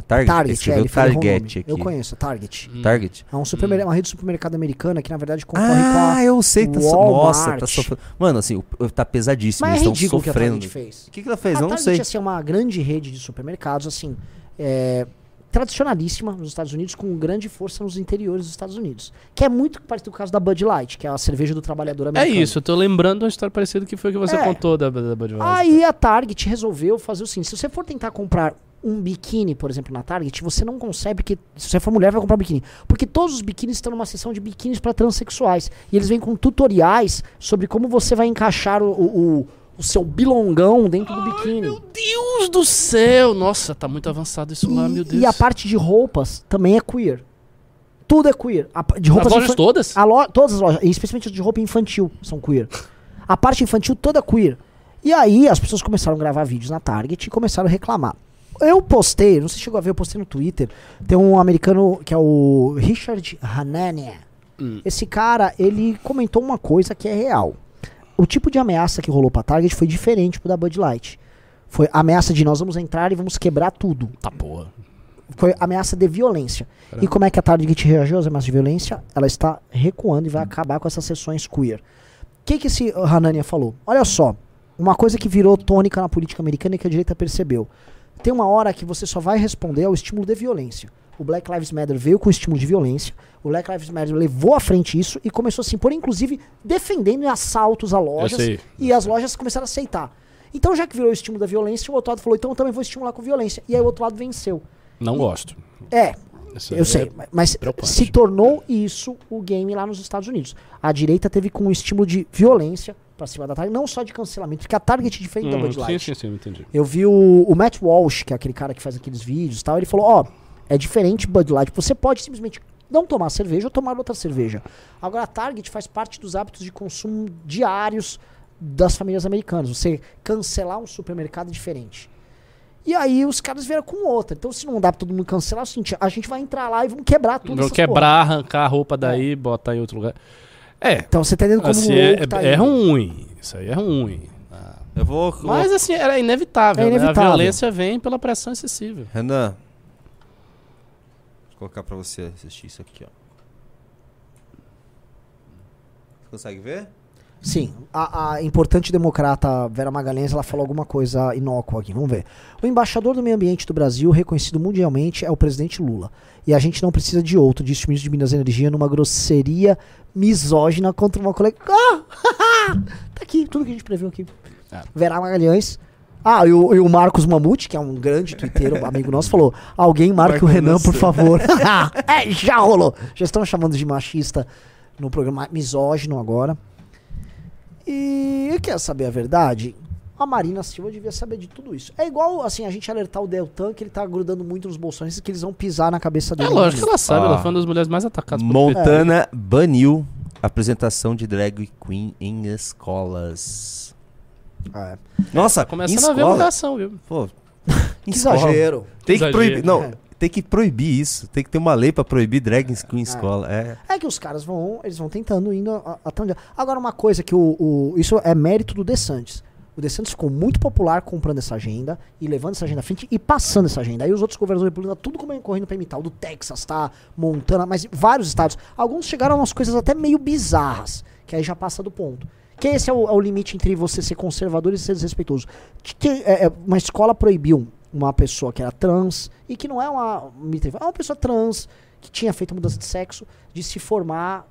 Target? Target, é, Escreveu ele o Target aqui. Eu conheço, a Target. Hum. Target? É um supermer- uma rede de supermercado americana que, na verdade, concorre Ah, com a eu sei. Tá so... Walmart. Nossa, tá sofrendo. Mano, assim, o- tá pesadíssimo. Mas é eles estão o que a sofrendo. Target fez. O que, que ela fez? a Eu não Target sei. assim, é uma grande rede de supermercados, assim, é, tradicionalíssima nos Estados Unidos, com grande força nos interiores dos Estados Unidos. Que é muito parecido com o caso da Bud Light, que é a cerveja do trabalhador É americano. isso, eu tô lembrando uma história parecida que foi que você É. contou da, da Budweiser. Aí a Target resolveu fazer o seguinte: se você for tentar comprar um biquíni, por exemplo, na Target, você não consegue, porque se você for mulher, vai comprar um biquíni. Porque todos os biquínis estão numa seção de biquínis para transexuais. E eles vêm com tutoriais sobre como você vai encaixar o, o, o- seu bilongão dentro do biquíni. Meu Deus do céu! Nossa, tá muito avançado isso lá, meu Deus. E a parte de roupas também é queer. Tudo é queer. A, de As roupas lojas infan- todas? A lo- todas as lojas, e especialmente as de roupa infantil, são queer. A parte infantil toda queer. E aí as pessoas começaram a gravar vídeos na Target e começaram a reclamar. Eu postei, não sei se chegou a ver, eu postei no Twitter. Tem um americano que é o Richard Hanania. Hum. Esse cara, ele comentou uma coisa que é real. O tipo de ameaça que rolou pra Target foi diferente pro da Bud Light. Foi ameaça de nós vamos entrar e vamos quebrar tudo. Tá porra. Foi ameaça de violência. E como é que a Target reagiu às ameaças de violência? Ela está recuando e vai acabar com essas sessões queer. O que, que esse Hanania falou? Olha só, uma coisa que virou tônica na política americana e que a direita percebeu. Tem uma hora que você só vai responder ao estímulo de violência. O Black Lives Matter veio com o estímulo de violência. O Black Lives Matter levou à frente isso e começou a se impor, inclusive, defendendo assaltos a lojas. sei. E as lojas começaram a aceitar. Então, já que virou o estímulo da violência, o outro lado falou, então eu também vou estimular com violência. E aí o outro lado venceu. Não gosto. É, Isso eu sei, é ma- mas preocupante. se tornou isso o game lá nos Estados Unidos. A direita teve com um estímulo de violência pra cima da Target, não só de cancelamento, porque a Target é diferente da Hum, Bud sim, Light. sim, sim, eu entendi. Eu vi o, o Matt Walsh, que é aquele cara que faz aqueles vídeos e tal, ele falou, ó, é diferente Bud Light, você pode simplesmente não tomar cerveja ou tomar outra cerveja. Agora a Target faz parte dos hábitos de consumo diários das famílias americanas, você cancelar um supermercado é diferente. E aí os caras vieram com outra. Então, se não dá pra todo mundo cancelar, é a gente vai entrar lá e vamos quebrar tudo. Essas quebrar, arrancar a roupa daí, botar em outro lugar. É. Então você tá entendendo como assim, é, tá é ruim. Isso aí é ruim. Eu vou. Mas assim, era inevitável. É né? inevitável. A violência vem pela pressão excessiva. Renan. Vou colocar pra você assistir isso aqui, ó. Você consegue ver? Sim, a, a importante democrata Vera Magalhães ela falou alguma coisa inócua aqui. Vamos ver. O embaixador do meio ambiente do Brasil, reconhecido mundialmente, é o presidente Lula. E a gente não precisa de outro, disse o ministro de Minas e Energia numa grosseria misógina contra uma colega. Ah! tá aqui, tudo que a gente previu aqui. Vera Magalhães. Ah, e o, e o Marcos Mamute, que é um grande twitteiro, amigo nosso, falou: Alguém marque o Marca o Renan, por favor. é, já rolou. Já estão chamando de machista no programa misógino agora. E quer saber a verdade? A Marina Silva devia saber de tudo isso. É igual, assim, a gente alertar o Deltan que ele tá grudando muito nos bolsonistas que eles vão pisar na cabeça É dele. lógico que ela sabe, Ah. ela foi uma das mulheres mais atacadas Montana baniu apresentação de drag queen em escolas. É. Nossa, Começando em a ver escola? mudação, viu? Pô, Que exagero. Tem que Exagero. proibir. Não, É. tem que proibir isso. Tem que ter uma lei pra proibir drag queen em escola. É. É que os caras vão, eles vão tentando indo até onde. Agora uma coisa que o, o- isso é mérito do DeSantis. O DeSantis ficou muito popular comprando essa agenda e levando essa agenda à frente e passando essa agenda. Aí os outros governadores republicanos tudo como correndo pra imitar. O do Texas, tá? Montana, mas vários estados. Alguns chegaram a umas coisas até meio bizarras, que aí já passa do ponto. Que esse é o, é o limite entre você ser conservador e ser desrespeitoso. Que- que, é, é, uma escola proibiu uma pessoa que era trans e que não é uma, é uma pessoa trans que tinha feito mudança de sexo de se formar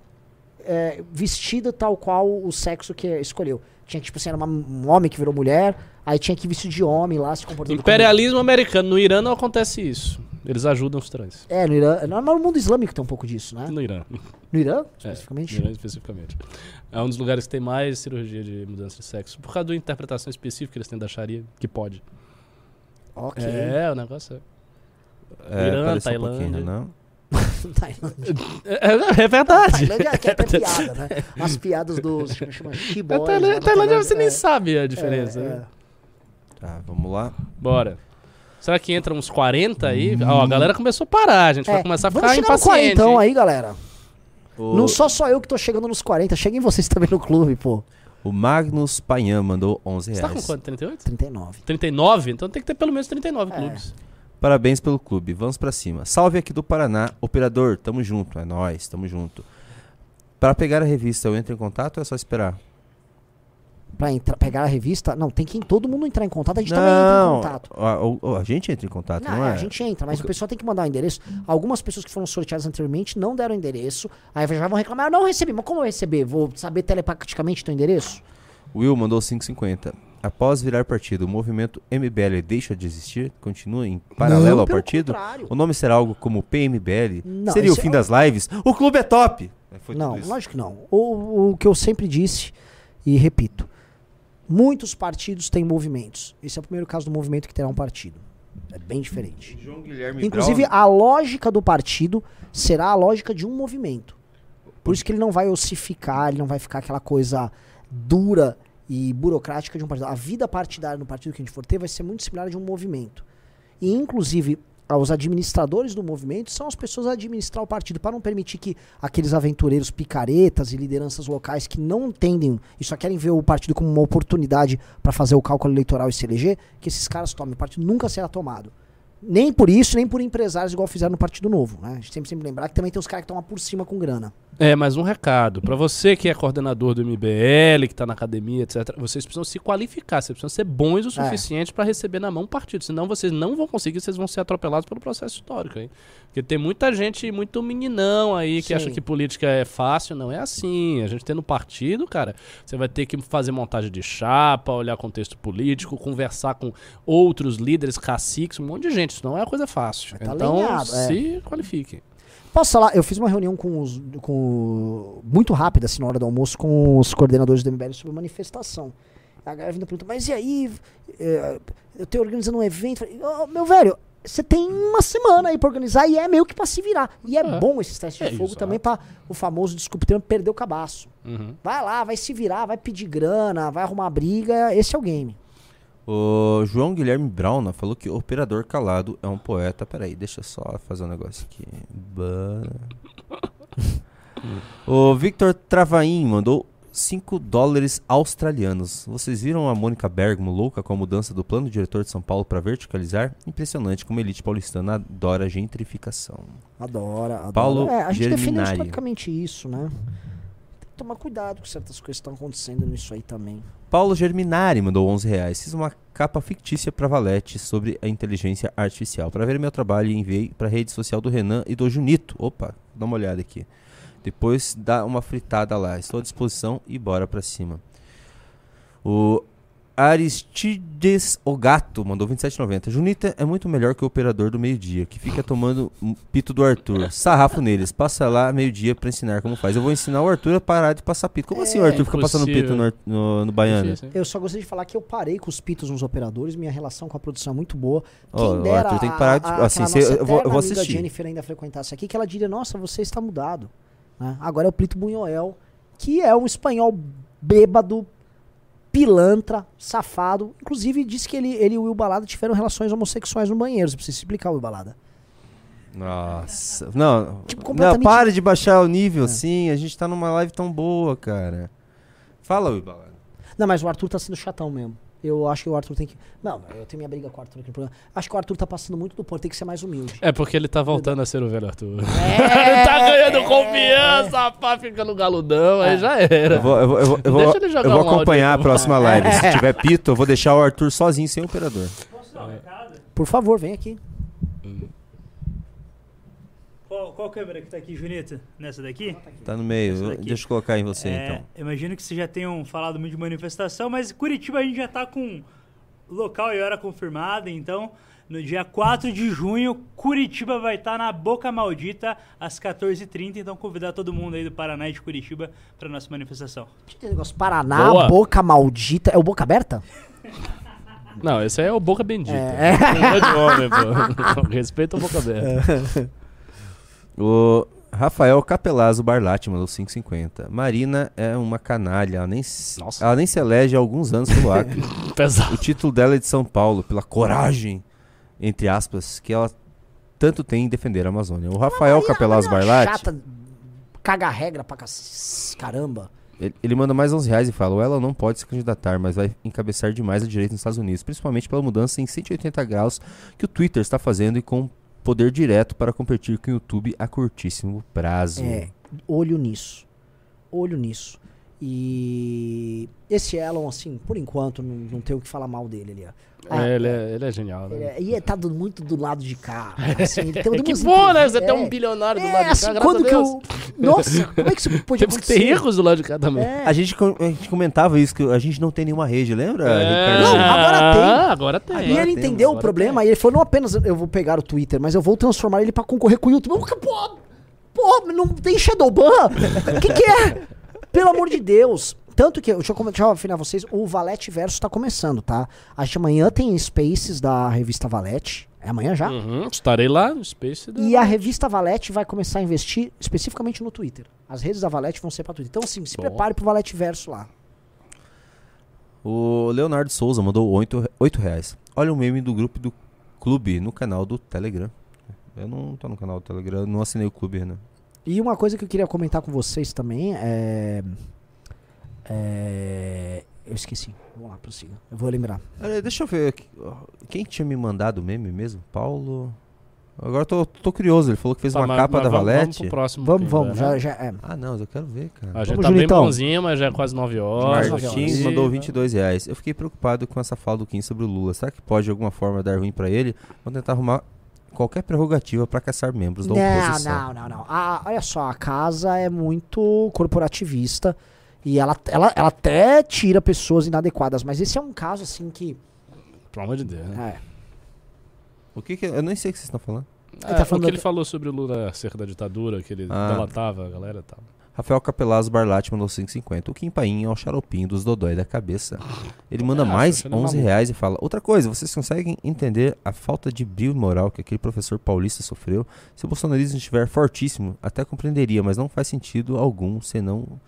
é, vestida tal qual o sexo que escolheu. Tinha que, tipo assim, era uma- um homem que virou mulher, aí tinha que vestir de homem lá, se comportando Imperialismo americano. No Irã não acontece isso. Eles ajudam os trans. como... É, no Irã. No, no mundo islâmico tem um pouco disso, né? No Irã. No Irã, É, especificamente? no Irã especificamente. É um dos lugares que tem mais cirurgia de mudança de sexo. Por causa da interpretação específica que eles têm da Sharia, que pode. Ok. É, o negócio é. É, Irã, pareceu um Tailândia. pouquinho, não? Tailândia. É, é- é verdade. Tailândia é que é piada, né? As piadas dos. Chama, chama A She-Boys lá Tailândia, na Tailândia você nem é. sabe a diferença. É, né? Tá, vamos lá. Bora. Será que entra uns 40 aí? Ó, a galera começou a parar, a gente É, vai começar a Vamos ficar chegar no impaciente. 40 hein? aí, galera. O, Não só só eu que tô chegando nos 40, cheguem vocês também no clube, pô. O Magnus Payan mandou 11 Você tá reais. com quanto? 38? 39. 39? Então tem que ter pelo menos 39 É. clubes. Parabéns pelo clube, vamos pra cima. Salve aqui do Paraná, operador, tamo junto, é nóis, tamo junto. Para pegar a revista, eu entro em contato ou é só esperar? Pra entrar, pegar a revista, não, tem que todo mundo entrar em contato, a gente também entra em Não, contato. a, o- a gente entra em contato, não, Não, é, é? a gente entra, mas o pessoal tem que mandar o endereço. Algumas pessoas que foram sorteadas anteriormente não deram endereço. Aí já vão reclamar, eu não recebi. Mas como eu receber? Vou saber telepaticamente teu endereço? Will mandou 5,50. Após virar partido, o movimento MBL deixa de existir? Continua em paralelo Não, ao partido? contrário. O nome será algo como PMBL? Não, Seria o fim é- das lives? O clube é top! Foi não, lógico que não. O, o que eu sempre disse, e repito, muitos partidos têm movimentos. Esse é o primeiro caso do movimento que terá um partido. É bem diferente. João Guilherme Inclusive, a lógica do partido será a lógica de um movimento. Por isso que ele não vai ossificar, ele não vai ficar aquela coisa dura e burocrática de um partido. A vida partidária no partido que a gente for ter vai ser muito similar a de um movimento. E, inclusive, os administradores do movimento são as pessoas a administrar o partido, para não permitir que aqueles aventureiros picaretas e lideranças locais que não entendem e só querem ver o partido como uma oportunidade para fazer o cálculo eleitoral e se eleger, que esses caras tomem. O partido nunca será tomado. Nem por isso, nem por empresários igual fizeram no Partido Novo. Né? A gente sempre, sempre lembrar que também tem os caras que estão por cima com grana. É, mas um recado. Pra você que é coordenador do MBL, que tá na academia, etc., vocês precisam se qualificar, vocês precisam ser bons o suficiente pra receber na mão um partido. Senão vocês não vão conseguir, vocês vão ser atropelados pelo processo histórico. Hein? Porque tem muita gente, muito meninão aí, que Sim. acha que política é fácil. Não é assim. A gente tendo partido, cara, você vai ter que fazer montagem de chapa, olhar contexto político, conversar com outros líderes, caciques, um monte de gente. Isso não é uma coisa fácil. Tá então, alinhado, é. se qualifiquem. Posso falar? Eu fiz uma reunião com os. Com, muito rápida, assim, na hora do almoço, com os coordenadores do MBL sobre manifestação. A galera vindo perguntar, mas e aí? É, eu tô organizando um evento. Falei, "Ô, meu velho, você tem uma semana aí pra organizar e é meio que pra se virar. E é, É. bom esses testes É, de fogo exato. também pra o famoso, desculpe o termo, perder o cabaço. Uhum. Vai lá, vai se virar, vai pedir grana, vai arrumar briga. Esse é o game. O João Guilherme Brauna falou que o operador calado é um poeta. Peraí, deixa eu só fazer um negócio aqui. O Victor Travaim mandou 5 dólares australianos. Vocês viram a Mônica Bergamo louca com a mudança do plano diretor de São Paulo para verticalizar? Impressionante como a elite paulistana adora gentrificação. Adora, adora. Paulo é, a gente defende Germinari. praticamente isso, né? tomar cuidado com certas coisas que estão acontecendo nisso aí também. Paulo Germinari mandou 11 reais. Fiz uma capa fictícia pra Valete sobre a inteligência artificial. Para ver meu trabalho, enviei pra rede social do Renan e do Junito. Opa, dá uma olhada aqui. Depois dá uma fritada lá. Estou à disposição e bora pra cima. O Aristides Ogato mandou 27,90. Junita é muito melhor que o operador do meio-dia, que fica tomando pito do Arthur. Sarrafo neles. Passa lá meio-dia pra ensinar como faz. Eu vou ensinar o Arthur a parar de passar pito. Como assim o Arthur fica passando pito no, no, no Baiano? Difícil? Eu só gostaria de falar que eu parei com os pitos nos operadores, minha relação com a produção é muito boa. Ó, o Arthur tem que parar de- a- assim, aquela se- nossa eu vou- eu vou amiga assistir. Jennifer ainda frequentasse aqui, que ela diria, nossa, você está mudado. né? Agora é o Plito Bunhoel, que é um espanhol bêbado, pilantra, safado. Inclusive disse que ele, ele e o Will Balada tiveram relações homossexuais no banheiro. Você precisa explicar o Will Balada. Nossa. Não, Tipo, não, completamente- para de baixar o nível assim. A gente tá numa live tão boa, cara. Fala, Wibalada. Não, mas o Arthur tá sendo chatão mesmo. Eu acho que o Arthur tem que. Não, eu tenho minha briga com o Arthur aqui no programa. Acho que o Arthur tá passando muito do ponto, tem que ser mais humilde. É porque ele tá voltando a ser o velho Arthur. É, ele tá ganhando confiança, pá, fica no galudão, aí já era. Eu vou, eu vou, eu vou, Deixa ele jogar eu vou um áudio acompanhar aí, a próxima live. Se tiver pito, eu vou deixar o Arthur sozinho, sem operador. Por favor, vem aqui. Qual, qual câmera que tá aqui, Junita? Nessa daqui? Tá no meio. Deixa eu colocar em você, É, então. Imagino que vocês já tenham falado muito de manifestação, mas Curitiba a gente já tá com local e hora confirmada, então no dia 4 de junho, Curitiba vai estar na Boca Maldita às 14h30, então convidar todo mundo aí do Paraná e de Curitiba para nossa manifestação. Tem negócio Paraná, Boa. boca maldita. É o boca aberta? Não, esse aí é o Boca Bendita. É. É. de homem, pô. Respeita o Boca Aberta. O Rafael Capelazzo Barlatti mandou 5,50. Marina é uma canalha. Ela nem, se- Nossa. ela nem se elege há alguns anos pelo Acre. Pesado. o título dela é de São Paulo, pela coragem, entre aspas, que ela tanto tem em defender a Amazônia. O Rafael Capelazzo Barlatti. Chata, caga regra pra caramba. Ele, ele manda mais 11 reais e fala: Ela não pode se candidatar, mas vai encabeçar demais a direita nos Estados Unidos, principalmente pela mudança em 180 graus que o Twitter está fazendo e com poder direto para competir com o YouTube a curtíssimo prazo. É, olho nisso. Olho nisso. E esse Elon, assim, por enquanto, não, não tenho o que falar mal dele ali. Ah, É, ele, é, ele é genial, né? ele é- e ele tá do- muito do lado de cá. Assim, ele tem, tem que bom, né? Você tem um é. bilionário do É, lado de assim, cá, graças quando a que eu... Nossa, como é que isso pode Temos que acontecer? ter ricos do lado de cá também. É. A, gente, a gente comentava isso, que a gente não tem nenhuma rede, lembra, É. Não, agora tem. Ah, agora tem. E Agora ele temos, entendeu o problema e ele falou, não apenas eu vou pegar o Twitter, mas eu vou transformar ele pra concorrer com o YouTube. Pô, pô, não tem Shadowban? O que que é? Pelo amor de Deus. Tanto que, deixa eu, deixa eu afinar vocês, o Valete Verso tá começando, tá? Acho que amanhã tem Spaces da revista Valete. É amanhã já? Uhum, estarei lá no Space. da- E a revista Valete vai começar a investir especificamente no Twitter. As redes da Valete vão ser pra Twitter. Então, assim, se Bom. prepare pro Valete Verso lá. O Leonardo Souza mandou 8, oito reais. Olha o meme do grupo do clube no canal do Telegram. Eu não tô no canal do Telegram, não assinei o clube, né? E uma coisa que eu queria comentar com vocês também é. É eu esqueci. Vamos lá, prossiga. Eu vou lembrar. Olha, deixa eu ver. Quem tinha me mandado o meme mesmo? Paulo. Agora eu tô, tô curioso. Ele falou que fez Tá, uma mas- capa mas da vamos- Valete. Vamos pro próximo. Vamos, vamos. vai, Já, né? já, é. Ah, não, eu quero ver, cara. A gente Vamos, tá bem bonzinho, mas já é quase 9 horas. Martim E- mandou 22 reais. Eu fiquei preocupado com essa fala do Kim sobre o Lula. Será que pode de alguma forma dar ruim pra ele? Vou tentar arrumar qualquer prerrogativa pra caçar membros da Não, oposição. não, não, não. Ah, olha só, a casa é muito corporativista e ela, ela, ela até tira pessoas inadequadas, mas esse é um caso assim que. Pelo amor de Deus, né? É, O que que... Eu nem sei o que vocês estão falando. É, tá falando o que ele da- falou sobre o Lula acerca da ditadura, que ele Ah. delatava a galera e tal. Rafael Capelazzo Barlatti mandou 5,50. O Kim Paim é o xaropinho dos dodói da cabeça. Ele manda Ah, mais achando 11 maluco. reais e fala: Outra coisa, vocês conseguem entender a falta de brilho e moral que aquele professor paulista sofreu? Se o bolsonarismo estiver fortíssimo, até compreenderia, mas não faz sentido algum, senão.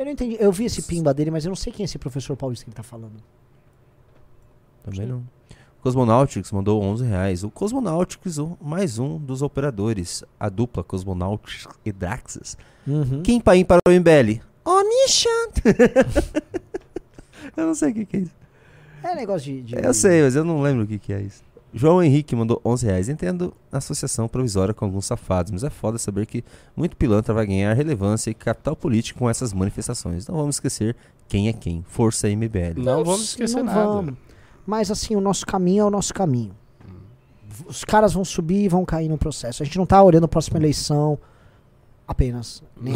Eu não entendi. Eu vi esse pimba dele, mas eu não sei quem é esse professor paulista que ele tá falando. Também não. O Cosmonautics mandou 11 reais. O Cosmonautics, mais um dos operadores. A dupla Cosmonautics e Draxas. Uhum. Kim Paim para o MBL. Onishan! eu não sei o que, que é isso. É negócio de. de- Eu sei, mas eu não lembro o que, que é isso. João Henrique mandou 11 reais. Entendo a associação provisória com alguns safados, mas é foda saber que muito pilantra vai ganhar relevância e capital político com essas manifestações. Não vamos esquecer quem é quem. Força MBL. Não vamos esquecer não nada. vamos. Mas assim, o nosso caminho é o nosso caminho. Os caras vão subir e vão cair no processo. A gente não tá olhando a próxima eleição apenas. Nem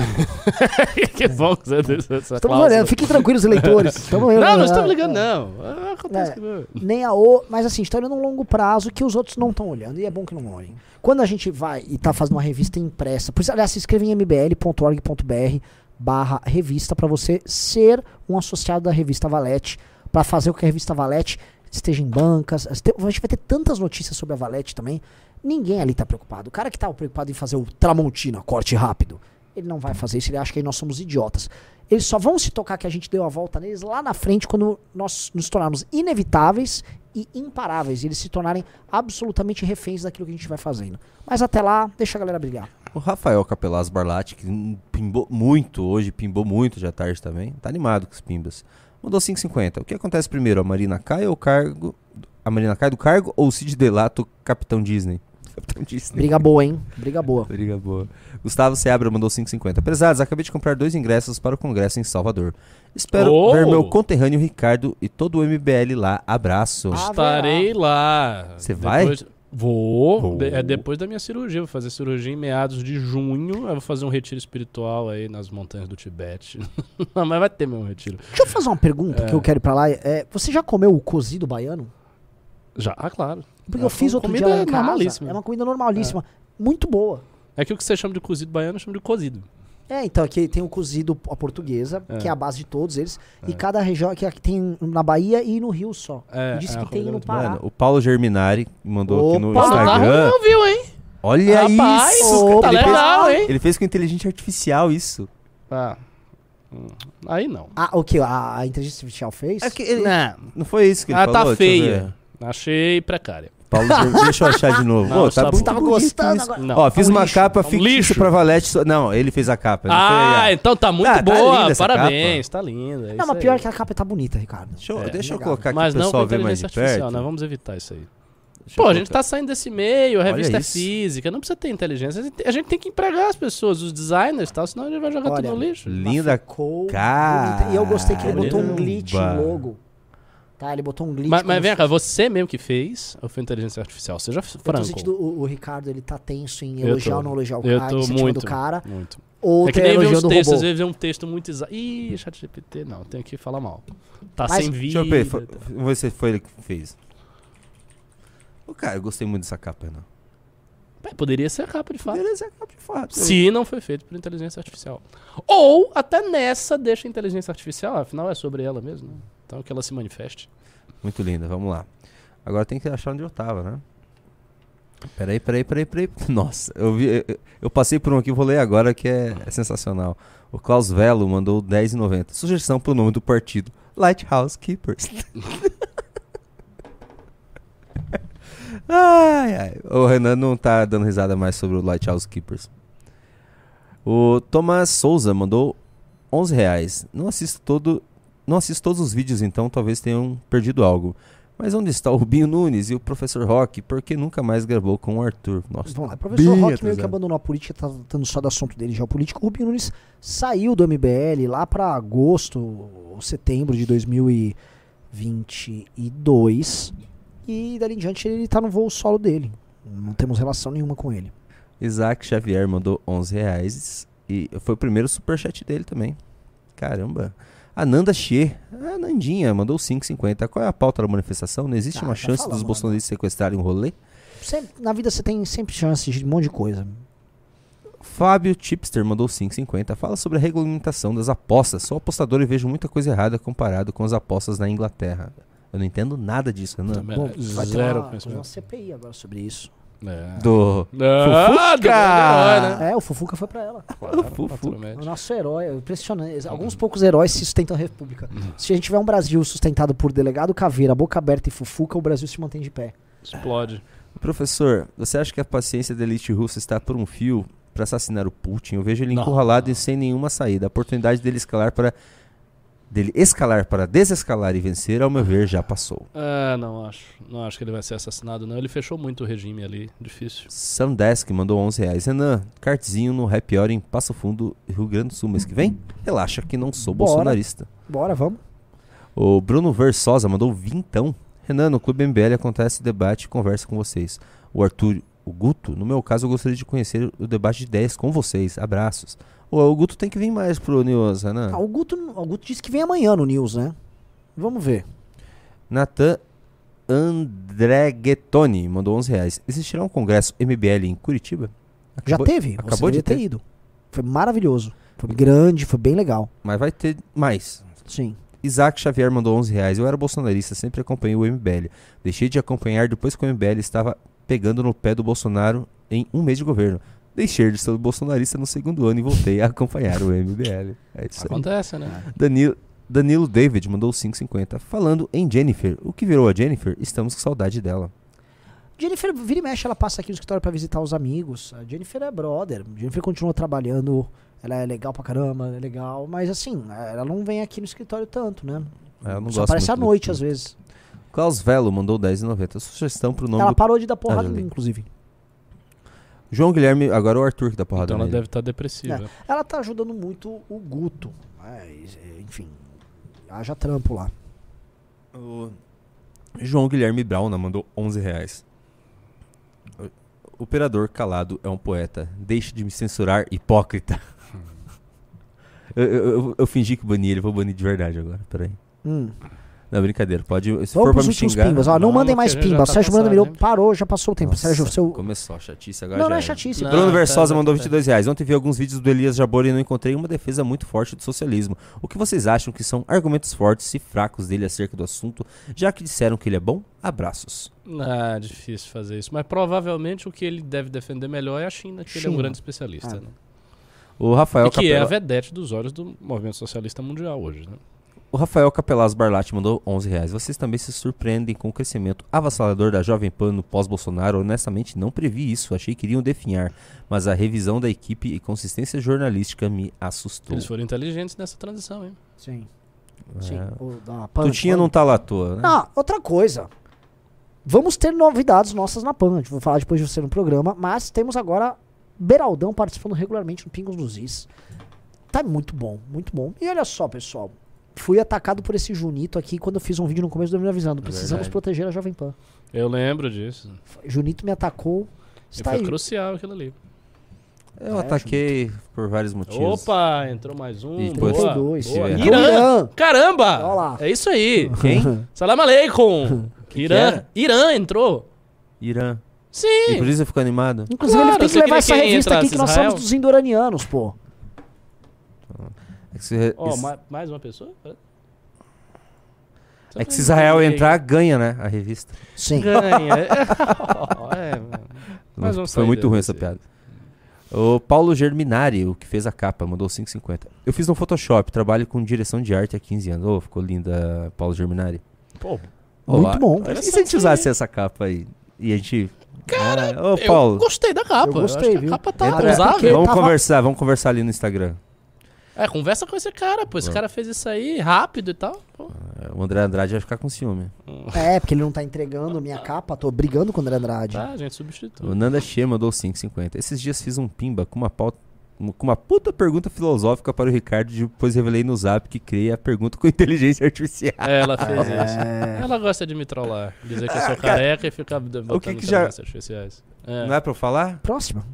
que bom que você essa Estamos olhando, fiquem tranquilos, eleitores. Estamos olhando, Não, não né? estamos ligando, não. Ah, acontece É. que não. Nem a o, mas assim, a gente tá olhando um longo prazo que os outros não estão olhando. E é bom que não olhem. Quando a gente vai e tá fazendo uma revista impressa, por isso, aliás, se inscreva em mbl.org.br barra revista para você ser um associado da revista Valete, para fazer com que a revista Valete esteja em bancas. A gente vai ter tantas notícias sobre a Valete também. Ninguém ali tá preocupado. O cara que tá preocupado em fazer o Tramontina, corte rápido, ele não vai fazer isso, ele acha que nós somos idiotas. Eles só vão se tocar que a gente deu a volta neles lá na frente quando nós nos tornarmos inevitáveis e imparáveis. E eles se tornarem absolutamente reféns daquilo que a gente vai fazendo. Mas até lá, deixa a galera brigar. O Rafael Capelaz Barlatti, que pimbou muito hoje, pimbou muito já tarde também, tá animado com os pimbas. Mandou 5,50. O que acontece primeiro? A Marina cai ou o cargo. A Marina cai do cargo ou o Cid Delato Capitão Disney? Capitão Disney. Briga boa, hein? Briga boa. Briga boa. Gustavo Seabra mandou 5,50. Prezados, acabei de comprar dois ingressos para o congresso em Salvador. Espero Oh! ver meu conterrâneo Ricardo e todo o MBL lá. Abraço. Estarei lá. Você vai? Depois- Vou. Vou. De- é depois da minha cirurgia. Vou fazer cirurgia em meados de junho. Eu vou fazer um retiro espiritual aí nas montanhas do Tibete. Não, mas vai ter mesmo retiro. Deixa eu fazer uma pergunta É. que eu quero ir pra lá. É, você já comeu o cozido baiano? Já, ah, claro. Porque É eu fiz uma outro dia comida lá em casa. normalíssima. É uma comida normalíssima. Muito boa. É que o que você chama de cozido baiano, eu chamo de cozido. É, então aqui tem o cozido a portuguesa, É. que é a base de todos eles. E cada região aqui, aqui tem na Bahia e no Rio só. É, e disse é uma que tem no Pará. Mano, o Paulo Germinari mandou aqui no Opa! Instagram. Não viu, hein? Olha Rapaz, isso! tá ele, legal, fez, hein? ele fez com inteligência artificial isso. Ah. Hum, Aí não. Ah, o que? A, a inteligência artificial fez? É que ele- Não. Não foi isso que ele Ah, falou? tá Deixa eu feia. Achei precária. Paulo deixa eu achar de novo. Não, Ô, tá muito Tava gostando isso. agora. Não, Ó, tá fiz um uma lixo, capa tá um fictícia pra Valete. Não, ele fez a capa. foi Ah, então tá muito Ah, tá boa. essa Parabéns, tá linda. é Não, mas aí. pior que a capa tá bonita, Ricardo. Deixa eu, É, deixa eu colocar aqui Mas com pessoal ver mais inteligência de artificial, perto. né? Vamos evitar isso aí. Deixa Pô, a gente tá saindo desse meio, a Olha revista é isso. física, não precisa ter inteligência. A gente, a gente tem que empregar as pessoas, os designers e tal, senão a gente vai jogar Olha, tudo no lixo. Linda bonita. E eu gostei que ele botou um glitch no logo. Tá, ele botou um glitch. Mas, mas vem cá, você mesmo que fez ou foi inteligência artificial? Seja Eu tô franco. sentindo o, o Ricardo, ele tá tenso em elogiar tô. ou não elogiar o Eu cara, tô muito, do cara. muito. Ou É que tá nem ver uns textos, robô. às vezes vê um texto muito exato. Ih, chat GPT, não, tem que falar mal. Tá Mas- sem Deixa vida. eu ver. Foi, ver se foi ele que fez. O cara, eu gostei muito dessa capa, não. É, poderia ser a capa de fato. Beleza, é capa de fato. Se não foi feito por inteligência artificial. Ou até nessa deixa a inteligência artificial, afinal é sobre ela mesmo, né? Então que ela se manifeste. Muito linda, vamos lá. Agora tem que achar onde eu tava, né? Peraí, peraí, peraí, peraí. Nossa, eu, vi, eu, eu passei por um aqui, vou ler agora que é, é sensacional. O Klaus Velo mandou 10,90. Sugestão pro nome do partido: Lighthouse Keepers. ai, ai. O Renan não tá dando risada mais sobre o Lighthouse Keepers. O Tomás Souza mandou 11 reais. Não assisto todo, não assisto todos os vídeos, então talvez tenham perdido algo. Mas onde está o Rubinho Nunes e o Professor Rock? Por que nunca mais gravou com o Arthur? Nossa, Vamos lá, o professor Rock meio que abandonou a política, tá tratando só do assunto dele geopolítico. O Rubinho Nunes saiu do MBL lá pra agosto ou setembro de 2022. E dali em diante ele tá no voo solo dele. Não temos relação nenhuma com ele. Isaac Xavier mandou 11 reais. E foi o primeiro superchat dele também. Caramba. A Nanda Xie, a Nandinha, mandou 5,50. Qual é a pauta da manifestação? Não existe Ah, uma já chance dos bolsonaristas sequestrarem o rolê? Sempre- na vida você tem sempre chance de um monte de coisa. Fábio Chipster mandou 5,50. Fala sobre a regulamentação das apostas. Sou apostador e vejo muita coisa errada comparado com as apostas na Inglaterra. Eu não entendo nada disso, Renan. Bom, É, vai ter zero uma, uma CPI agora sobre isso. É. Do. Ah, do herói, né? É, o Fufuca foi pra ela. Claro, Fufu. naturalmente. O nosso herói, é impressionante. Alguns poucos heróis se sustentam a república. Se a gente tiver um Brasil sustentado por delegado Caveira, boca aberta e Fufuca, o Brasil se mantém de pé. Explode. Professor, você acha que a paciência da elite russa está por um fio para assassinar o Putin? Eu vejo ele Não, encurralado e sem nenhuma saída. A oportunidade dele escalar para dele escalar para desescalar e vencer, ao meu ver, já passou. Ah, não acho. Não acho que ele vai ser assassinado, não. Ele fechou muito o regime ali. Difícil. Samdesk mandou 11 reais. Renan, cartzinho no Happy Hour em Passo Fundo, Rio Grande do Sul, mês que vem? Relaxa que não sou Bora. bolsonarista. Bora, vamos. O Bruno Versosa mandou vintão. Renan, no Clube MBL acontece debate e conversa com vocês. O Arthur, o Guto, no meu caso, eu gostaria de conhecer o debate de ideias com vocês. Abraços. O, Guto tem que vir mais pro News, Renan. Ah, o, Guto, o Guto disse que vem amanhã no News, né? Vamos ver. Natan Andreguetoni mandou 11 reais. Existirá um congresso MBL em Curitiba? Já Acabou- teve? Acabou de ter. ter ido. Foi maravilhoso. Foi grande, foi bem legal. Mas vai ter mais. Sim. Isaac Xavier mandou 11 reais. Eu era bolsonarista, sempre acompanhei o MBL. Deixei de acompanhar depois que o MBL estava pegando no pé do Bolsonaro em um mês de governo. Deixei de ser bolsonarista no segundo ano e voltei a acompanhar o MBL. É isso aí. Acontece, né? Danilo, Danilo David mandou 5,50. Falando em Jennifer, o que virou a Jennifer? Estamos com saudade dela. Jennifer, vira e mexe, ela passa aqui no escritório pra visitar os amigos. A Jennifer é brother. A Jennifer continua trabalhando. Ela é legal pra caramba, é legal. Mas assim, ela não vem aqui no escritório tanto, né? Ela não Só gosta aparece à noite, às vezes. Klaus Velo mandou 10,90. Sugestão pro nome ela do... parou de dar porrada Ah, em mim, inclusive. João Guilherme, agora é o Arthur que dá porrada Então ela nele. deve estar depressiva. É, ela tá ajudando muito o Guto. Mas, é, enfim, haja trampo lá. O João Guilherme Brauna mandou 11 reais. O Operador calado é um poeta. Deixe de me censurar, hipócrita. eu, eu, eu- eu fingi que bani ele, vou banir de verdade agora. Peraí. Hum. Não, brincadeira. Pode. Se Vamos for pra pros me últimos xingar. pimbas. Ó, não, Não, mandem que mais já pimba. tá Sérgio Miranda cansado, Mirou hein? parou, já passou o tempo. Nossa, Sérgio, seu. Começou a chatice agora. Não, já não é era. chatice. Não. Bruno tá, Versosa tá, mandou tá. 22 reais. Ontem vi alguns vídeos do Elias Jabor e não encontrei uma defesa muito forte do socialismo. O que vocês acham que são argumentos fortes e fracos dele acerca do assunto, já que disseram que ele é bom? Abraços. Ah, difícil fazer isso. Mas provavelmente o que ele deve defender melhor é a China, que ele é um grande especialista. Ah. Né? O Rafael E que é a Capela- vedete dos olhos do movimento socialista mundial hoje. Né? O Rafael Capelaz Barlatti mandou 11 reais. Vocês também se surpreendem com o crescimento avassalador da Jovem Pan no pós-Bolsonaro. Honestamente, não previ isso. Achei que iriam definhar. Mas a revisão da equipe e consistência jornalística me assustou. Eles foram inteligentes nessa transição, hein? Sim. É. Sim. O da Pan- Tutinha não tá lá à toa, né? Ah, outra coisa. Vamos ter novidades nossas na PAN. A gente vai falar depois de você no programa. Mas temos agora Beraldão participando regularmente no Pingos dos Is. Tá muito bom, muito bom. E olha só, pessoal. Fui atacado por esse Junito aqui quando eu fiz um vídeo no começo do me avisando. Precisamos verdade. proteger a Jovem Pan. Eu lembro disso. Junito me atacou. E Está foi aí. crucial aquilo ali. Eu ataquei por vários motivos. Opa, entrou mais um. E boa, depois- dois. boa. É. Irã. Irã. Caramba! Olha lá. É isso aí. Quem? Salam aleikum. que Irã. era? Irã entrou. Irã. Sim. E por isso eu fico animado. Inclusive, Claro, ele tem que você levar essa revista aqui que nós Israel? somos dos indoranianos, pô. É que se, ma- mais uma pessoa? é que se Israel entrar, ganha, né? A revista. Sim. Ganha. é, Mas Foi sair muito ruim essa piada. O Paulo Germinari, o que fez a capa, mandou 5,50. Eu fiz no Photoshop, trabalho com direção de arte há 15 anos. Ô, ficou linda, Paulo Germinari. Pô, Muito bom. E se a gente usasse essa capa aí? E a gente. Cara, ô, eu Paulo, gostei da capa. Eu gostei, acho que viu? A capa tá Entra- usável. vamos tava- conversar, vamos conversar ali no Instagram. É, conversa com esse cara, pô. Esse Vamos. cara fez isso aí rápido e tal. Pô. É, O André Andrade vai ficar com ciúme. É, porque ele não tá entregando a minha capa. Tô brigando com o André Andrade. Tá, a gente substitui. O Nanda Che mandou 5,50. Esses dias fiz um pimba com uma pauta. Com uma puta pergunta filosófica para o Ricardo, depois revelei no zap que criei a pergunta com inteligência artificial. É, ela fez É. isso. Ela gosta de me trollar. Dizer que eu sou careca e ficar botando que que já- artificiais. É. Não é pra eu falar? Próxima.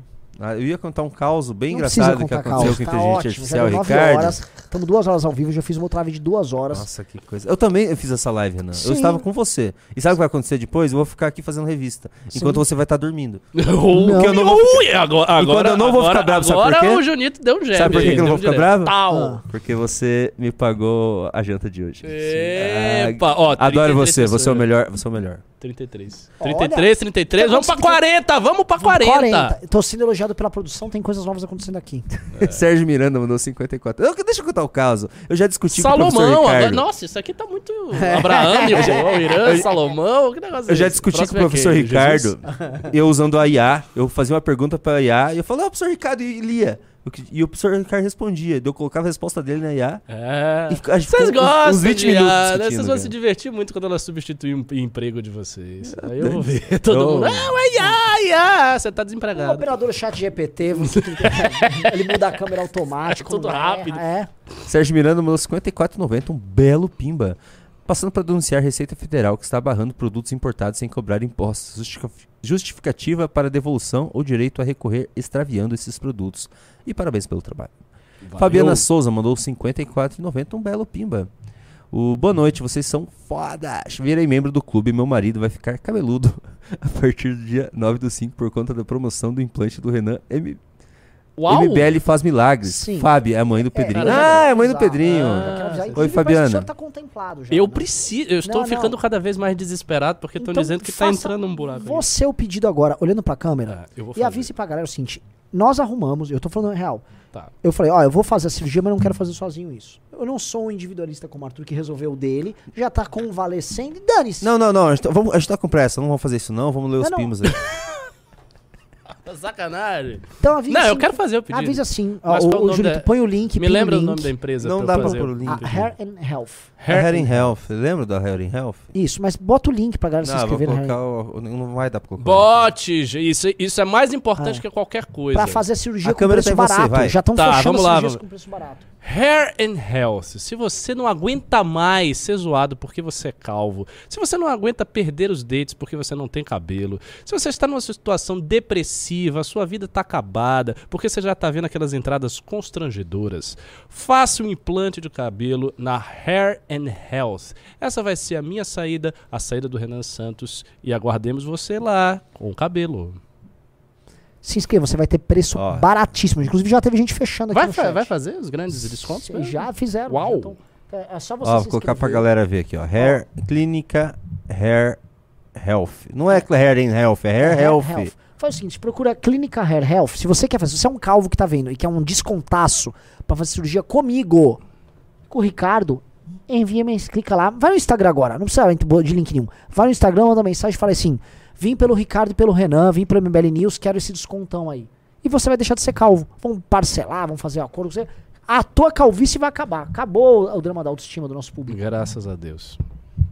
Ah, eu ia contar um caos bem Não engraçado que aconteceu caos. com a Tá inteligência ótimo. Artificial, Ricardo. Estamos duas horas ao vivo. Já fiz uma outra live de duas horas. Nossa, que coisa. Eu também eu fiz essa live, Renan. Sim. Eu estava com você. E sabe o que vai acontecer depois? Eu vou ficar aqui fazendo revista. Enquanto você vai estar dormindo. Não. eu não vou Ui, agora, agora, eu não vou ficar agora- bravo, sabe por agora quê? o Junito deu um jab. Sabe por que eu não vou ficar direto. bravo? Ah. Porque você me pagou a janta de hoje. Epa, ó, Ah, Adoro 33 você, você é o melhor. Você é o melhor. 33. Olha. 33, 33. Tá Vamos pra acontecendo- 40, vamos pra 40. Tô sendo elogiado pela produção. Tem coisas novas acontecendo aqui. Sérgio Miranda mandou 54. Eu, deixa eu contar o caso. Eu já discuti com o professor Salomão, Ricardo. agora, nossa, isso aqui tá muito. Abraham, o Irã, Salomão, que negócio é Eu já esse? discuti com o Próximo é professor? Ricardo, Jesus? eu usando a IA, eu fazia uma pergunta pra IA, e eu falei, ó, professor Ricardo, e lia. O E o professor Ricardo respondia. Eu colocava a resposta dele na IA. É. Vocês gostam uns 20 de minutos ah, né? Vocês vão se divertir muito quando ela substituir o em- emprego de vocês. Aí eu vou ver todo Eu- mundo. Ah, ué, ia, ia. Você tá O desempregado. operador chat GPT, você tem que- ele muda a câmera automático. Tudo né? rápido. É. Sérgio Miranda mandou 54,90, um belo pimba. Passando para denunciar a Receita Federal que está barrando produtos importados sem cobrar impostos. Justificativa para devolução ou direito a recorrer extraviando esses produtos. E parabéns pelo trabalho. Fabiana Souza mandou 54,90, um belo pimba. O boa noite, vocês são fodas. Virei membro do clube e meu marido vai ficar cabeludo a partir do dia 9 do 5 por conta da promoção do implante do Renan M. Uau! MBL faz milagres. Sim. Fábio é a mãe do Pedrinho. eu já ah, é a mãe do. Pedrinho. Quero avisar. Oi, Fabiana. tá contemplado já. Eu né? preciso. Eu estou Não, não. ficando cada vez mais desesperado porque estão Então, dizendo que tá faça entrando um buraco. aí. Você o pedido agora, olhando pra câmera, É, eu vou e avise pra galera o seguinte: nós arrumamos, eu tô falando real. Tá. Eu falei, ó, eu vou fazer a cirurgia, mas não quero fazer sozinho isso. Eu não sou um individualista como o Arthur que resolveu o dele, já tá convalescendo e dane-se. Não, não, não. A gente, tá, vamos, a gente tá com pressa. Não vamos fazer isso, não. Vamos ler os Não, não. pimos aí. Tá Sacanagem. Então avise Não, eu assim- quero fazer o pedido. Avisa assim, ó, Mas o, qual o o Julito, da- põe o link, Me o lembra o link. nome da empresa. Não pra dá eu pra pôr o o link. A pedido. Hair and Health. Hair in Health. Lembra da Hair in Health? Isso, mas bota o link pra galera se Não, vou inscrever no Hair colocar o, Não vai dar pra colocar. Bote, gente, isso, isso é mais importante Ah. que qualquer coisa. Pra fazer a cirurgia A com câmera preço em você, barato. vai. Já estão Tá, fechando lá, cirurgias vamos. com preço barato. Hair and Health. Se você não aguenta mais ser zoado porque você é calvo, se você não aguenta perder os dentes porque você não tem cabelo, se você está numa situação depressiva, a sua vida está acabada, porque você já está vendo aquelas entradas constrangedoras, faça um implante de cabelo na Hair and Health. Essa vai ser a minha saída, a saída do Renan Santos e aguardemos você lá com o cabelo. Se inscreva, você vai ter preço Ó. baratíssimo. Inclusive já teve gente fechando aqui Vai, no chat. vai fazer os grandes descontos? Vocês já fizeram. Uau. já tão- é, é só você vou colocar pra galera ver aqui, ó. Hair Clínica Hair Health. Não é Hair in Health, é Hair, Health. Faz o seguinte, procura Clínica Hair Health. Se você quer fazer, se você é um calvo que tá vendo e quer um descontaço pra fazer cirurgia comigo, com o Ricardo, envia mensagem, clica lá. Vai no Instagram agora, não precisa de link nenhum. Vai no Instagram, manda mensagem e fala assim: vim pelo Ricardo e pelo Renan, vim pelo MBL News, quero esse descontão aí. E você vai deixar de ser calvo. Vão parcelar, vão fazer acordo com você. A tua calvície vai acabar. Acabou o drama da autoestima do nosso público. Graças a Deus.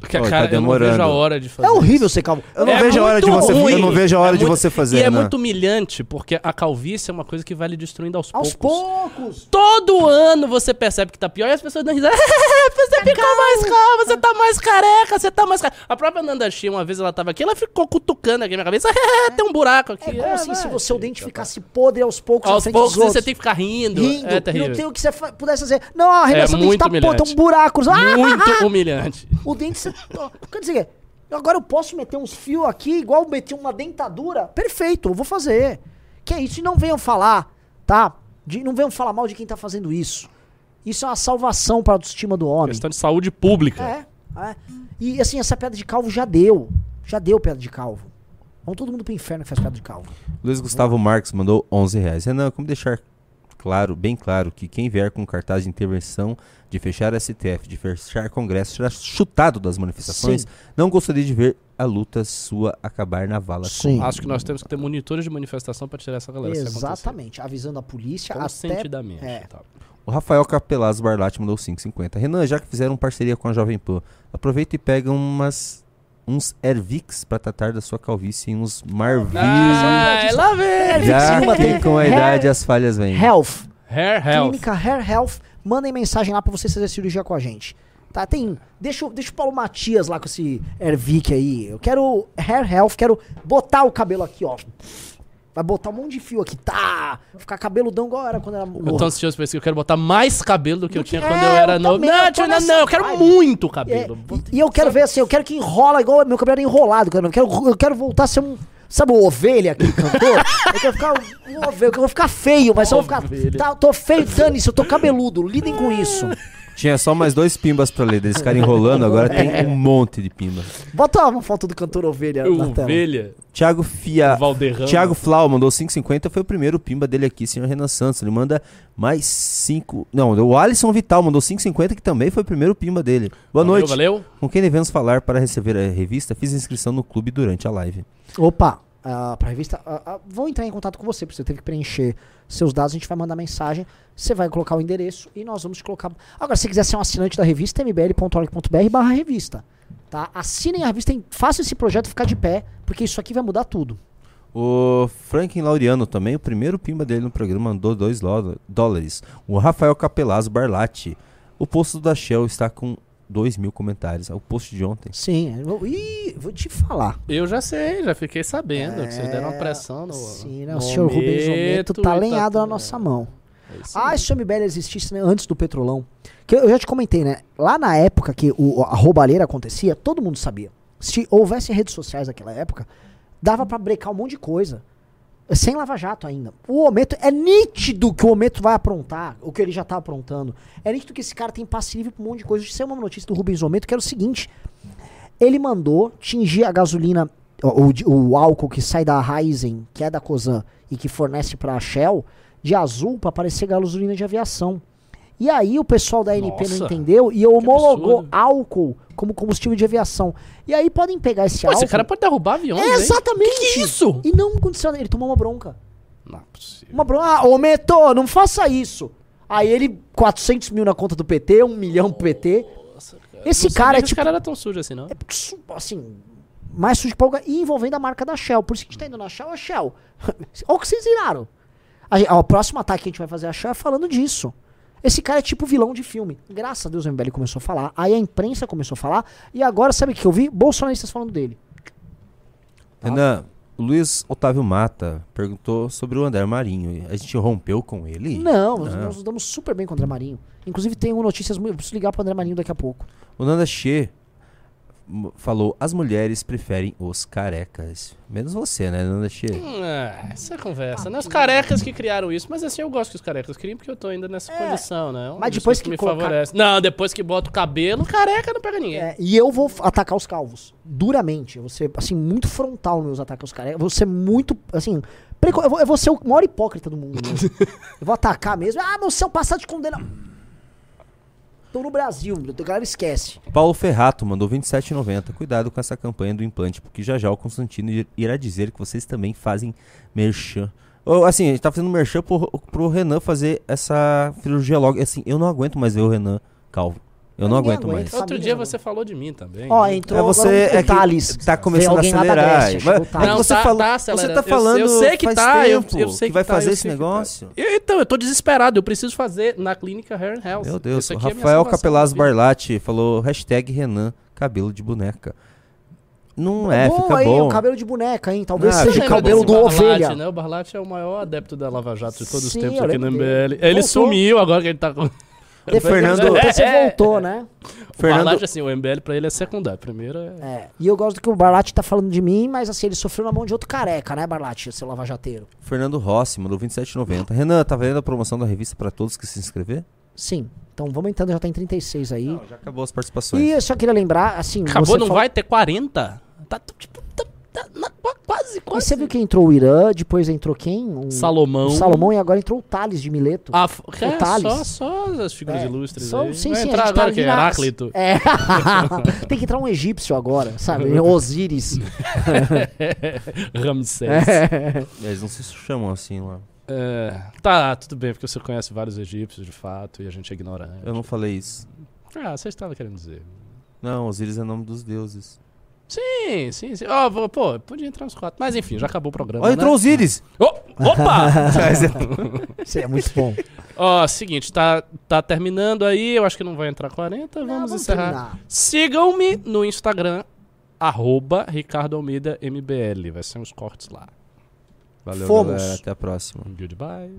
Porque, Ó, tá cara, eu não vejo a hora de fazer É horrível ser calvo. Eu não É vejo a hora de você ruim. Eu não vejo a hora É de muito- você fazer, E é né? muito humilhante, porque a calvície é uma coisa que vai lhe destruindo aos, Aos poucos. poucos. Todo ano você percebe que tá pior e as pessoas dão risada. você ficou mais calma, você tá mais careca, você tá mais careca. A própria Nanda Chia, uma vez ela tava aqui, ela ficou cutucando aqui na minha cabeça. tem um buraco aqui. É como É, assim, se o seu dente ficasse podre aos poucos, Aos poucos você tem que ficar rindo. rindo. É e não terrível. tem o que você pudesse fazer. Não, a Renan, É dente muito tá podre, um buraco. Ah, Muito humilhante. O dente você. Quer dizer, agora eu posso meter uns fios aqui, igual meter uma dentadura? Perfeito, eu vou fazer. Que é isso? E não venham falar, tá? De- não venham falar mal de quem tá fazendo isso. Isso é uma salvação para a autoestima do homem. Questão de saúde pública. É, é. E assim, essa pedra de calvo já deu. Já deu pedra de calvo. Vamos todo mundo pro inferno que faz pedra de calvo. Luiz Gustavo Marques mandou 11 reais. Renan, como deixar claro, bem claro, que quem vier com cartaz de intervenção de fechar STF, de fechar Congresso, será chutado das manifestações? Sim. Não gostaria de ver a luta sua acabar na vala. Sim. Acho que nós temos que ter monitores de manifestação pra tirar essa galera. Exatamente. Avisando a polícia até. Consentidamente. É. tá. O Rafael Capelaz Barlatti mandou 5,50. Renan, já que fizeram parceria com a Jovem Pan, aproveita e pega umas uns Ervix pra tratar da sua calvície em uns Marvin. Ah, lá vem! já Uma que tem com a hair- idade as falhas vêm. Health. Hair Health. Clínica Hair Health. Mandem mensagem lá pra você fazer cirurgia com a gente. Tá, tem. Deixa, o- deixa o Paulo Matias lá com esse Ervic aí. Eu quero Hair Health, quero botar o cabelo aqui, ó. Vai botar um monte de fio aqui, tá? Ficar cabeludão igual era quando era Eu tô ansioso pra isso, que eu quero botar mais cabelo do que eu que- tinha é, quando eu era eu novo. também, Não, eu não, não, eu quero vibe. muito É, cabelo. e, e eu quero ver assim, eu quero que enrola igual meu cabelo era enrolado, cara. Eu quero, eu quero voltar a ser um. Sabe o ovelha, aquele cantor? eu quero ficar um ovelha, eu vou ficar feio, mas só vou ficar. Tá, tô feio, dane-se, eu tô cabeludo, lidem com isso. Tinha só mais dois pimbas pra ler. Eles ficarem enrolando, agora tem um monte de pimba. Bota uma foto do cantor ovelha na tela. Ovelha. Thiago Fia. Valderrama. Thiago Flau mandou 5,50. Foi o primeiro pimba dele aqui, senhor Renan Santos. Ele manda mais 5. Não, o Alisson Vital mandou 5,50, que também foi o primeiro pimba dele. Boa Valeu, noite. Valeu. Com quem devemos falar para receber a revista? Fiz inscrição no clube durante a live. Opa, ah, pra revista, vão entrar em contato com você, porque você teve que preencher seus dados, a gente vai mandar mensagem, você vai colocar o endereço e nós vamos colocar. Agora, se quiser ser um assinante da revista, mbl.org.br barra revista. Tá? Assinem a revista, façam esse projeto ficar de pé, porque isso aqui vai mudar tudo. O Franklin Laureano também, o primeiro pimba dele no programa, mandou 2 dólares. O Rafael Capelazzo Barlatti. O posto da Shell está com 2 mil comentários. É o post de ontem. Sim, vou, ih, vou te falar. Eu já sei, já fiquei sabendo que vocês deram uma pressão no. Sim, né? O senhor Rubens Ometo tá e alinhado na nossa mão. É Ah, se o MBL existisse né, antes do Petrolão. Que eu eu já te comentei, né? Lá na época que o, a roubalheira acontecia, todo mundo sabia. Se houvesse redes sociais naquela época, dava pra brecar um monte de coisa. Sem lava-jato ainda. O Ometo, é nítido que o Ometo vai aprontar, o que ele já tá aprontando. É nítido que esse cara tem passe livre pra um monte de coisa. Isso é uma notícia do Rubens Ometo, que era o seguinte. Ele mandou tingir a gasolina, o, o, o álcool que sai da Raizen, que é da Cosan, e que fornece pra Shell, de azul pra parecer gasolina de aviação. E aí o pessoal da ANP não Nossa, entendeu e homologou álcool como combustível de aviação. E aí podem pegar esse Pô, álcool... esse cara pode derrubar aviões, É, exatamente. Que que é isso? E não aconteceu nada. Ele tomou uma bronca. Não é possível. Uma bronca. Ah, ô Meto, não faça isso. Aí ele, 400 mil na conta do PT, 1 milhão pro PT. Esse Não cara sabia é que tipo, Esse cara era tão sujo assim, não? é assim, mais sujo de polga e envolvendo a marca da Shell. Por isso que a gente tá indo na Shell, a Shell. Olha o que vocês viraram. A, gente- ó, o próximo ataque que a gente vai fazer a Shell é falando disso. Esse cara é tipo vilão de filme. Graças a Deus o MBL começou a falar, aí a imprensa começou a falar, e agora sabe o que eu vi? Bolsonaristas falando dele. Renan, o Luiz Otávio Mata perguntou sobre o André Marinho. A gente rompeu com ele? Não, nós, nós damos super bem com o André Marinho. Inclusive tenho notícias muito. Eu preciso ligar pro André Marinho daqui a pouco. O Nanda Che m- falou: as mulheres preferem os carecas. Menos você, né, Nanda Che? Hum, é, essa é conversa, né? Os carecas que criaram isso. Mas assim, eu gosto que os carecas criem porque eu tô ainda nessa É, condição, né? É um mas depois que me colocar- favorece. Não, depois que bota o cabelo, careca não pega ninguém. É, e eu vou atacar os calvos. Duramente. Eu vou ser, assim, muito frontal nos meus ataques aos caras. Eu vou ser muito, assim... Eu vou, eu vou ser o maior hipócrita do mundo. mesmo. eu vou atacar mesmo. Ah, meu seu passado de condena... Tô no Brasil, a galera esquece. Paulo Ferrato mandou 27,90. Cuidado com essa campanha do implante, porque já já o Constantino ir- irá dizer que vocês também fazem merchan. Ô, assim, a gente tá fazendo merchan pro, pro Renan fazer essa cirurgia logo. Assim, eu não aguento mais ver o Renan calvo. Eu não aguento aguenta. mais. Outro dia não. você falou de mim também. Ó, né? entrou É você agora é o que Thales. tá começando a acelerar. O Mas- é que você tá- falou, tá você tá Eu- falando eu, sei que faz tá, eu, tempo eu sei que vai tá, fazer eu esse que tá. negócio. Eu- então, eu tô desesperado, eu preciso fazer na clínica Hair and Health. Meu Deus, o é minha Rafael salvação Capelaz. Barlatti falou hashtag Renan, cabelo de boneca. Não é, bom fica aí, bom. o cabelo de boneca, hein? Talvez Ah, seja o cabelo do Barlatti, ovelha. Né? O Barlatti é o maior adepto da Lava Jato de todos Sim, os tempos eu aqui no. MBL. Ele sumiu agora que ele tá com. Depois, Fernando- você É. voltou, né? O Fernando- Barlatti, assim, o MBL pra ele é secundário. Primeiro é. É, e eu gosto que o Barlatti tá falando de mim, mas assim, ele sofreu na mão de outro careca, né, Barlatti, seu lavajateiro? Fernando Rossi mandou 27,90. Renan, tá vendo a promoção da revista pra todos que se inscrever? Sim. Então vamos entrando, já tá em 36 aí. Já acabou as participações. e eu só queria lembrar, assim. Acabou, você não falou- vai ter 40? Tá tipo. Tá, na- qua- quase, Mas quase. você viu que entrou o Irã, depois entrou quem? Um- Salomão. o Salomão e agora entrou o Thales de Mileto. Ah, f- é, Thales. só, só as figuras É, ilustres só- aí. sim, vai sim, entrar tá que é Heráclito. É. Tem que entrar um egípcio agora, sabe? Osíris. Ramsés. Eles não se chamam assim lá. É, tá, tudo bem, porque você conhece vários egípcios de fato e a gente é ignorante. Eu não falei isso. Ah, você estava querendo dizer. Não, Osíris é nome dos deuses. Sim, sim, sim. Ó, vou- pô, podia entrar uns quatro. Mas enfim, já acabou o programa. Ó, né? entrou Osíris! Ô, opa! Isso é muito bom. Ó, seguinte, tá, tá terminando aí, eu acho que não vai entrar 40, vamos, vamos encerrar. Sigam-me no Instagram, arroba Ricardo Almeida MBL. Vai ser uns cortes lá. Valeu, Fomos. galera. Até a próxima. Goodbye.